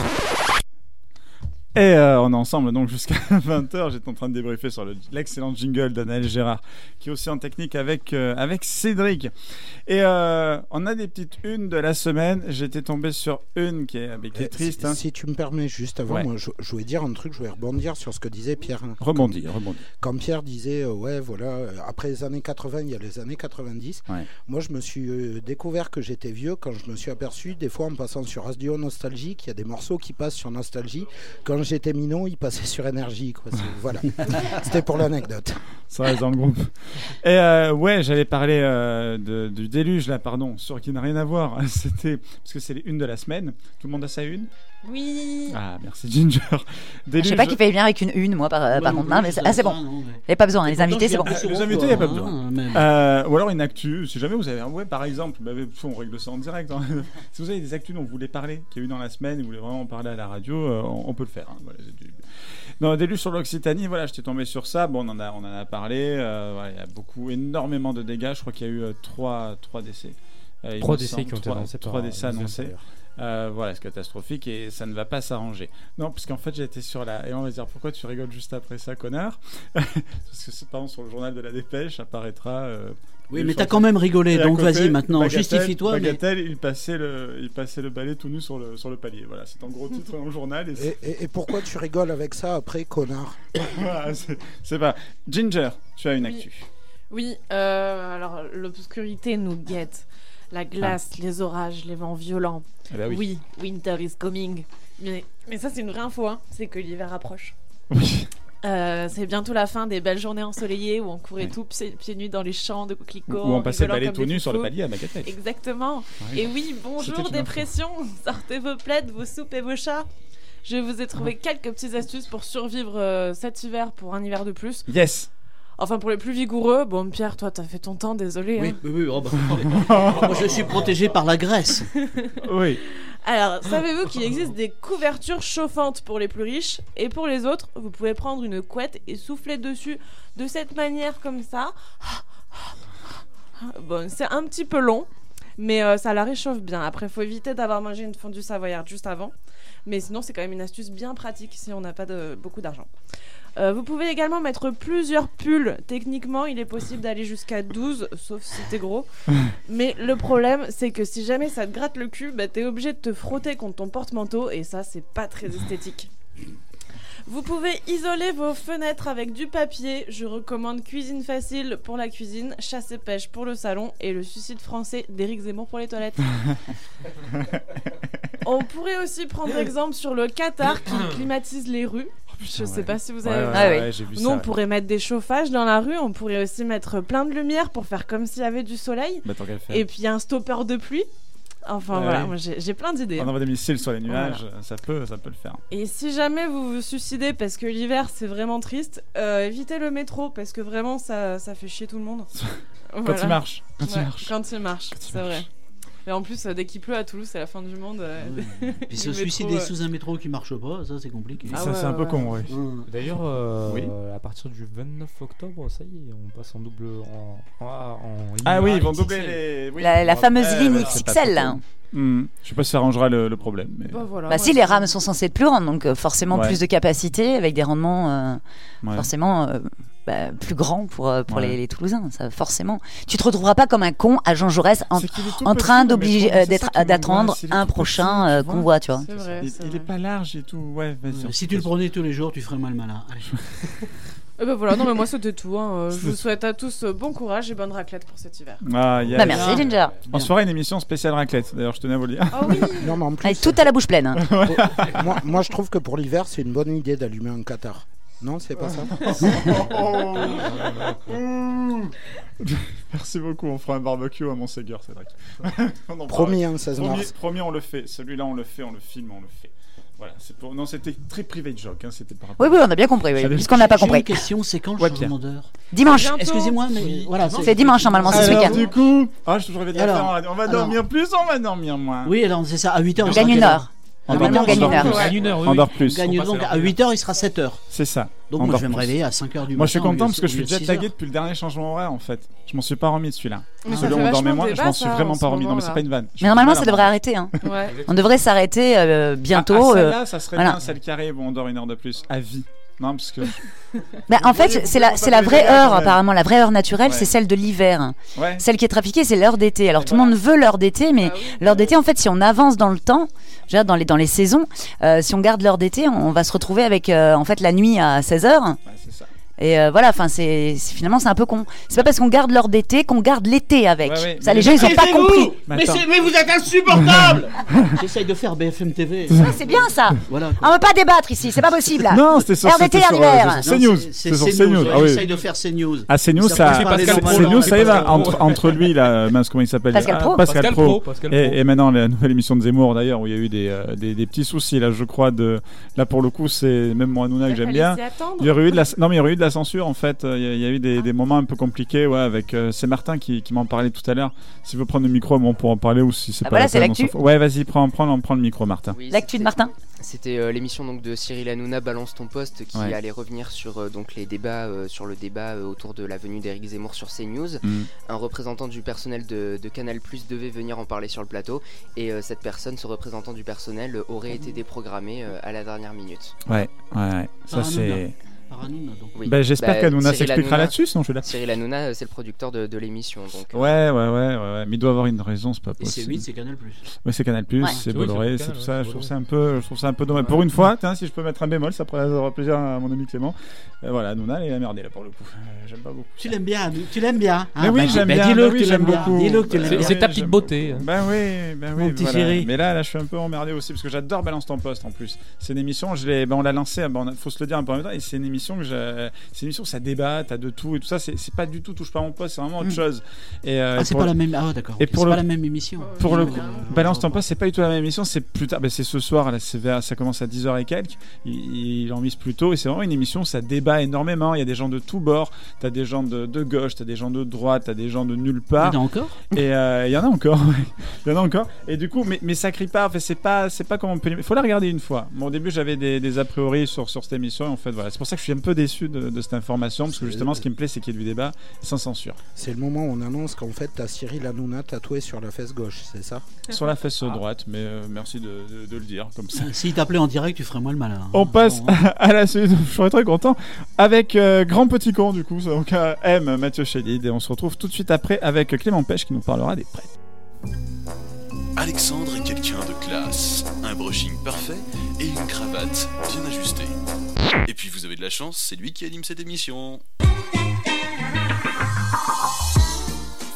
Et euh, on est ensemble donc jusqu'à 20h. J'étais en train de débriefer sur le- l'excellent jingle d'Anaël Gérard, qui est aussi en technique avec, euh, avec Cédric. Et euh, on a des petites unes de la semaine. J'étais tombé sur une qui est, qui est triste. Si, hein. si tu me permets, juste avant, Ouais. moi, je, je voulais dire un truc, je voulais rebondir sur ce que disait Pierre. Rebondis, rebondis. Quand Pierre disait, ouais, voilà, après les années 80, il y a les années 90. Ouais. Moi, je me suis découvert que j'étais vieux quand je me suis aperçu, des fois, en passant sur Radio Nostalgie, qu'il y a des morceaux qui passent sur Nostalgie. Quand j'étais minot, ils passaient sur Énergie. Quoi. Voilà. C'était pour l'anecdote. Ça reste dans le groupe. Et euh, ouais, j'allais parler euh, du déluge là, pardon, sur qui n'a rien à voir. C'était parce que c'est unes de la semaine. Tout le monde a sa une Oui. Ah, merci Ginger. Je sais pas qui fait bien avec une une, moi, par, euh, par contre. Non, mais c'est- ah, c'est bon. Il n'y a pas besoin. Les invités, c'est bon. Les invités, il n'y a pas besoin. hein. Euh, ou alors une actu, si jamais vous avez un ouais, par exemple, bah, on règle ça en direct. hein. si vous avez des actus dont vous voulez parler, qu'il y a eu dans la semaine, et vous voulez vraiment en parler à la radio, euh, on, on peut le faire. hein. Voilà, Déluge sur l'Occitanie, voilà, j'étais tombé sur ça. Bon, on en a, on en a parlé. euh, voilà, il y a beaucoup, énormément de dégâts. Je crois qu'il y a eu euh, trois, trois décès. Euh, Trois décès semble, qui ont été annoncés Trois décès annoncés. Euh, voilà, c'est catastrophique et ça ne va pas s'arranger. Non, parce qu'en fait, j'ai été sur la. Et on va se dire pourquoi tu rigoles juste après ça, connard? Parce que c'est par exemple sur le journal de la Dépêche apparaîtra. euh, Oui, il mais t'as quand même rigolé, donc vas-y, maintenant, Bagatelle- justifie-toi, mais- Bagatelle, il passait le, il passait le balai tout nu sur le sur le palier. Voilà, c'est en gros titre dans le journal. Et, c'est- Et, et- et pourquoi tu rigoles avec ça après, connard? Voilà, c'est- c'est pas. Ginger, tu as une actu. Oui, euh, alors l'obscurité nous guette. La glace, les orages, les vents violents. Ah bah oui. winter is coming. Mais, mais ça, c'est une vraie info, hein. c'est que l'hiver approche. Oui. Euh, c'est bientôt la fin des belles journées ensoleillées où on courait tout pieds, pieds nus dans les champs de coquelicots. Où on passait balai tout nu sur le palier à Bagatelle. Exactement. Ouais. Et oui, bonjour dépression. Sortez vos plaides, vos soupes et vos chats. Je vous ai trouvé quelques petites astuces pour survivre euh, cet hiver pour un hiver de plus. Yes. Enfin, pour les plus vigoureux, bon, Pierre, toi, t'as fait ton temps, désolé. Oui, hein. oui, oui, oh, bah, moi je suis protégé par la Grèce. Oui. Alors, savez-vous qu'il existe des couvertures chauffantes pour les plus riches et pour les autres, vous pouvez prendre une couette et souffler dessus de cette manière comme ça. Bon, c'est un petit peu long, mais euh, ça la réchauffe bien. Après, faut éviter d'avoir mangé une fondue savoyarde juste avant. Mais sinon, c'est quand même une astuce bien pratique si on n'a pas de, beaucoup d'argent. Euh, vous pouvez également mettre plusieurs pulls. Techniquement, il est possible d'aller jusqu'à 12, sauf si t'es gros. Mais le problème, c'est que si jamais ça te gratte le cul, bah, t'es obligé de te frotter contre ton porte-manteau et ça, c'est pas très esthétique. Vous pouvez isoler vos fenêtres avec du papier. Je recommande Cuisine Facile pour la cuisine, Chasse et Pêche pour le salon et le suicide français d'Éric Zemmour pour les toilettes. On pourrait aussi prendre exemple sur le Qatar qui climatise les rues. Je sais pas si vous avez ouais, ouais, vu Nous, ça, on pourrait mettre des chauffages dans la rue. On pourrait aussi mettre plein de lumière pour faire comme s'il y avait du soleil. Bah. Et puis un stopper de pluie. Enfin Ah voilà, j'ai plein d'idées. On envoie des missiles sur les Voilà. nuages, ça peut, ça peut le faire. Et si jamais vous vous suicidez parce que l'hiver c'est vraiment triste, euh, évitez le métro parce que vraiment ça, ça fait chier tout le monde. Quand il marche, quand il marche. Quand il marche, c'est vrai. Mais en plus, dès qu'il pleut à Toulouse, c'est la fin du monde. euh, Puis se suicider euh, sous un métro qui marche pas, ça c'est compliqué. Ah Ça, c'est un peu con, oui. D'ailleurs, euh, Oui. à partir du 29 octobre, ça y est, on passe en double en, en, en Ah oui, ils vont XXL. doubler les. oui. La- la fameuse ligne XXL, là. con. Hmm, Je sais pas si ça arrangera le, le problème. Mais... Bah, si, les rames sont censées être plus grandes, donc forcément Ouais. plus de capacité avec des rendements euh, Ouais. forcément euh, bah, plus grands pour, euh, pour Ouais. les, les Toulousains. Ça, forcément. Tu te retrouveras pas comme un con à Jean Jaurès en, est en train d'obliger euh, d'attendre est un prochain euh, tu vois. convoi, tu vois. Il, il est pas large et tout, ouais. Si tu le prenais tous les jours, tu ferais mal malin. Et ben voilà, non mais moi c'était tout. hein. Je vous souhaite à tous bon courage et bonne raclette pour cet hiver. Ah, yes. Bah, merci, Ginger. On se fera une émission spéciale raclette, d'ailleurs, je tenais à vous le dire. Ah oui Non, mais en plus, tout à la bouche pleine. hein. moi, moi, je trouve que pour l'hiver, c'est une bonne idée d'allumer un Qatar. Non, c'est pas ça Merci beaucoup, on fera un barbecue à Montségur, c'est vrai. On Promis, hein, 16 Promis- mars. Promis, on le fait. Celui-là, on le fait, on le filme, on le fait. Voilà, c'est pour... Non, c'était très privé joke, hein, c'était par rapport Oui, oui, on a bien compris, oui, puisqu'on n'a pas compris. une question, c'est quand le Ouais, changement d'heure Dimanche. Excusez-moi, mais voilà. C'est dimanche normalement, c'est ce week-end. du coup, ah, je de la Alors. On va alors- dormir plus, on va dormir moins. Oui, alors c'est ça, à 8h. On gagne une heure. Andorre- on gagne une heure. plus. On gagne une heure, oui, Andorre oui. plus. On gagne donc à 8h, il sera 7h. C'est ça. Donc moi, je vais me réveiller à 5h du Moi, je suis matin, content parce que je suis déjà 6 tagué depuis le dernier changement horaire en fait. Je m'en suis pas remis de celui-là. Celui où on dormait moins, je m'en suis vraiment en pas remis. Non, mais c'est pas une vanne. Mais normalement, ça devrait arrêter. Hein. On devrait s'arrêter euh, bientôt. Ah, ah, euh, celle-là, ça serait bien, celle qui arrive où on dort une heure de plus, à vie. Non, parce que. Bah, en fait, c'est la, c'est la vraie heure, apparemment. La vraie heure naturelle, Ouais. c'est celle de l'hiver. Ouais. Celle qui est trafiquée, c'est l'heure d'été. Alors, tout le monde veut l'heure d'été, mais l'heure d'été, en fait, si on avance dans le temps, dans les, dans les saisons, euh, si on garde l'heure d'été, on va se retrouver avec, euh, en fait, la nuit à 16h. Et euh, voilà, enfin, c'est finalement, c'est un peu con. C'est pas parce qu'on garde l'heure d'été qu'on garde l'été avec. Ouais, ouais, Ça, mais- les gens, ils ont pas compris. mais, vous êtes insupportable J'essaye de faire BFM TV. C'est bien ça. Voilà. On veut pas débattre ici, c'est pas possible. Non, c'était sur- euh, d'hiver. sur CNews. C'est sur CNews. Ah oui. J'essaye de faire CNews. Ah, CNews, Ça CNews, ça y va. Pascal Entre, Pro. entre lui, là, mince, comment il s'appelle Pascal Ah, Pro. Pascal, Pro. Et, maintenant, la nouvelle émission de Zemmour, d'ailleurs, où il y a eu des, euh, petits soucis, là, je crois, de. Là, pour le coup, c'est même moi, Nouna, que j'aime bien. Il y aurait eu de la, non, mais il y aurait eu de la censure, en fait. Il y a, il y a eu des, des moments un peu compliqués, ouais, avec. euh, c'est Martin qui, qui m'en parlait tout à l'heure. S'il veut prendre le micro, bon, on pourra en parler, ou si c'est Ah, pas voilà, la c'est l'actu. Ouais, vas-y, prends, prends, prends le micro, Martin. Oui, L'actu de Martin C'était euh, l'émission donc de Cyril Hanouna Balance ton poste qui Ouais. allait revenir sur euh, donc les débats euh, sur le débat euh, autour de la venue d'Éric Zemmour sur CNews. Mm. Un représentant du personnel de, de Canal+ devait venir en parler sur le plateau et euh, cette personne, ce représentant du personnel, euh, aurait été déprogrammé euh, à la dernière minute. Ouais, ouais, ouais. Ça, Par c'est. Hanouna. Par Hanouna, donc. Oui. Bah, j'espère Bah, qu'Hanouna s'expliquera Hanouna- là-dessus, sinon je suis là. Cyril Hanouna, euh, c'est le producteur de, de l'émission. Donc, euh, Ouais, ouais, ouais, ouais, ouais. Mais il doit avoir une raison, c'est pas Et c'est possible. 8, c'est Canal+. Oui, c'est Canal+, Ouais. c'est Bolloré, c'est tout ça. Je trouve ça un peu, je trouve ça un peu dommage. Pour une fois, tiens, si je peux mettre un bémol, ça pourrait avoir plaisir à mon ami Clément. Euh, voilà, Nouna, elle est merdée là pour le coup. Euh, J'aime pas beaucoup. Tu l'aimes bien, tu l'aimes bien. hein Mais oui, Bah, j'aime bah, bien. Dis-le que oui, tu j'aime l'aimes bien. beaucoup. C'est- ta petite beauté. Ben oui, ben oui. Mon petit voilà. chéri. Mais là, là, je suis un peu emmerdé aussi parce que j'adore Balance ton poste en plus. C'est une émission, je l'ai, on l'a lancée, a- faut se le dire un peu en même temps. Et c'est une émission que je, c'est une émission où ça débat, t'as de tout et tout ça. C'est, c'est pas du tout touche pas mon poste, c'est vraiment autre Mm. chose. Et euh, Ah, c'est pas le- la même. Ah, d'accord. Et pour c'est le- pas la même émission. Pour le coup, Balance ton poste, c'est pas du tout la même émission, c'est plus tard, ben, c'est ce soir, là, c'est vers- ça commence à 10h et quelques, il, il en mise plus tôt, et c'est vraiment une émission où ça débat énormément, il y a des gens de tous bords, t'as des gens de, de gauche, t'as des gens de droite, t'as des gens de nulle part. Il y en a encore? Et euh, il y en a encore, il y en a encore. Et du coup, mais, mais ça crie pas, c'est pas, c'est pas comme on peut. Il faut la regarder une fois. Bon, au début, j'avais des, des a priori sur, sur cette émission, et en fait, voilà. C'est pour ça que je suis un peu déçu de, de cette information, parce que justement, ce qui me plaît, c'est qu'il y ait du débat sans censure. C'est le moment où on annonce qu'en fait, t'as Cyril Hanouna tatoué sur la fesse gauche, c'est ça? Sur la fesse droite, mais euh, merci de, de- de le dire comme ça. S'il t'appelait en direct, tu ferais moins le malin. hein. On passe à la suite, je serais très content, avec euh, Grand Petit Con, du coup, donc euh, M, Mathieu Chédid, et on se retrouve tout de suite après avec Clément Pêche qui nous parlera des prêtres. Alexandre est quelqu'un de classe, un brushing parfait et une cravate bien ajustée. Et puis vous avez de la chance, c'est lui qui anime cette émission.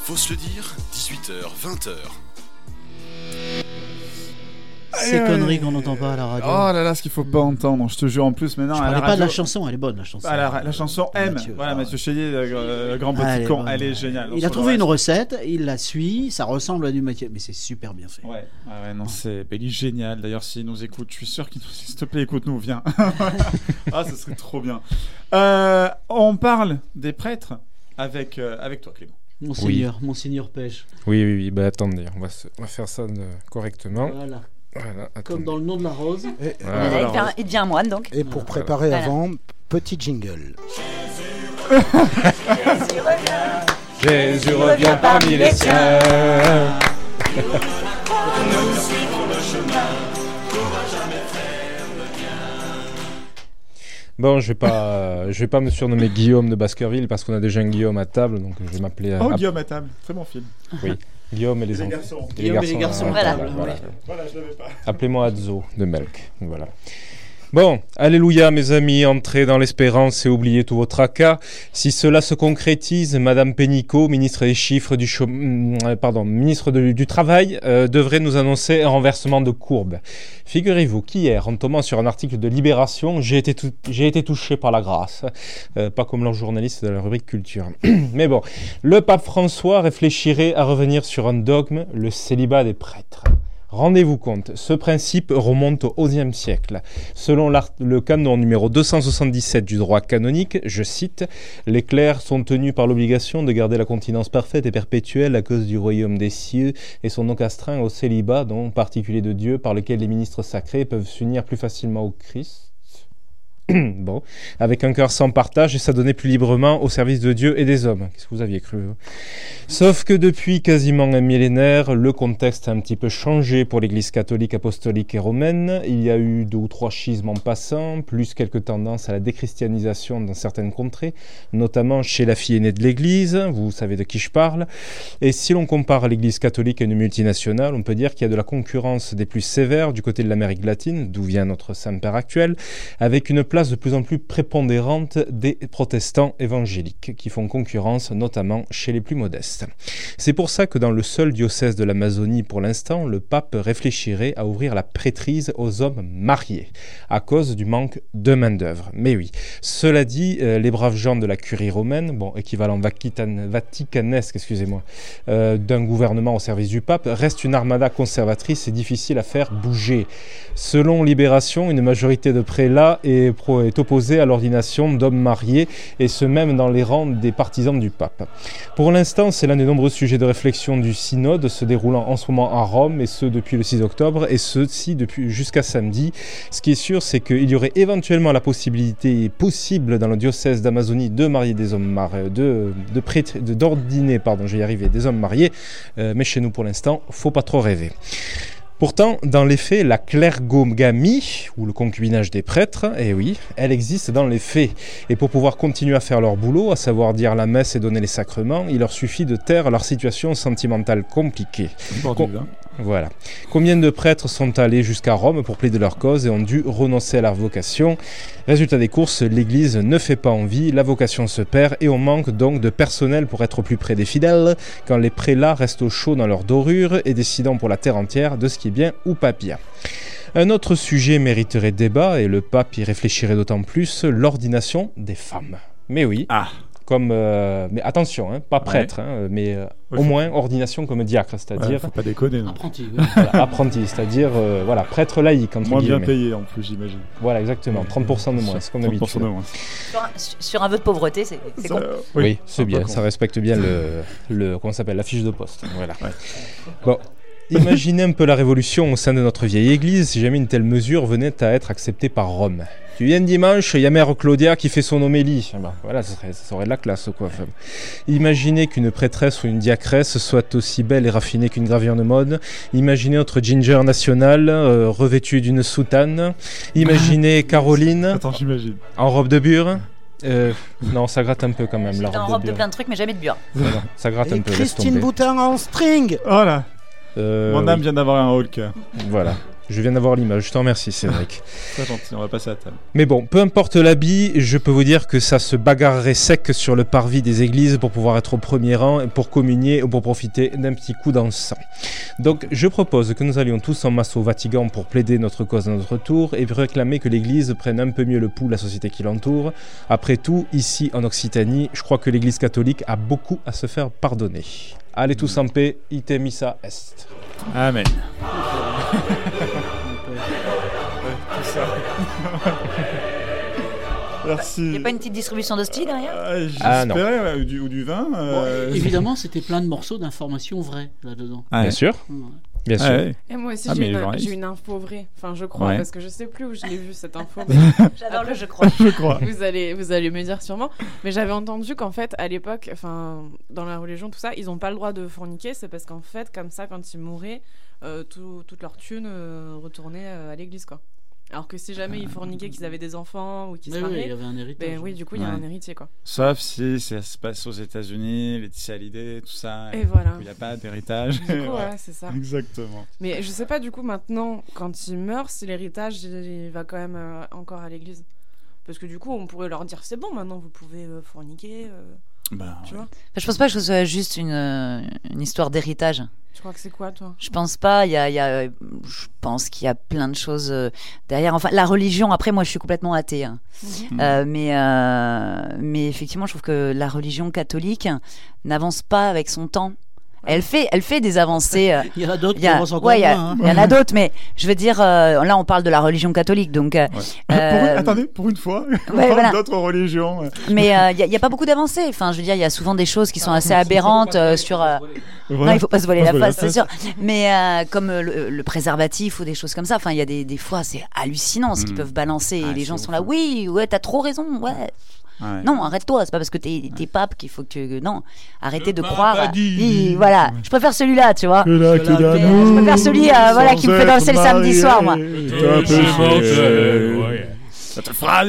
Faut se le dire, 18h, 20h. Ces conneries qu'on n'entend pas à la radio. Oh là là, ce qu'il faut pas entendre, je te jure en plus maintenant. Je à la parlais pas de la chanson, elle est bonne la chanson. Ah, la, la chanson M, Mathieu, voilà, ah Mathieu Chélier, le, le grand petit Ah, elle est con, bonne. elle est géniale. Il On a trouvé une recette, il la suit, ça ressemble à du Mathieu, mais c'est super bien fait. Ouais, ouais, ouais, non, c'est bah, il est génial. D'ailleurs, s'il nous écoute, je suis sûr qu'il nous. S'il te plaît, écoute-nous, viens. ah, ce serait trop bien. Euh, on parle des prêtres avec, euh, avec toi, Clément. Monseigneur, Monseigneur Pêche. Oui, oui, oui. Bah attendez, on va, se- on va faire ça de- correctement. Voilà. Voilà, Comme dans le nom de la rose. Et, Voilà. il, devient, il devient un moine donc. et pour préparer Voilà. avant, petit jingle. Jésus revient parmi les siens. Bon, je vais pas, je vais pas me surnommer Guillaume de Baskerville parce qu'on a déjà un Guillaume à table, donc je vais m'appeler. Oh, à- Guillaume à table, très bon film. Oui, Guillaume et les, Les garçons. Et Guillaume et les garçons, voilà. table, Voilà. Voilà, je l'avais pas. Appelez-moi Adzo de Melk. Voilà. Bon, alléluia mes amis, entrez dans l'espérance et oubliez tous vos tracas. Si cela se concrétise, Madame Pénicaud, ministre des chiffres du euh, pardon, ministre du travail, euh, devrait nous annoncer un renversement de courbe. Figurez-vous qu'hier, en tombant sur un article de Libération, j'ai été, touché par la grâce. Euh, pas comme leurs journalistes de la rubrique culture. Mais bon, le pape François réfléchirait à revenir sur un dogme, le célibat des prêtres. Rendez-vous compte, ce principe remonte au XIe siècle. Selon le canon numéro 277 du droit canonique, je cite, Les clercs sont tenus par l'obligation de garder la continence parfaite et perpétuelle à cause du royaume des cieux et sont donc astreints au célibat, don particulier de Dieu par lequel les ministres sacrés peuvent s'unir plus facilement au Christ. bon, avec un cœur sans partage et s'adonner plus librement au service de Dieu et des hommes. Qu'est-ce que vous aviez cru Sauf que depuis quasiment un millénaire, le contexte a un petit peu changé pour l'Église catholique, apostolique et romaine. Il y a eu deux ou trois schismes en passant, plus quelques tendances à la déchristianisation dans certaines contrées, notamment chez la fille aînée de l'Église, vous savez de qui je parle. Et si l'on compare l'Église catholique à une multinationale, on peut dire qu'il y a de la concurrence des plus sévères du côté de l'Amérique latine, d'où vient notre Saint-Père actuel, avec une place de plus en plus prépondérante des protestants évangéliques, qui font concurrence notamment chez les plus modestes. C'est pour ça que dans le seul diocèse de l'Amazonie pour l'instant, le pape réfléchirait à ouvrir la prêtrise aux hommes mariés, à cause du manque de main-d'œuvre. Mais oui, cela dit, euh, les braves gens de la curie romaine, bon, équivalent vaticanesque, excusez-moi, euh, d'un gouvernement au service du pape, reste une armada conservatrice et difficile à faire bouger. Selon Libération, une majorité de prélats pro- est opposée à l'ordination d'hommes mariés, et ce même dans les rangs des partisans du pape. Pour l'instant, c'est l'un des nombreux sujets de réflexion du synode se déroulant en ce moment à Rome, et ce depuis le 6 octobre, et ceci depuis jusqu'à samedi. Ce qui est sûr, c'est qu'il y aurait éventuellement la possibilité possible dans le diocèse d'Amazonie de marier des hommes mariés, de, de d'ordiner, pardon, je vais des hommes mariés, euh, mais chez nous pour l'instant, faut pas trop rêver. Pourtant, dans les faits, la clergogamie, ou le concubinage des prêtres, eh oui, elle existe dans les faits. Et pour pouvoir continuer à faire leur boulot, à savoir dire la messe et donner les sacrements, il leur suffit de taire leur situation sentimentale compliquée. Voilà. Combien de prêtres sont allés jusqu'à Rome pour plaider leur cause et ont dû renoncer à leur vocation? Résultat des courses, l'Église ne fait pas envie, la vocation se perd et on manque donc de personnel pour être au plus près des fidèles quand les prélats restent au chaud dans leur dorure et décidant pour la terre entière de ce qui est bien ou pas bien. Un autre sujet mériterait débat et le pape y réfléchirait d'autant plus, l'ordination des femmes. Mais oui. Comme, euh, mais attention, hein, pas prêtre, hein, mais euh, au moins ordination comme diacre, c'est-à-dire Ouais, faut pas déconner, non. Apprenti, Voilà, apprenti, c'est-à-dire euh, voilà, prêtre laïque entre Moins bien guillemets. payé en plus, j'imagine. Voilà, exactement, 30% de moins, c'est comme 30% d'habitude. de moins. Sur un, sur un vœu de pauvreté, c'est c'est con. Oui, c'est un peu bien, ça respecte bien le, le comment s'appelle, la fiche de poste. Voilà. Bon, imaginez un peu la révolution au sein de notre vieille église si jamais une telle mesure venait à être acceptée par Rome. Tu viens dimanche, il y a mère Claudia qui fait son homélie. Ah bah, voilà, ça, serait, ça aurait de la classe, quoi. Enfin, imaginez qu'une prêtresse ou une diacresse soit aussi belle et raffinée qu'une gravure de mode. Imaginez notre ginger national euh, revêtue d'une soutane. Imaginez Caroline Attends, j'imagine. en robe de bure. Euh, non, ça gratte un peu quand même, la T'es en robe robe de de plein de trucs, mais jamais de bure. Voilà, ça gratte Et un peu. Christine. Boutin en string Voilà. Euh, Mon âme oui. vient d'avoir un Hulk. Voilà. Je viens d'avoir l'image, je t'en remercie Cédric. Très gentil, on va passer à table. Mais bon, peu importe l'habit, je peux vous dire que ça se bagarrerait sec sur le parvis des églises pour pouvoir être au premier rang, pour communier ou pour profiter d'un petit coup d'encens. Donc je propose que nous allions tous en masse au Vatican pour plaider notre cause à notre tour et réclamer que l'église prenne un peu mieux le pouls de la société qui l'entoure. Après tout, ici en Occitanie, je crois que l'église catholique a beaucoup à se faire pardonner. Allez tous en paix, ite missa est. Amen. Merci. Il n'y a pas une petite distribution d'hosties derrière Ah, non. J'espérais, ouais, ou, du, ou du vin. euh, Évidemment, c'était plein de morceaux d'informations vraies là-dedans. Ah, Bien sûr. Bien sûr. Ouais. Et moi aussi, Ah, j'ai une, info vraie. Enfin, je crois, Ouais. parce que je sais plus où je l'ai vu cette info. J'adore le je crois. Je crois. Vous allez, vous allez me dire sûrement. Mais j'avais entendu qu'en fait, à l'époque, enfin, dans la religion, tout ça, ils n'ont pas le droit de forniquer. C'est parce qu'en fait, comme ça, quand ils mouraient, euh, tout- toute leur thune euh, retournait euh, à l'église, quoi. Alors que si jamais ils forniquaient, qu'ils avaient des enfants ou qu'ils se Mais oui, mariaient, il y avait un héritage. ben oui, du coup, il y a Ouais. un héritier, quoi. Sauf si ça se passe aux États-Unis, Laetitia Hallyday, tout ça. Et voilà. Il n'y a pas d'héritage. Du coup, ouais, c'est ça. Exactement. Mais je sais pas du coup maintenant, quand il meurt, si l'héritage il, il va quand même euh, encore à l'église. Parce que du coup, on pourrait leur dire c'est bon, maintenant vous pouvez euh, forniquer. euh, Bah, tu vois Enfin, je pense pas que ce soit juste une, euh, une histoire d'héritage. Tu crois que c'est quoi, toi? Je pense pas. Il y a, il y a, je pense qu'il y a plein de choses euh, derrière. Enfin, la religion. Après, moi, je suis complètement athée. hein. Mhm. Euh, mais, euh, mais effectivement, je trouve que la religion catholique n'avance pas avec son temps. Elle fait, elle fait des avancées. euh, Il y en a d'autres il y a- qui avancent encore ouais, il y moins, hein. Il y en a d'autres, mais je veux dire, euh, là, on parle de la religion catholique, donc. euh, Pour une- Attendez, pour une fois, on ouais, parle voilà. d'autres religions. Mais euh, il n'y a, pas beaucoup d'avancées. Enfin, je veux dire, il y a souvent des choses qui sont assez aberrantes euh, sur. euh. Non, il faut pas se voiler Pas la face, c'est sûr. Mais euh, comme le, le préservatif ou des choses comme ça. Enfin, il y a des, des fois, c'est hallucinant ce qu'ils Mm. peuvent balancer. Ah, et les c'est gens sont là. Oui, ouais, t'as trop raison. Ouais. Ouais. Non, arrête-toi. C'est pas parce que t'es t'es pape qu'il faut que tu. Non, arrêtez de croire. à- dit. Oui, voilà. Je préfère celui-là, tu vois. Que là, que là, Mais, nous, je préfère celui, euh, voilà, qui me fait danser le samedi soir, moi.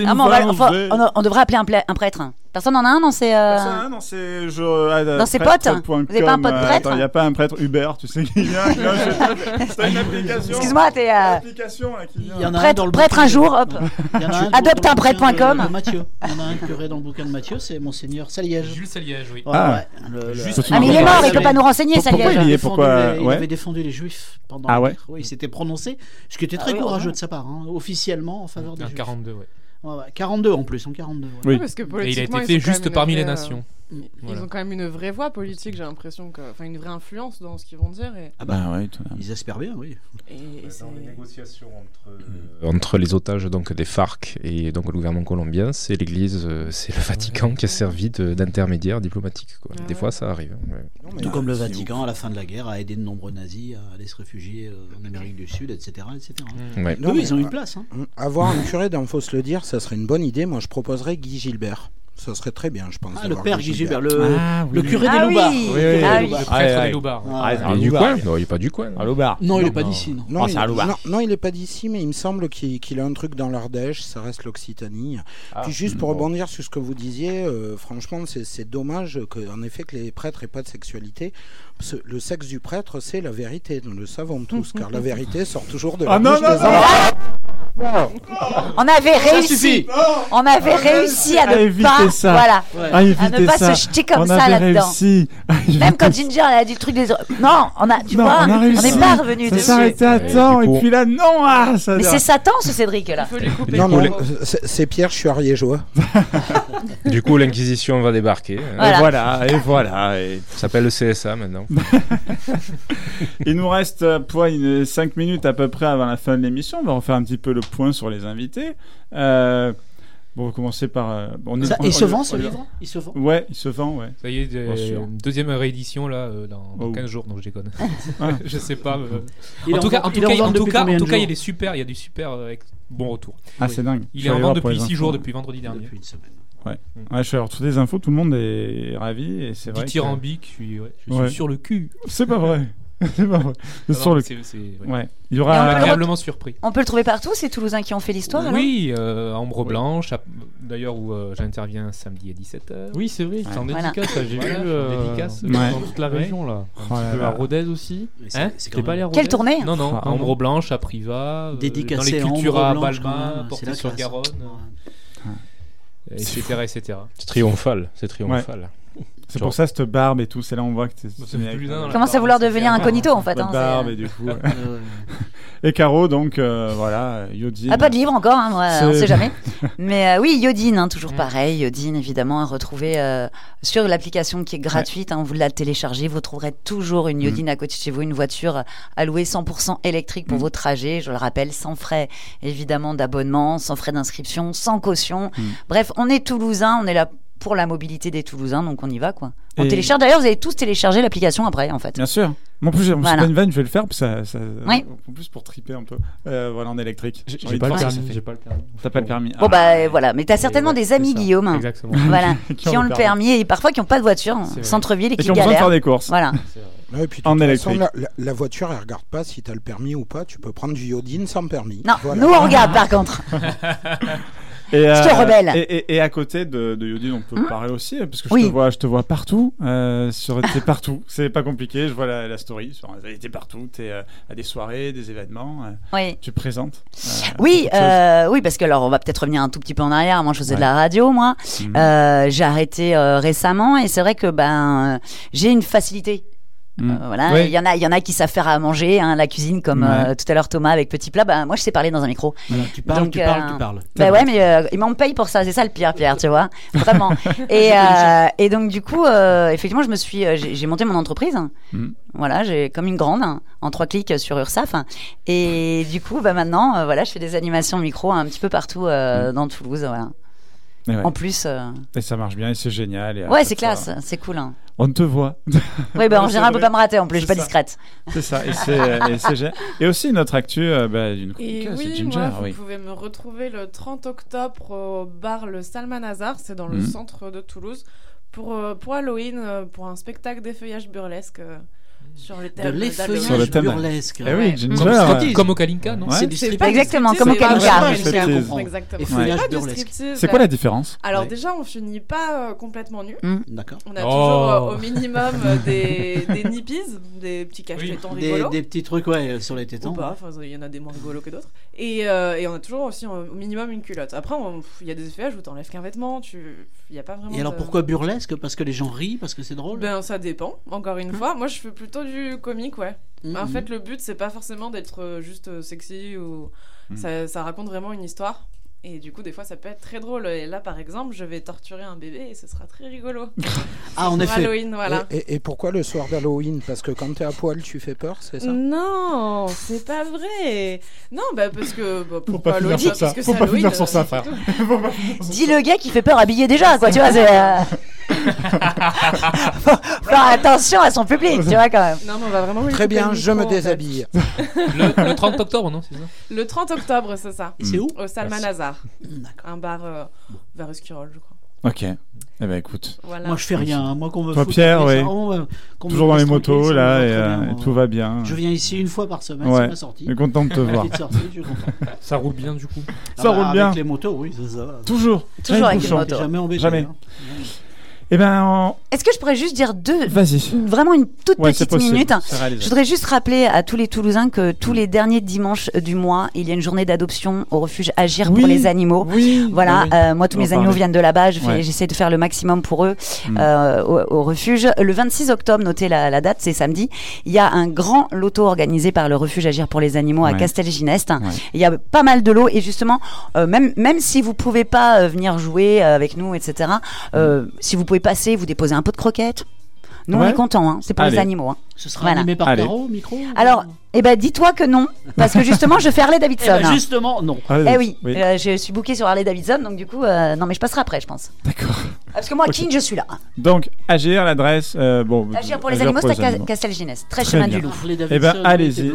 Ah, on, va- enfin, on, on devrait appeler un, pla- un prêtre. Personne en a un dans ces. euh, Ça, non, c'est je, ah, Dans ses potes Vous avez pas un pote euh, prêtre il n'y a pas un prêtre Uber, tu sais qui vient. C'est une application. Excuse-moi, t'es. Euh, application là qui vient. Il y en a un Prêtre, dans le prêtre bouquin un jour, hop. En a un Adopte dans un prêtre.com. Mathieu. Il y en a un curé dans le bouquin de Mathieu, c'est Monseigneur Saliège. Jules Saliège, oui. Ah. ouais. Le- le- Juste Ah, mais il est mort, il peut pas nous renseigner, Pourquoi Saliège. Pourquoi les- Il avait défendu les Juifs pendant Ah la ouais guerre. Oui, il s'était prononcé, ce qui était Ah très oui, courageux de sa part, hein, officiellement en faveur des En Juifs. 42, ouais. Ouais, ouais, 42 en plus, en 42. ouais. Oui. Parce que Et il a politiquement, été ils fait quand juste même parmi les euh, nations. Ils Voilà. ont quand même une vraie voix politique, j'ai l'impression que, enfin, une vraie influence dans ce qu'ils vont dire. Et, Ah bah, ouais, ils espèrent bien, oui. et- et c'est- Entre les otages donc des FARC et donc le gouvernement colombien, c'est l'Église, euh, c'est le Vatican qui a servi de- d'intermédiaire diplomatique. Quoi. Ah Des ouais. fois, ça arrive. hein, ouais. Non, mais Tout là, comme le Vatican, à la fin de la guerre, a aidé de nombreux nazis à aller se réfugier euh, en Amérique du Sud, etc. etc. Ouais. Non, Oui, mais, ils ont euh, une place. hein. Avoir un curé dans Faut se le dire, ça serait une bonne idée. Moi, je proposerais Guy Gilbert. Ça serait très bien, je pense. Ah, le père Gilbert, le, Ah, oui. le curé Ah des Loubards. oui. Ah oui. Le prêtre des Loubards. Ah, Il ouais. est Ah, du Loubar. coin Non, il est pas du coin. À l'Aubar. Non, il est pas d'ici, non. Non, Ah, il, c'est à Loubar. non, non, il est pas d'ici, mais il me semble qu'il qu'il a un truc dans l'Ardèche, ça reste l'Occitanie. Ah, Puis juste pour bon. rebondir sur ce que vous disiez, euh, franchement, c'est c'est dommage que, en effet que les prêtres aient pas de sexualité. Le sexe du prêtre, c'est la vérité, nous le savons tous, car la vérité sort toujours de la Ah non, bouche non, des non. On avait Ça réussi. suffit. On avait réussi à À ne éviter pas. ça. Voilà. Ouais. À À ne pas ça. se jeter comme on ça là-dedans. Même quand. Ginger elle a dit le truc des. Non, on a. Tu Non, vois, on n'est pas revenu Ça dessus. s'arrêtait à Et temps, coup- et puis là, non, ah, ça. Mais c'est Satan ce Cédric là. Non, non, c'est Pierre, je suis ariégeois. Du coup, l'Inquisition va débarquer. hein. Voilà. Et voilà, et voilà. et- Ça s'appelle le CSA maintenant. Il nous reste euh, pour une 5 minutes à peu près avant la fin de l'émission. On va refaire un petit peu le point sur les invités. Euh, bon, on va commencer par. euh, on est- Ça- on- il on- se vend ce livre Il se vend Ouais, il se vend, ouais. Ça y est, euh, deuxième réédition là euh, dans, dans Oh. 15 jours, donc je déconne. Ah. je sais pas. euh. En en tout cas, en tout cas, vend en tout depuis cas, en combien de tout cas, il y a jours des super, il y a du super euh, avec bon retour. Ah, c'est dingue. Il Je est en vente depuis les 6 infos. jours, depuis vendredi dernier. Depuis une semaine. Ouais. Ouais, je suis alors toutes les infos, tout le monde est ravi et c'est vrai. que- je suis, ouais, je suis Ouais. sur le cul. C'est pas vrai. c'est pas vrai. C'est Ah sur non, le. c'est- c'est- ouais. Ouais. Il y Et aura. le Agréablement surpris. On peut le trouver partout, c'est Toulousains qui ont fait l'histoire alors Oui, euh, à Ombre Blanche, à- d'ailleurs où euh, j'interviens samedi à 17h. Oui, c'est vrai, c'est en Voilà. dédicace, j'ai Voilà, vu euh, dédicace. dans Ouais. toute la Ouais. région là. Oh Un là petit peu là. à Rodez aussi. Mais c'est- Hein c'est T'es quand pas allé à Rodez Quelle tournée Non, non, Ah, Ombre Blanche à Privas, euh, dans les à Ombre Cultura, Blanche, quand Balmain, même, c'est Portée la sur classe. Garonne, etc. etc. C'est triomphal. C'est triomphal. C'est pour ça cette barbe et tout. C'est là on voit que t'es. Bah, ça fait plus d'un an, la Commence à vouloir devenir incognito en fait. Hein, barbe et du coup. ouais. Et Caro, donc euh, voilà, Yodine. Ah, pas de livre encore, hein, moi, on sait jamais. Mais euh, oui, Yodine, hein, toujours pareil. Yodine, évidemment, à retrouver euh, sur l'application qui est gratuite. hein, vous la téléchargez, vous trouverez toujours une Yodine à côté de chez vous, une voiture louer 100% électrique pour vos trajets. Je le rappelle, sans frais évidemment d'abonnement, sans frais d'inscription, sans caution. Bref, on est toulousain, on est là pour la mobilité des Toulousains, donc on y va quoi. On Et- télécharge. D'ailleurs, vous allez tous télécharger l'application après, en fait. Bien sûr. Moi, en plus, c'est Voilà. pas une vanne, je vais le faire. Ça, ça- Oui. En plus, pour triper un peu. Euh, voilà, en électrique. J'ai- pas pas le permis. T'as pas le permis. Bon Ah. bah euh, voilà, mais t'as certainement ouais, des amis. Guillaume, Exactement. voilà, Qui qui, ont ont le permis et parfois qui n'ont pas de voiture, vrai. centre-ville et Et qui qui ont besoin de faire des courses. Voilà. Ouais, et puis, de En façon, électrique. la, la- la voiture, elle regarde pas si t'as le permis ou pas. Tu peux prendre du iodine sans permis. Non, Voilà. nous on regarde par contre. Et, rebelle. Et, et- et à côté de, de Yodine, on peut Hmm parler aussi, parce que je, Oui. te vois, je te vois partout. Euh, sur, t'es partout. C'est pas compliqué. Je vois la, la story. Sur, t'es partout. T'es euh, à des soirées, des événements. euh, Oui. Tu présentes. euh, Oui, euh, oui, parce que alors on va peut-être revenir un tout petit peu en arrière. Moi, je faisais de la radio, moi. Euh, j'ai arrêté euh, récemment et c'est vrai que ben euh, j'ai une facilité Mm. Euh, voilà, Ouais. il y en a, il y en a qui savent faire à manger, hein, la cuisine, comme Ouais. euh, tout à l'heure Thomas avec petit plat. Bah, moi, je sais parler dans un micro. Voilà, tu parles, tu parles, tu parles. Bah ouais, mais euh, ils m'en payent pour ça. C'est ça le pire, Pierre, tu vois, vraiment. et, euh, et donc du coup, euh, effectivement, je me suis, euh, j'ai monté mon entreprise. Mm. Voilà, j'ai comme une grande hein, en trois clics sur URSAF. Et du coup, bah maintenant, euh, voilà, je fais des animations micro un petit peu partout euh, dans Toulouse. Voilà. Ouais. En plus, euh, Et ça marche bien et c'est génial. et ouais, c'est classe, fois, c'est cool. Hein. On te voit. Oui, bah, en général, on peut vrai. pas me rater en plus, je suis pas ça. discrète. C'est ça, et c'est et c'est génial. Et aussi notre actu euh, bah, d'une chroniqueuse, oui, Ginger. moi, vous pouvez me retrouver le 30 octobre au bar Le Salmanazar, c'est dans le Mhm. centre de Toulouse, pour, euh, pour Halloween, euh, pour un spectacle d'effeuillage burlesque sur l'effeuillage le thème. burlesque. Eh oui. Ginger. Comme, ouais. comme au Kalinka, non Ouais. C'est du C'est strip. pas Exactement, du comme au Kalinka. c'est. Effeuillage burlesque. quoi la différence Alors Ouais. déjà, on finit pas euh, complètement nu. Mm. D'accord. On a Oh. toujours euh, au minimum euh, des, des nippies, des petits cache-tétons Des, rigolos. des petits trucs ouais, sur les Ou tétons. il y en a des moins rigolos que d'autres. Et, euh, et on a toujours aussi euh, au minimum une culotte. Après, il y a des effets où t'enlèves qu'un vêtement, tu... il y a pas vraiment. Et alors de- pourquoi burlesque? Parce que les gens rient, parce que c'est drôle? Ben ça dépend, encore une fois. Moi je fais plutôt du comique, ouais. Mhm. En fait, le but c'est pas forcément d'être euh, juste euh, sexy ou. Ça, ça raconte vraiment une histoire. Et du coup, des fois, ça peut être très drôle. Et là, par exemple, je vais torturer un bébé et ce sera très rigolo. Ah, en Pour effet. Halloween, voilà. Et, et- et pourquoi le soir d'Halloween? Parce que quand t'es à poil, tu fais peur, c'est ça? Non, c'est pas vrai. Non, bah parce que. Bah, Faut pas finir Halloween sur ça. Parce que Faut pas Halloween, finir sur ça, frère. Dis le gars qui fait peur habillé déjà, quoi, tu vois. C'est, euh, faut faire attention à son public, tu vois, quand même. Non, mais on va vraiment lui Très bien, je me micro, en fait. déshabille. le, le 30 octobre, non c'est ça? Le 30 octobre, c'est ça. Et c'est où? Au Salmanazar. D'accord. Un bar euh, vers Esquirol, je crois. Ok. Eh ben écoute. Voilà. Moi je fais rien, hein. moi qu'on me Toi, foute Pierre, tranquille, ouais. ça, on me- qu'on me Toujours dans les tranquille, motos ça me là va et, très euh, bien, et moi. tout va bien. Je viens ici une fois par semaine, Ouais. c'est ma sortie. Je suis content de te voir. Petite sortie, je suis content. Ça roule bien du coup. Ah Ça bah, roule bien. Avec les motos, oui, c'est ça. Toujours. Toujours Jamais avec les motos. Jamais embêté. Jamais. hein. Eh ben, on- Est-ce que je pourrais juste dire deux vas-y. Vraiment une toute Ouais, petite minute. Réalisable. Je voudrais juste rappeler à tous les Toulousains que tous les derniers dimanches du mois, il y a une journée d'adoption au refuge Agir Oui, pour les animaux. Oui. Voilà, oui. euh, moi tous On mes animaux viennent de là-bas, je fais- Ouais. j'essaie de faire le maximum pour eux Mm. euh, au, au refuge. Le 26 octobre, notez la, la date, c'est samedi, il y a un grand loto organisé par le refuge Agir pour les animaux à. Castelginest. Ouais. Il y a pas mal de lots et justement, euh, même, même si vous pouvez pas venir jouer avec nous, etc., euh, si vous pouvez passer, vous déposez un pot de croquettes. Nous, on est contents, hein. c'est pour Allez. les animaux. hein. Ce sera Voilà. animé par Allez. Caro au micro ou- Alors, eh ben, dis-toi que non, parce que justement, je fais Harley Eh Davidson. ben, hein. justement, non. Eh oui, euh, je suis booké sur Harley Davidson, donc du coup, euh, non, mais je passerai après, je pense. D'accord. Ah, Parce que moi, Ok. King, je suis là. Donc, agir, l'adresse. euh, bon, Agir pour les Agir animaux, c'est à Ca- animaux. Castelginest, très, Très chemin bien. du loup. Eh ben, allez-y. Euh,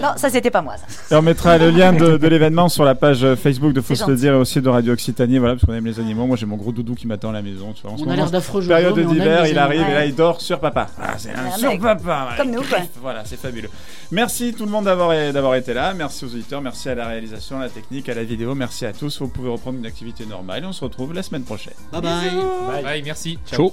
non, ça c'était pas moi. Ça. Et on mettra le lien de, de l'événement sur la page Facebook de Faut se le dire et aussi de Radio Occitanie, voilà, parce qu'on aime les animaux. Moi j'ai mon gros doudou qui m'attend à la maison. Tu vois, en ce On a l'air d'affreux Période d'hiver, les il arrive et là il dort sur papa. Ah, c'est un Ouais, sur papa. Comme nous, quoi. Voilà, c'est fabuleux. Merci tout le monde d'avoir d'avoir été là. Merci aux auditeurs, merci à la réalisation, à la technique, à la vidéo. Merci à tous. Vous pouvez reprendre une activité normale et on se retrouve la semaine prochaine. Bye bye. bye. Bye, merci. Ciao.